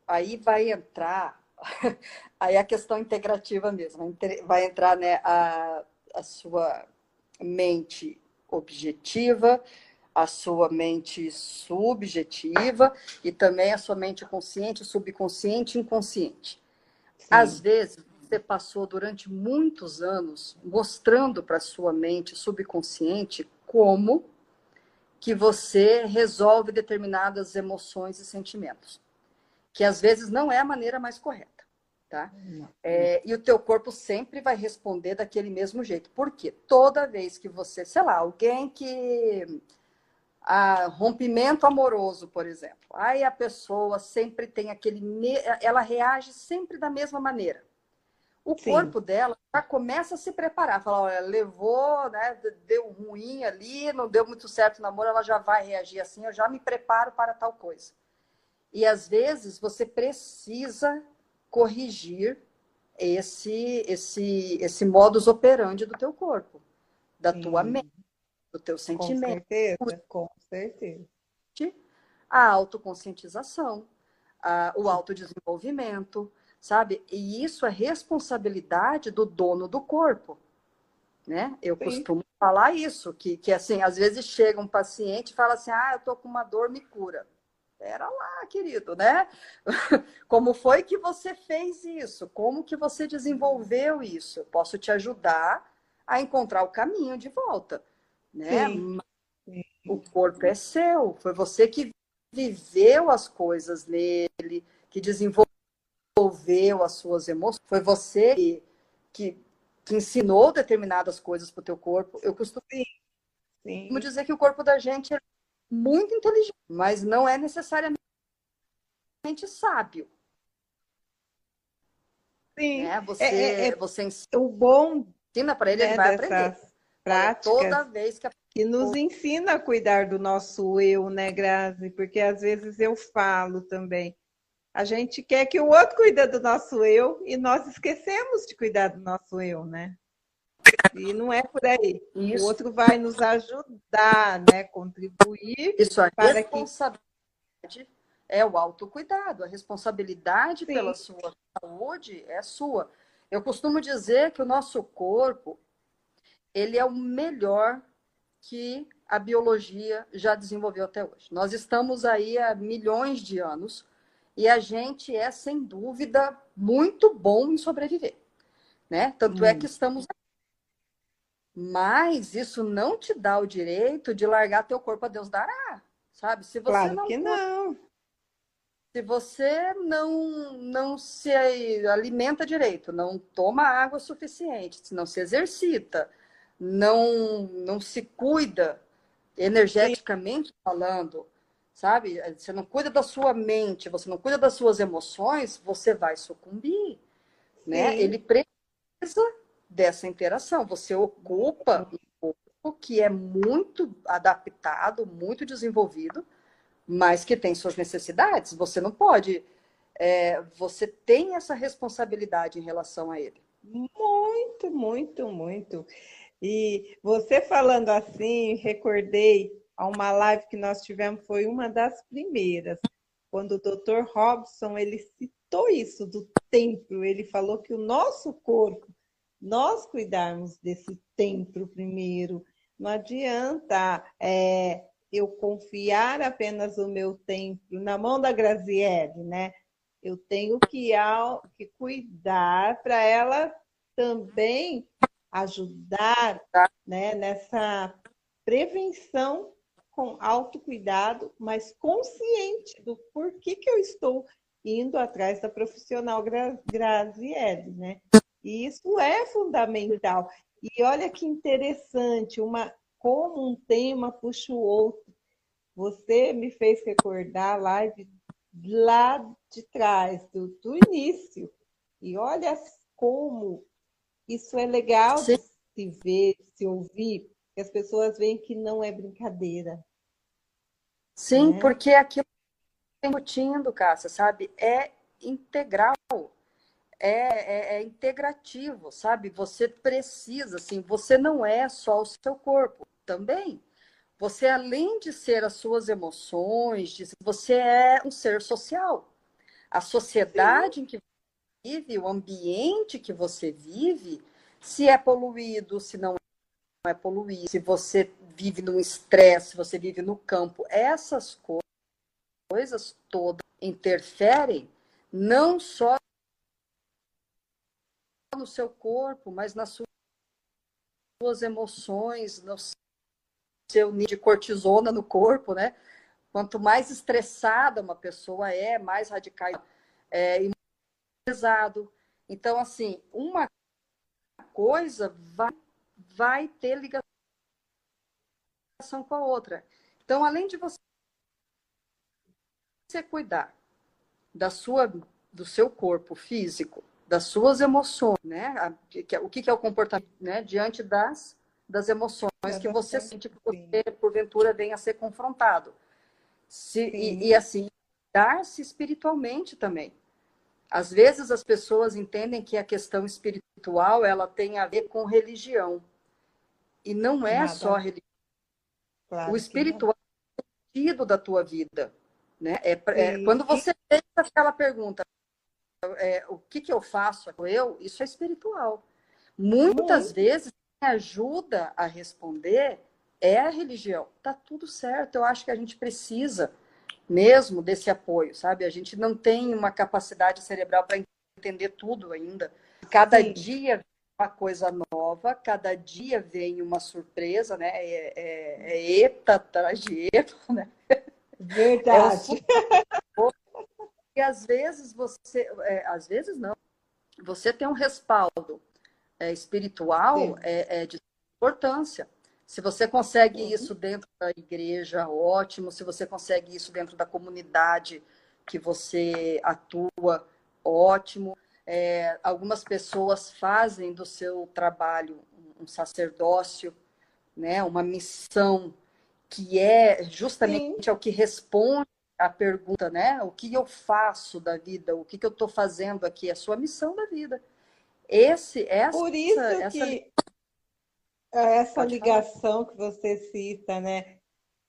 Speaker 3: aí vai entrar, aí a questão integrativa mesmo, vai entrar né, a, a sua mente objetiva, a sua mente subjetiva e também a sua mente consciente, subconsciente e inconsciente. Sim. Às vezes, você passou durante muitos anos mostrando para a sua mente subconsciente como que você resolve determinadas emoções e sentimentos que às vezes não é a maneira mais correta, tá? É, e o teu corpo sempre vai responder daquele mesmo jeito. Por quê? Toda vez que você, sei lá, alguém que a rompimento amoroso, por exemplo. Aí a pessoa sempre tem aquele. Ela reage sempre da mesma maneira. O Sim. corpo dela já começa a se preparar. Fala, olha, levou, né? Deu ruim ali, não deu muito certo o namoro, ela já vai reagir assim, eu já me preparo para tal coisa. E às vezes você precisa corrigir esse esse esse modus operandi do teu corpo, da Sim. tua mente, do teu sentimento.
Speaker 1: Com certeza, com certeza.
Speaker 3: A autoconscientização, a, o autodesenvolvimento, sabe? E isso é responsabilidade do dono do corpo. Né? Eu Sim. costumo falar isso, que, que assim, às vezes chega um paciente e fala assim, ah, eu tô com uma dor, me cura. Pera lá, querido, né? Como foi que você fez isso? Como que você desenvolveu isso? Eu posso te ajudar a encontrar o caminho de volta, né? Sim. O corpo é seu, foi você que viveu as coisas nele, que desenvolveu as suas emoções, foi você que, que, que ensinou determinadas coisas para o teu corpo. Eu costumo Sim. dizer que o corpo da gente é muito inteligente, mas não é necessariamente sábio.
Speaker 1: Sim.
Speaker 3: Né? Você, é, é, é, você ensina,
Speaker 1: o bom
Speaker 3: ensina para ele, né, ele vai aprender.
Speaker 1: Práticas Toda vez que, a... que nos ensina a cuidar do nosso eu, né, Grazi? Porque às vezes eu falo também. A gente quer que o outro cuide do nosso eu e nós esquecemos de cuidar do nosso eu, né? E não é por aí. Isso. O outro vai nos ajudar, né? Contribuir.
Speaker 3: Isso, a para responsabilidade que... é o autocuidado. A responsabilidade Sim. pela sua saúde é sua. Eu costumo dizer que o nosso corpo, ele é o melhor que a biologia já desenvolveu até hoje. Nós estamos aí há milhões de anos e a gente é, sem dúvida, muito bom em sobreviver. Né? Tanto hum. é que estamos mas isso não te dá o direito de largar teu corpo a Deus dará, sabe?
Speaker 1: Se você claro não, que não.
Speaker 3: Se você não não se alimenta direito, não toma água suficiente, se não se exercita, não não se cuida energeticamente Sim. falando, sabe? Você não cuida da sua mente, você não cuida das suas emoções, você vai sucumbir, né? Sim. Ele precisa dessa interação. Você ocupa um corpo que é muito adaptado, muito desenvolvido, mas que tem suas necessidades. Você não pode. É, você tem essa responsabilidade em relação a ele.
Speaker 1: Muito, muito, muito. E você falando assim, recordei a uma live que nós tivemos, foi uma das primeiras, quando o Dr. Robson ele citou isso do templo. Ele falou que o nosso corpo nós cuidarmos desse templo primeiro. Não adianta é, eu confiar apenas o meu templo na mão da Graziele, né? Eu tenho que, que cuidar para ela também ajudar né, nessa prevenção com autocuidado, mas consciente do porquê que eu estou indo atrás da profissional Graziele, né? E isso é fundamental. E olha que interessante, uma, como um tema puxa o outro. Você me fez recordar a live lá de trás, do, do início. E olha como isso é legal Sim. de se ver, de se ouvir, que as pessoas veem que não é brincadeira.
Speaker 3: Sim, né? porque aquilo que embutindo, Cássia, sabe? É integral é, é, é, integrativo, sabe? Você precisa, assim, você não é só o seu corpo, também. Você, além de ser as suas emoções, você é um ser social. A sociedade Sim. em que você vive, o ambiente que você vive, se é poluído, se não é poluído, se você vive num estresse, se você vive no campo, essas coisas todas interferem não só no seu corpo, mas nas suas emoções, no seu nível de cortisona no corpo, né? Quanto mais estressada uma pessoa é, mais radical é, e pesado. Então, assim, uma coisa vai, vai ter ligação com a outra. Então, além de você cuidar da sua, do seu corpo físico, das suas emoções, né? O que é o comportamento, né? Diante das, das emoções que você sente que você, porventura, venha a ser confrontado. Se, e, e, assim, dar-se espiritualmente também. Às vezes as pessoas entendem que a questão espiritual ela tem a ver com religião. E não é Nada. só religião. Claro o espiritual é o sentido da tua vida. Né? É, é, quando você fez aquela pergunta, é, o que, que eu faço eu, isso é espiritual. Muitas uhum. vezes, quem ajuda a responder é a religião. Tá tudo certo, eu acho que a gente precisa mesmo desse apoio, sabe? A gente não tem uma capacidade cerebral para entender tudo ainda. Cada Sim. dia vem uma coisa nova, cada dia vem uma surpresa, né? É, é, é eta atrás de eta, né?
Speaker 1: Verdade.
Speaker 3: É e às vezes você, é, às vezes não, você tem um respaldo é, espiritual é, é, de importância. Se você consegue uhum. isso dentro da igreja, ótimo. Se você consegue isso dentro da comunidade que você atua, ótimo. É, algumas pessoas fazem do seu trabalho um sacerdócio, né, uma missão que é justamente Sim. ao que responde a pergunta, né? O que eu faço da vida? O que, que eu estou fazendo aqui? É a sua missão da vida. Esse, essa,
Speaker 1: Por isso essa, que essa ligação que você cita, né?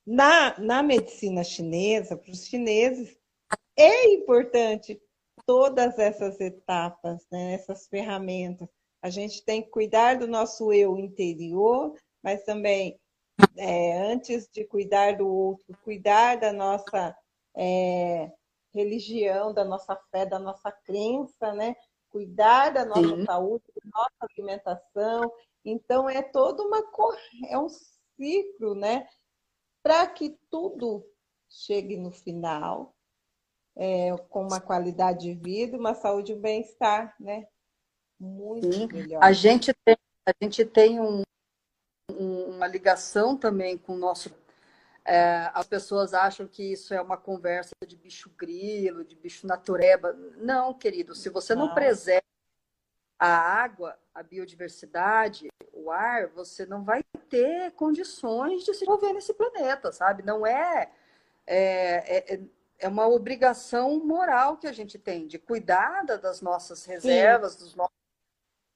Speaker 1: Na, na medicina chinesa, para os chineses, é importante todas essas etapas, né? essas ferramentas. A gente tem que cuidar do nosso eu interior, mas também, é, antes de cuidar do outro, cuidar da nossa é, religião, da nossa fé, da nossa crença, né? cuidar da nossa Sim. saúde, da nossa alimentação. Então, é toda uma é um ciclo, né? Para que tudo chegue no final é, com uma qualidade de vida, uma saúde e um bem-estar, né?
Speaker 3: Muito Sim. melhor. A gente tem, a gente tem um, uma ligação também com o nosso. É, as pessoas acham que isso é uma conversa de bicho grilo, de bicho natureba. Não, querido, se você não, não preserva a água, a biodiversidade, o ar, você não vai ter condições de se envolver nesse planeta, sabe? Não é, é, é, é uma obrigação moral que a gente tem de cuidar das nossas reservas, dos nossos,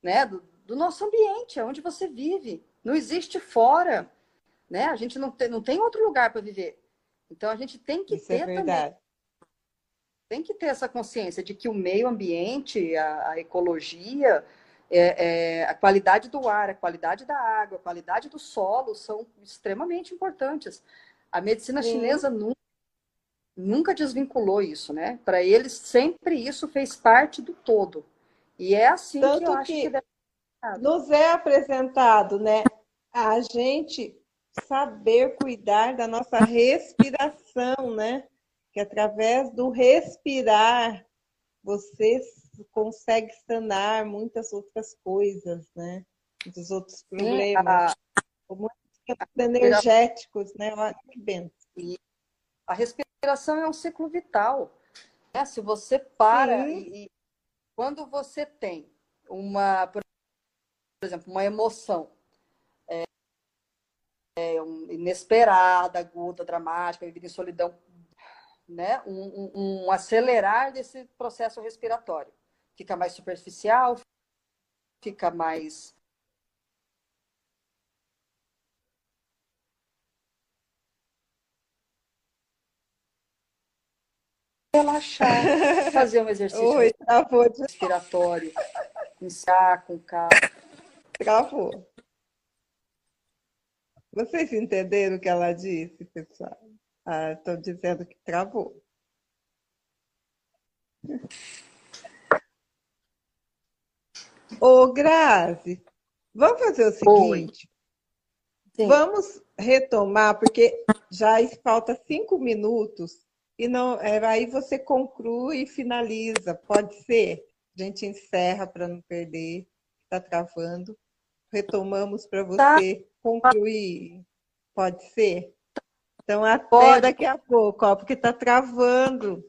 Speaker 3: né, do, do, nosso ambiente, onde você vive. Não existe fora, né? A gente não tem, não tem outro lugar para viver. Então a gente tem que Isso é ter é também tem que ter essa consciência de que o meio ambiente, a, a ecologia, é, é, a qualidade do ar, a qualidade da água, a qualidade do solo são extremamente importantes. A medicina Sim. chinesa nunca, nunca desvinculou isso, né? Para eles, sempre isso fez parte do todo. E é assim Tanto que eu acho que, que deve
Speaker 1: nos é apresentado, né? A gente saber cuidar da nossa respiração, né? que através do respirar você consegue sanar muitas outras coisas, né? Muitos outros problemas, é, muitos energéticos, né? Olha que.
Speaker 3: A respiração é um ciclo vital. Né? Se você para e, e, quando você tem uma, por exemplo, uma emoção é, um, inesperada, aguda, dramática, vivida em solidão, né, um, um, um acelerar desse processo respiratório. Fica mais superficial, fica mais relaxar, fazer um exercício Oi, respiratório, iniciar com calma.
Speaker 1: Travou. Vocês entenderam o que ela disse, pessoal? Estou ah, dizendo que travou. Ô, Grazi, vamos fazer o seguinte. Vamos retomar, porque já falta cinco minutos e não, é, aí você conclui e finaliza. Pode ser? A gente encerra para não perder. Está travando. Retomamos para tá. você tá. Concluir. Pode ser? Então, até Pode. daqui a pouco, ó, porque está travando.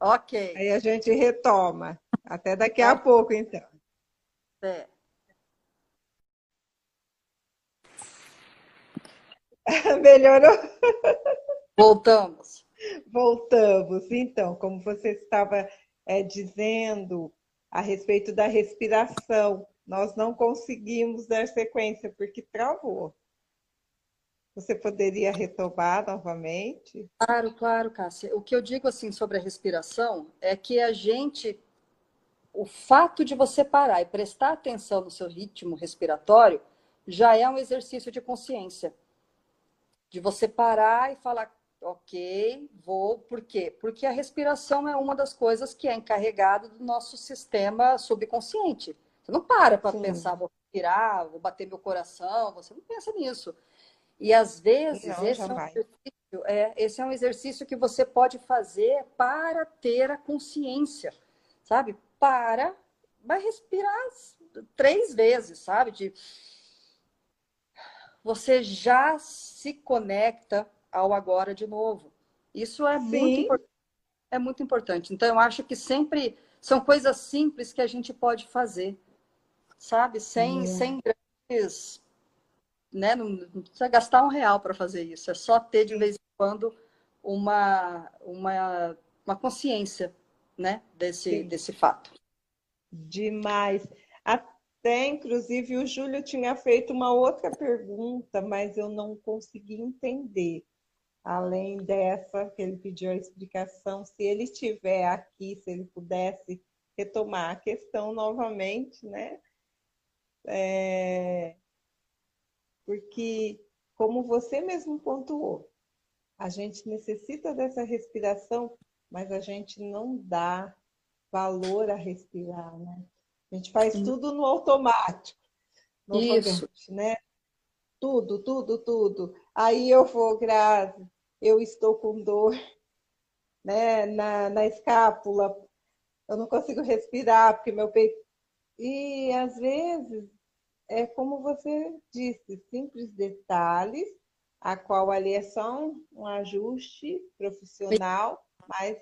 Speaker 3: Ok.
Speaker 1: Aí a gente retoma. Até daqui a pouco, então. É. Melhorou?
Speaker 3: Voltamos.
Speaker 1: Voltamos. Então, como você estava é, dizendo a respeito da respiração, nós não conseguimos dar sequência porque travou. Você poderia retomar novamente?
Speaker 3: Claro, claro, Cássia. O que eu digo assim sobre a respiração é que a gente, o fato de você parar e prestar atenção no seu ritmo respiratório já é um exercício de consciência. De você parar e falar, ok, vou, por quê? Porque a respiração é uma das coisas que é encarregada do nosso sistema subconsciente. Você não para para pensar, vou respirar, vou bater meu coração, você não pensa nisso. E às vezes Não, esse, é um exercício, é, esse é um exercício que você pode fazer para ter a consciência, sabe? Para, vai respirar três vezes, sabe? De, você já se conecta ao agora de novo. Isso é muito, é muito importante. Então, eu acho que sempre são coisas simples que a gente pode fazer, sabe? Sem, sem grandes né, não, não precisa gastar um real para fazer isso, é só ter de vez em quando uma, uma, uma consciência né, desse, desse fato.
Speaker 1: Demais. Até, inclusive, o Júlio tinha feito uma outra pergunta, mas eu não consegui entender. além dessa que ele pediu a explicação, se ele estiver aqui, se ele pudesse retomar a questão novamente, né? É... Porque, como você mesmo pontuou, a gente necessita dessa respiração, mas a gente não dá valor a respirar, né? A gente faz Sim. tudo no automático. No Isso. né? Tudo, tudo, tudo. Aí eu vou, Grazi, eu estou com dor né, na, na escápula, eu não consigo respirar porque meu peito. E às vezes é como você disse, simples detalhes, a qual ali é só um, um ajuste profissional, mas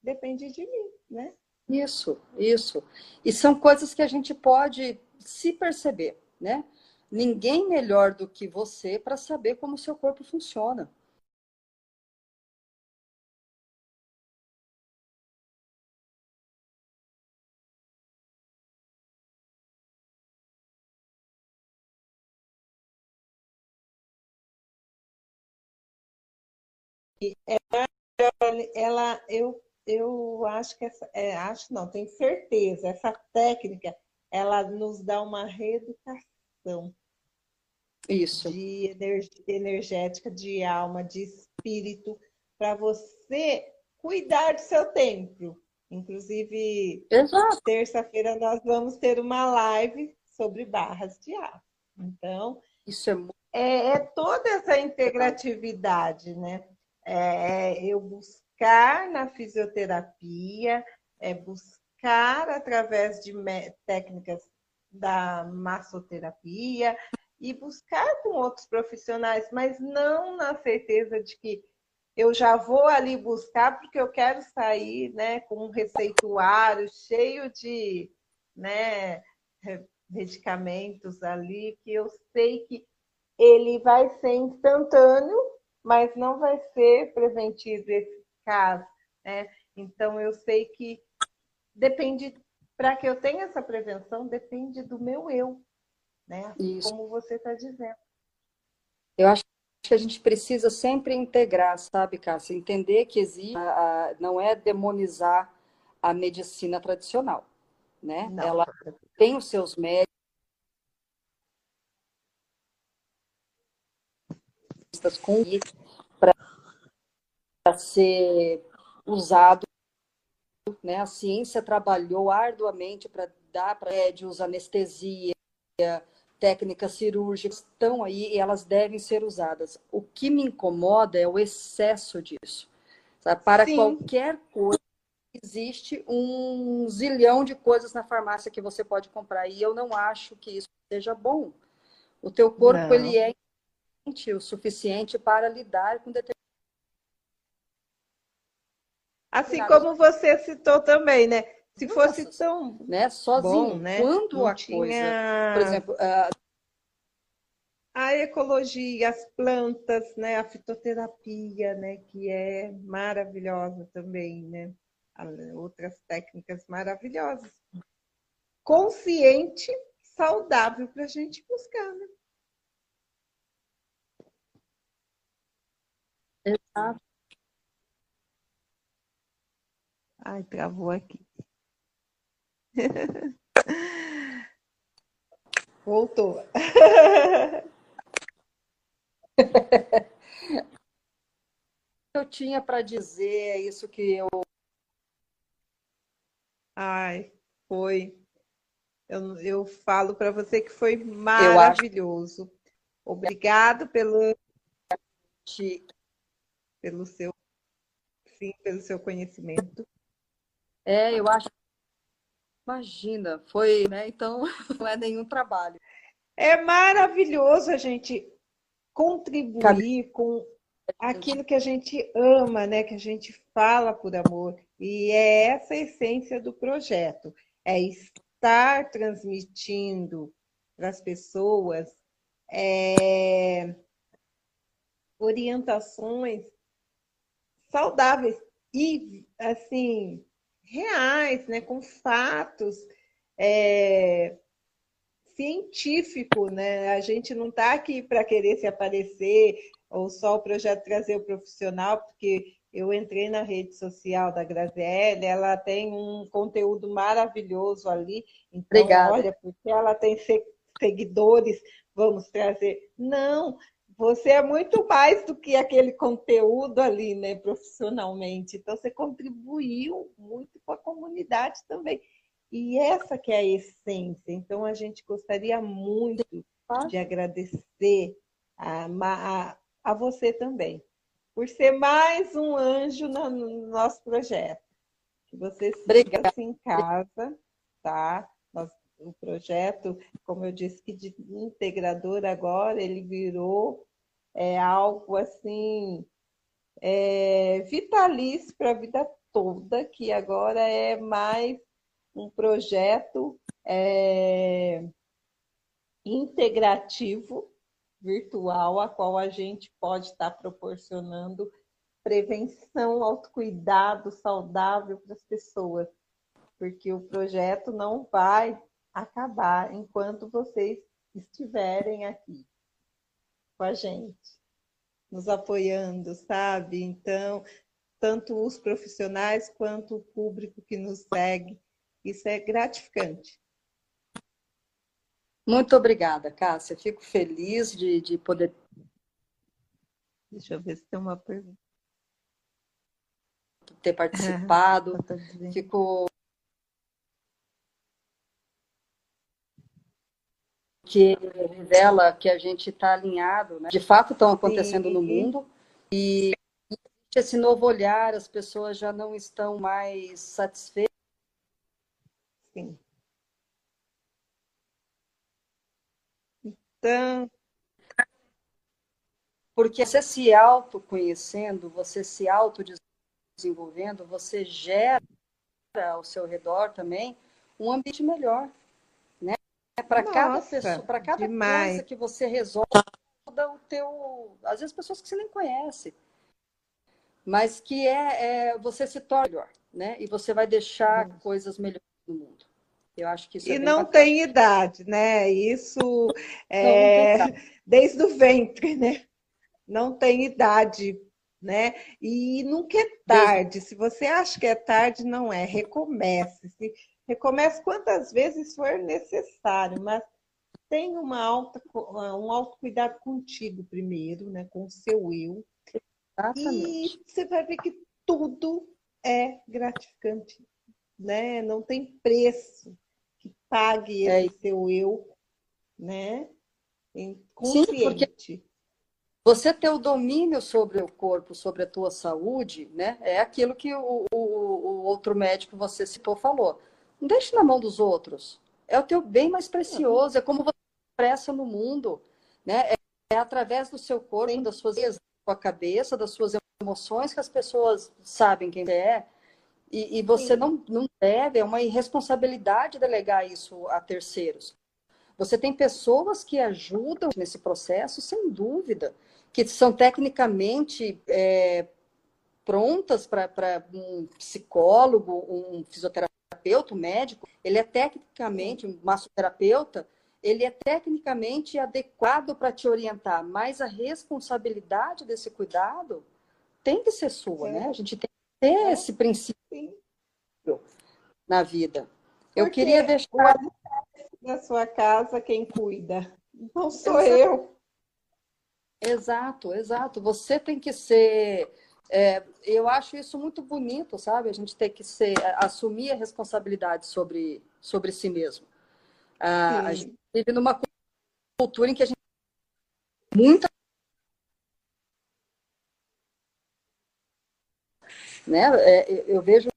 Speaker 1: depende de mim, né?
Speaker 3: Isso, isso. E são coisas que a gente pode se perceber, né? Ninguém melhor do que você para saber como o seu corpo funciona.
Speaker 1: Ela, ela eu, eu acho que essa, é, acho não, tenho certeza, essa técnica ela nos dá uma reeducação
Speaker 3: isso
Speaker 1: de energética, de alma, de espírito, para você cuidar do seu templo. Inclusive, terça-feira nós vamos ter uma live sobre barras de ar. Então,
Speaker 3: isso é,
Speaker 1: é, é toda essa integratividade, né? É eu buscar na fisioterapia, é buscar através de técnicas da massoterapia e buscar com outros profissionais, mas não na certeza de que eu já vou ali buscar porque eu quero sair né, com um receituário cheio de né, medicamentos ali, que eu sei que ele vai ser instantâneo mas não vai ser preventivo esse caso. Né? Então, eu sei que depende, para que eu tenha essa prevenção, depende do meu eu, né? Isso. como você está dizendo.
Speaker 3: Eu acho que a gente precisa sempre integrar, sabe, Cássia? Entender que existe, não é demonizar a medicina tradicional, né? Não. Ela tem os seus médicos, com para ser usado. Né? A ciência trabalhou arduamente para dar para médios anestesia, técnicas cirúrgicas estão aí e elas devem ser usadas. O que me incomoda é o excesso disso. Sabe? Para Sim. qualquer coisa existe um zilhão de coisas na farmácia que você pode comprar e eu não acho que isso seja bom. O teu corpo não. ele é o suficiente para lidar com determinados
Speaker 1: Assim como você citou também, né? Se fosse tão
Speaker 3: né? sozinho, bom, né? quando Não a tinha... coisa, por exemplo, a...
Speaker 1: a ecologia, as plantas, né? A fitoterapia, né? Que é maravilhosa também, né? Outras técnicas maravilhosas. Consciente, saudável para a gente buscar, né?
Speaker 3: Exato.
Speaker 1: Ai, travou aqui. Voltou.
Speaker 3: eu tinha para dizer é isso que eu.
Speaker 1: Ai, foi. Eu, eu falo para você que foi maravilhoso. Obrigado pelo, pelo seu sim, pelo seu conhecimento.
Speaker 3: É, eu acho. Imagina, foi, né? Então não é nenhum trabalho.
Speaker 1: É maravilhoso a gente contribuir com aquilo que a gente ama, né? Que a gente fala por amor. E é essa a essência do projeto. É estar transmitindo para as pessoas é, orientações saudáveis e assim reais, né, com fatos é, científico, né? A gente não está aqui para querer se aparecer ou só o projeto trazer o profissional, porque eu entrei na rede social da Graziele, ela tem um conteúdo maravilhoso ali. Então, Obrigada. olha, porque ela tem seguidores, vamos trazer. Não, você é muito mais do que aquele conteúdo ali, né, profissionalmente. Então, você contribuiu muito com a comunidade também. E essa que é a essência. Então, a gente gostaria muito de agradecer a, a, a você também, por ser mais um anjo no, no nosso projeto. Que você sinta-se em casa, tá? Nós, o projeto, como eu disse, que de integrador agora, ele virou é, algo assim é, vitalício para a vida toda, que agora é mais um projeto é, integrativo virtual, a qual a gente pode estar proporcionando prevenção, autocuidado saudável para as pessoas, porque o projeto não vai acabar enquanto vocês estiverem aqui com a gente, nos apoiando, sabe? Então, tanto os profissionais quanto o público que nos segue, isso é gratificante.
Speaker 3: Muito obrigada, Cássia. Fico feliz de, de poder.
Speaker 1: Deixa eu ver se tem uma pergunta.
Speaker 3: Ter participado. Fico. Que revela que a gente está alinhado, né? De fato, estão acontecendo Sim. no mundo. E esse novo olhar, as pessoas já não estão mais satisfeitas.
Speaker 1: Sim. Então,
Speaker 3: porque você se autoconhecendo, você se autodesenvolvendo, você gera ao seu redor também um ambiente melhor, né? Para cada pessoa, para cada demais. coisa que você resolve, o teu, às vezes pessoas que você nem conhece, mas que é, é você se torna melhor, né? E você vai deixar uhum. coisas melhores no mundo. Eu acho que isso
Speaker 1: e é não bacana. tem idade, né? Isso é desde o ventre, né? Não tem idade, né? E nunca é tarde. Se você acha que é tarde, não é. Recomece. Se recomece quantas vezes for necessário, mas tem uma alta, um autocuidado contigo primeiro, né? Com o seu eu. Exatamente. E você vai ver que tudo é gratificante, né? Não tem preço que pague é. esse seu eu, né? Consciente. Sim, porque
Speaker 3: você ter o domínio sobre o corpo, sobre a tua saúde, né? É aquilo que o, o, o outro médico você citou falou. Não deixe na mão dos outros. É o teu bem mais precioso. É como você expressa no mundo, né? É, é através do seu corpo, das suas da sua cabeça, das suas emoções que as pessoas sabem quem é. E, e você não, não deve, é uma irresponsabilidade delegar isso a terceiros. Você tem pessoas que ajudam nesse processo, sem dúvida, que são tecnicamente é, prontas para um psicólogo, um fisioterapeuta, um médico. Ele é tecnicamente, um massoterapeuta, ele é tecnicamente adequado para te orientar, mas a responsabilidade desse cuidado tem que ser sua, é. né? A gente tem ter é. esse princípio Sim. na vida. Eu Porque queria deixar.
Speaker 1: Na sua casa, quem cuida? Não sou exato. eu.
Speaker 3: Exato, exato. Você tem que ser. É, eu acho isso muito bonito, sabe? A gente tem que ser, assumir a responsabilidade sobre, sobre si mesmo. Ah, a gente vive numa cultura em que a gente muita Né? É, eu vejo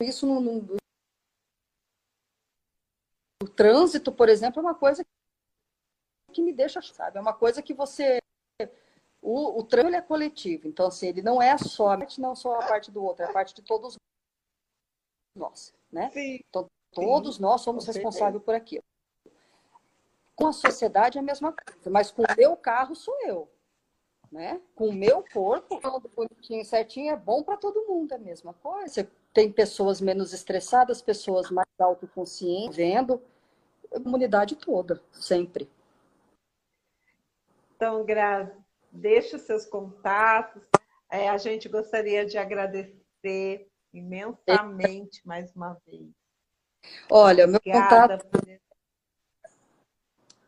Speaker 3: isso no, no, o trânsito, por exemplo, é uma coisa que me deixa, sabe? É uma coisa que você o, o trânsito é coletivo, então assim, ele não é só não só a parte do outro, é a parte de todos nós, né? Sim. Então, todos Sim. nós somos responsáveis por aquilo. Com a sociedade é a mesma coisa, mas com o meu carro sou eu né? Com o meu corpo, todo bonitinho, certinho, é bom para todo mundo, é a mesma coisa. Tem pessoas menos estressadas, pessoas mais autoconscientes, vendo a comunidade toda, sempre.
Speaker 1: Então, Grazi, deixe os seus contatos. É, a gente gostaria de agradecer imensamente mais uma vez.
Speaker 3: Olha, meu Obrigada contato. Por...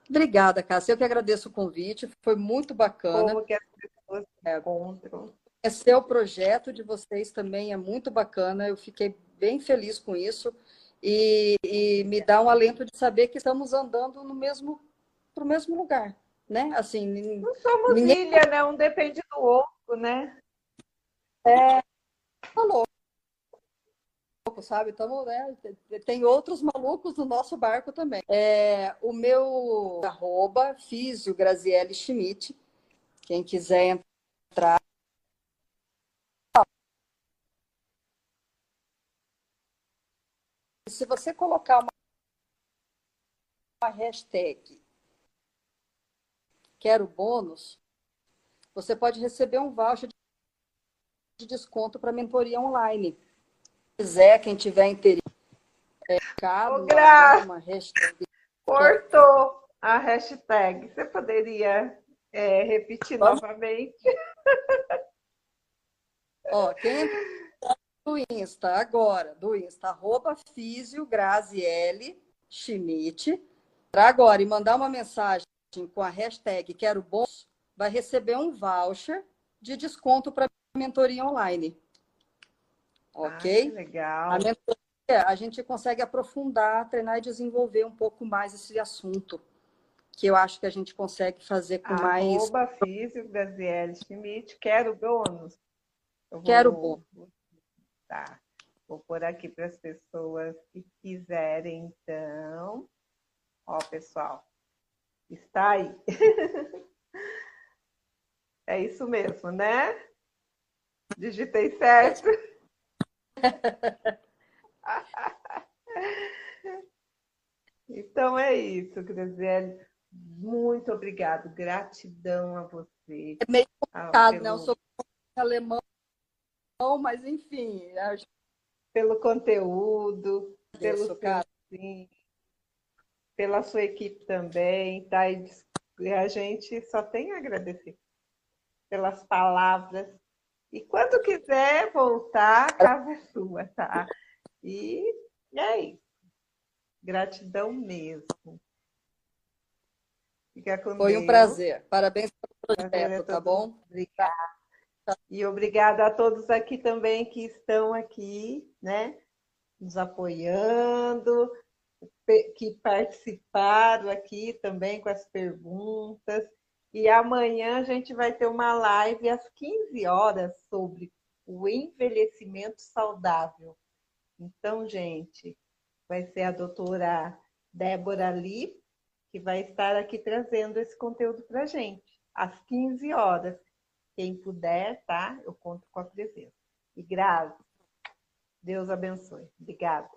Speaker 3: Obrigada, Cássia. Eu que agradeço o convite. Foi muito bacana.
Speaker 1: Como que as pessoas se encontram.
Speaker 3: Esse é o projeto de vocês também é muito bacana. Eu fiquei bem feliz com isso e, e me dá um alento de saber que estamos andando no mesmo para o mesmo lugar, né? Assim,
Speaker 1: não somos ninguém... ilha, né? Um depende do outro, né?
Speaker 3: É, falou. Sabe? Então, né, tem outros malucos no nosso barco também. É, o meu arroba, Físio Graziele Schmidt. Quem quiser entrar, se você colocar uma, uma hashtag quero bônus, você pode receber um voucher de desconto para mentoria online. Se quiser, quem tiver interesse, é,
Speaker 1: cabo, uma, hashtag. Cortou a hashtag. Você poderia é, repetir Pode? novamente?
Speaker 3: Ó, quem do Insta agora, do Insta, arroba Físio Graziele Schmidt, agora e mandar uma mensagem com a hashtag Quero Bons, vai receber um voucher de desconto para mentoria online. Ok?
Speaker 1: Ah, legal.
Speaker 3: A, mentoria, a gente consegue aprofundar, treinar e desenvolver um pouco mais esse assunto, que eu acho que a gente consegue fazer com
Speaker 1: Arroba
Speaker 3: mais.
Speaker 1: Arroba Físio Graziele Schmidt, quero bônus.
Speaker 3: Quero bônus.
Speaker 1: Tá. Vou pôr aqui para as pessoas que quiserem, então. Ó, pessoal, está aí. é isso mesmo, né? Digitei certo. então é isso, Graziele. Muito obrigado. Gratidão a você.
Speaker 3: É meio complicado, pelo... né? Eu sou alemão mas enfim. Acho...
Speaker 1: Pelo conteúdo, pelo seu pela sua equipe também, tá? E a gente só tem a agradecer pelas palavras. E quando quiser voltar, a casa é sua, tá? E é isso. Gratidão mesmo.
Speaker 3: Fica com Foi um prazer. Parabéns pelo projeto, tá bom?
Speaker 1: Obrigada. E obrigada a todos aqui também que estão aqui, né? Nos apoiando, que participaram aqui também com as perguntas. E amanhã a gente vai ter uma live às 15 horas sobre o envelhecimento saudável. Então, gente, vai ser a doutora Débora Lee que vai estar aqui trazendo esse conteúdo para a gente, às 15 horas. Quem puder, tá? Eu conto com a presença. E Grazi, Deus abençoe. Obrigada.